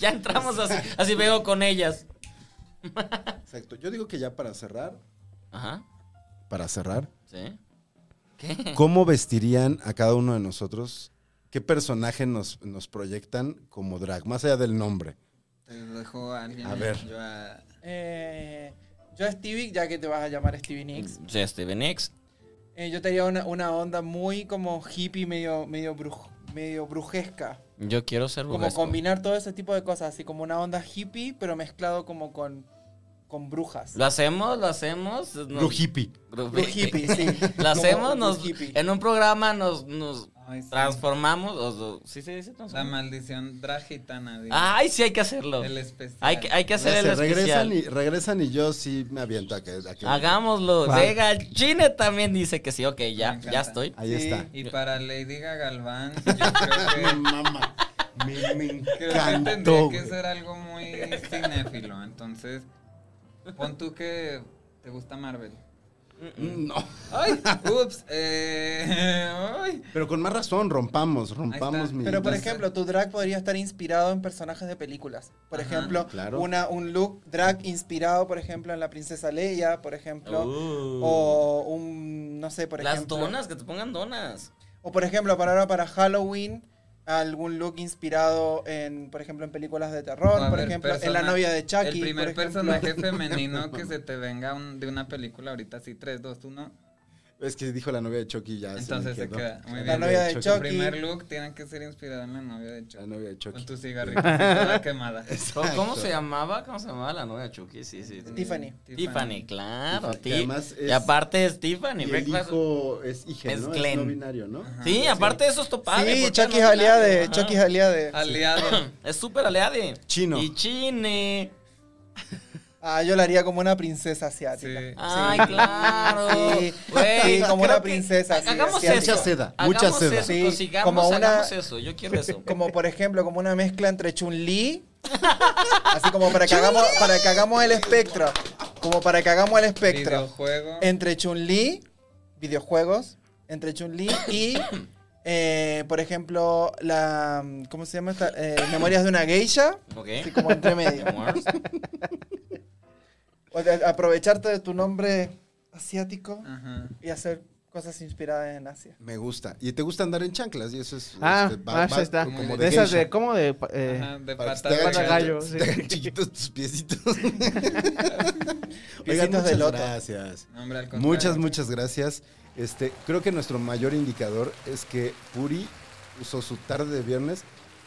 ya entramos así, así veo con ellas. Exacto. Yo digo que ya para cerrar, Ajá, para cerrar, sí. ¿Qué? ¿cómo vestirían a cada uno de nosotros? ¿Qué personaje nos, nos proyectan como drag? Más allá del nombre. Te dejo a alguien. A ver. Yo a- Eh, yo a Stevie, ya que te vas a llamar Stevie Nicks, Sí, Steven X. eh, yo tenía una, una onda muy como hippie, medio, medio, bruj- medio brujesca. Yo quiero ser Como burlesco. combinar todo ese tipo de cosas, así como una onda hippie, pero mezclado como con, con brujas. ¿Lo hacemos? ¿Lo hacemos? Nos- Blue hippie. Bru- Blue hippie, sí. Lo hacemos, nos, en un programa nos, nos Ay, sí. transformamos. o- o- ¿Sí se dice La maldición dragitana. Ay, sí hay que hacerlo. El especial. Hay que, hay que hacer el Se regresan especial. y, regresan y yo sí me aviento a que... a que- Hagámoslo. Venga, Chine también dice que sí. Ok, ya, ya estoy. Ahí Sí. está. Y para Lady Galván, yo creo Me que, mama. Me, me creo que encantó. tendría que ser algo muy cinéfilo. Entonces, pon tú que te gusta Marvel. No. Ay, ups, eh, ay. Pero con más razón, rompamos, rompamos mi... Pero por ejemplo, tu drag podría estar inspirado en personajes de películas. Por Ajá, ejemplo, claro. una, un look drag inspirado, por ejemplo, en la princesa Leia, por ejemplo. Uh. O un, no sé, por Las ejemplo. donas, que te pongan donas. O por ejemplo, para ahora para Halloween, algún look inspirado en, por ejemplo, en películas de terror, por ver, ejemplo, en la novia de Chucky. El primer personaje femenino que se te venga un- de una película ahorita, sí, 3, 2, 1. Es que dijo la novia de Chucky ya. Entonces se queda. Muy La bien. novia de El Chucky. primer look tiene que ser inspirado en la novia de La Chucky. novia de Chucky. Con tu cigarrito toda quemada. ¿Cómo, cómo se llamaba? ¿Cómo se llamaba la novia de Chucky? Sí, sí. sí. Tiffany. Tiffany, claro. Tiffany, además y aparte es Tiffany. Y el hijo es hija, Es ¿no? Glenn. Es no binario, ¿no? Sí, aparte de eso es topable. Sí, porque Chucky no es aliade, Ajá. Chucky es aliade. Aliado. Es súper aliade. Chino. Y Chine. Ah, yo la haría como una princesa asiática. Sí. Ay, claro. Sí, como una princesa, hagamos asiática. Mucha seda, Hagamos mucha seda. Eso, Sí, consigamos, como una- hagamos eso. Yo quiero eso. Como por ejemplo, como una mezcla entre Chun-Li, así como para que hagamos, para que hagamos el espectro, como para que hagamos el espectro Videojuego. entre Chun-Li, videojuegos, entre Chun-Li y, eh, por ejemplo, la, ¿cómo se llama esta? Eh, Memorias de una geisha, Ok. así como entre medio. O de aprovecharte de tu nombre asiático Ajá. y hacer cosas inspiradas en Asia. Me gusta. Y te gusta andar en chanclas y eso es... Ah, este, ah, está. como de esas de, ¿cómo de? eh, Ajá, de Para que pata te hagan Pata de gallo, chiquitos- sí. chiquitos tus piecitos. Oigan, de muchas loto. gracias. No, hombre, al contrario. Muchas, muchas gracias. Este, creo que nuestro mayor indicador es que Puri usó su tarde de viernes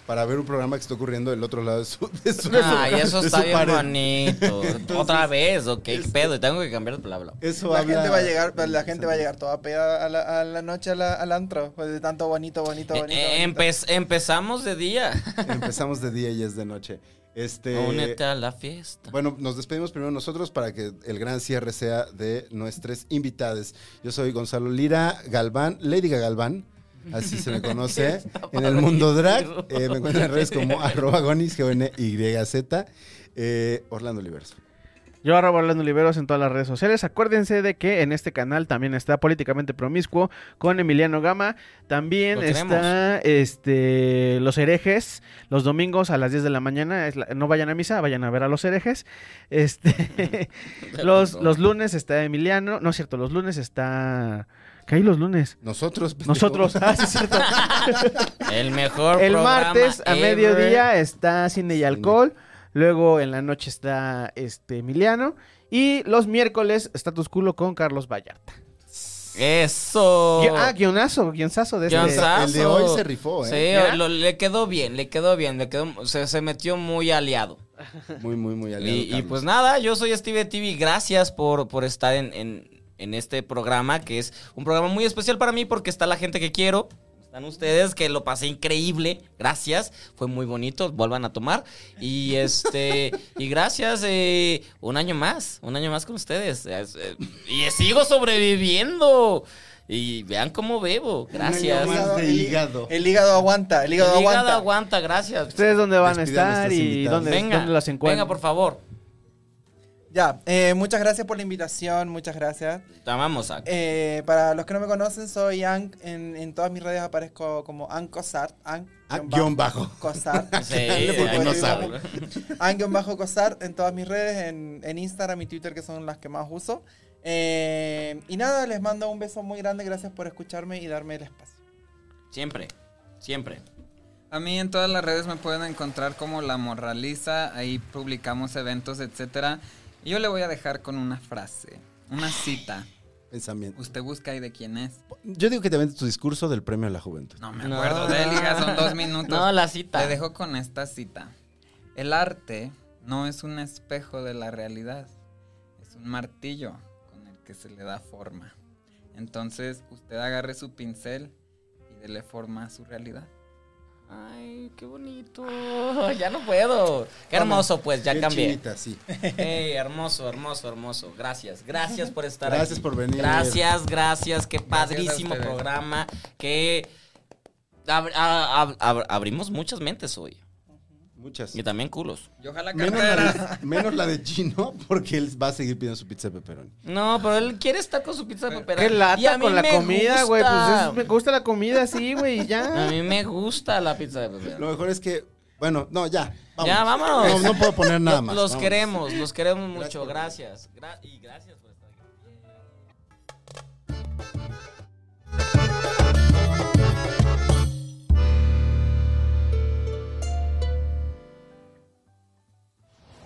para ver un programa que está ocurriendo del otro lado de su, de su- Ay, eso está bien pared. bonito. Otra vez, ok, este- pedo. Tengo que cambiar de bla, bla. Eso La habla- gente va a llegar, la gente va a llegar toda peda a la, a la noche a la- al antro, pues de tanto bonito, bonito, Eh, bonito. eh, bonito. empe- empezamos de día. Empezamos de día y es de noche. Este, Únete a la fiesta. Bueno, nos despedimos primero nosotros para que el gran cierre sea de nuestras invitadas. Yo soy Gonzalo Lira Galván, Lady Galván, así se me conoce en el mundo drag. Eh, me encuentran en redes como arroba gonis, G-O-N-Y-Z, eh, Orlando Oliveros. Yo arroba Orlando Oliveros en todas las redes sociales. Acuérdense de que en este canal también está Políticamente Promiscuo con Emiliano Gama. También está este Los Herejes los domingos a las 10 de la mañana. Es la- no vayan a misa, vayan a ver a Los Herejes. Este, los, los lunes está Emiliano. No es cierto, los lunes está... ¿Qué hay los lunes? Nosotros. pendejo. Nosotros. Ah, sí, es cierto. El mejor El programa martes a ever. mediodía está Cine y Alcohol. Luego en la noche está este Emiliano. Y los miércoles, Status Culo con Carlos Vallarta. Eso. Gui- Ah, guionazo, guionzazo de este. Guionzazo. El de hoy se rifó, ¿eh? Sí, le quedó bien, le quedó bien, le quedó, se, se metió muy aliado. Muy, muy, muy aliado. Y, pues nada, yo soy Steve TV, gracias por, por estar en, en- en este programa, que es un programa muy especial para mí porque está la gente que quiero. Están ustedes, que lo pasé increíble. Gracias. Fue muy bonito. Vuelvan a tomar. Y este. y gracias. eh, un año más. Un año más con ustedes. Es, eh, y sigo sobreviviendo. Y vean cómo bebo. Gracias. Un año más de El- hígado. El hígado aguanta, el hígado El hígado aguanta. aguanta, gracias. ¿Ustedes dónde van a Despidan a estar y dónde, Venga, dónde las encuentran? venga, por favor. Ya, eh, muchas gracias por la invitación, muchas gracias. Te amamos. Eh, para los que no me conocen, soy Ank. En, en todas mis redes aparezco como Ancosart. Ank, Ah, guion bajo. Cosart. Sí, ahí no sabe. Ank bajo Cosart en todas mis redes, en, en Instagram y Twitter, que son las que más uso. Eh, y nada, les mando un beso muy grande. Gracias por escucharme y darme el espacio. Siempre, siempre. A mí en todas las redes me pueden encontrar como La Morraliza, ahí publicamos eventos, etcétera. Y yo le voy a dejar con una frase, una cita. Pensamiento. Usted busca ahí de quién es. Yo digo que te vende tu discurso del premio a la juventud. No me No. acuerdo de él, hija, son dos minutos. No, la cita. Le dejo con esta cita. El arte no es un espejo de la realidad, es un martillo con el que se le da forma. Entonces, usted agarre su pincel y dele forma a su realidad. Ay, qué bonito. Ya no puedo. Qué hermoso, pues, ya Bien cambié. chinita, sí. Ey, hermoso, hermoso, hermoso. Gracias, gracias por estar Gracias aquí. por venir. Gracias, gracias. Qué Gracias padrísimo programa. Que ab- a- ab- ab- abrimos muchas mentes hoy. Muchas. Y también culos. Y ojalá Menos la, de, menos la de Chino, porque él va a seguir pidiendo su pizza de pepperoni. No, pero él quiere estar con su pizza de pepera. Qué Y lata a mí con la comida, güey. Pues gusta. es- me gusta la comida, sí, güey, y A ya. mí me gusta la pizza de pepera. Lo mejor es que, bueno, no, ya. Ya, vámonos. No, no puedo poner nada más. Los vámonos. queremos, los queremos Gracias mucho. Gracias. Gra- y gracias por estar aquí.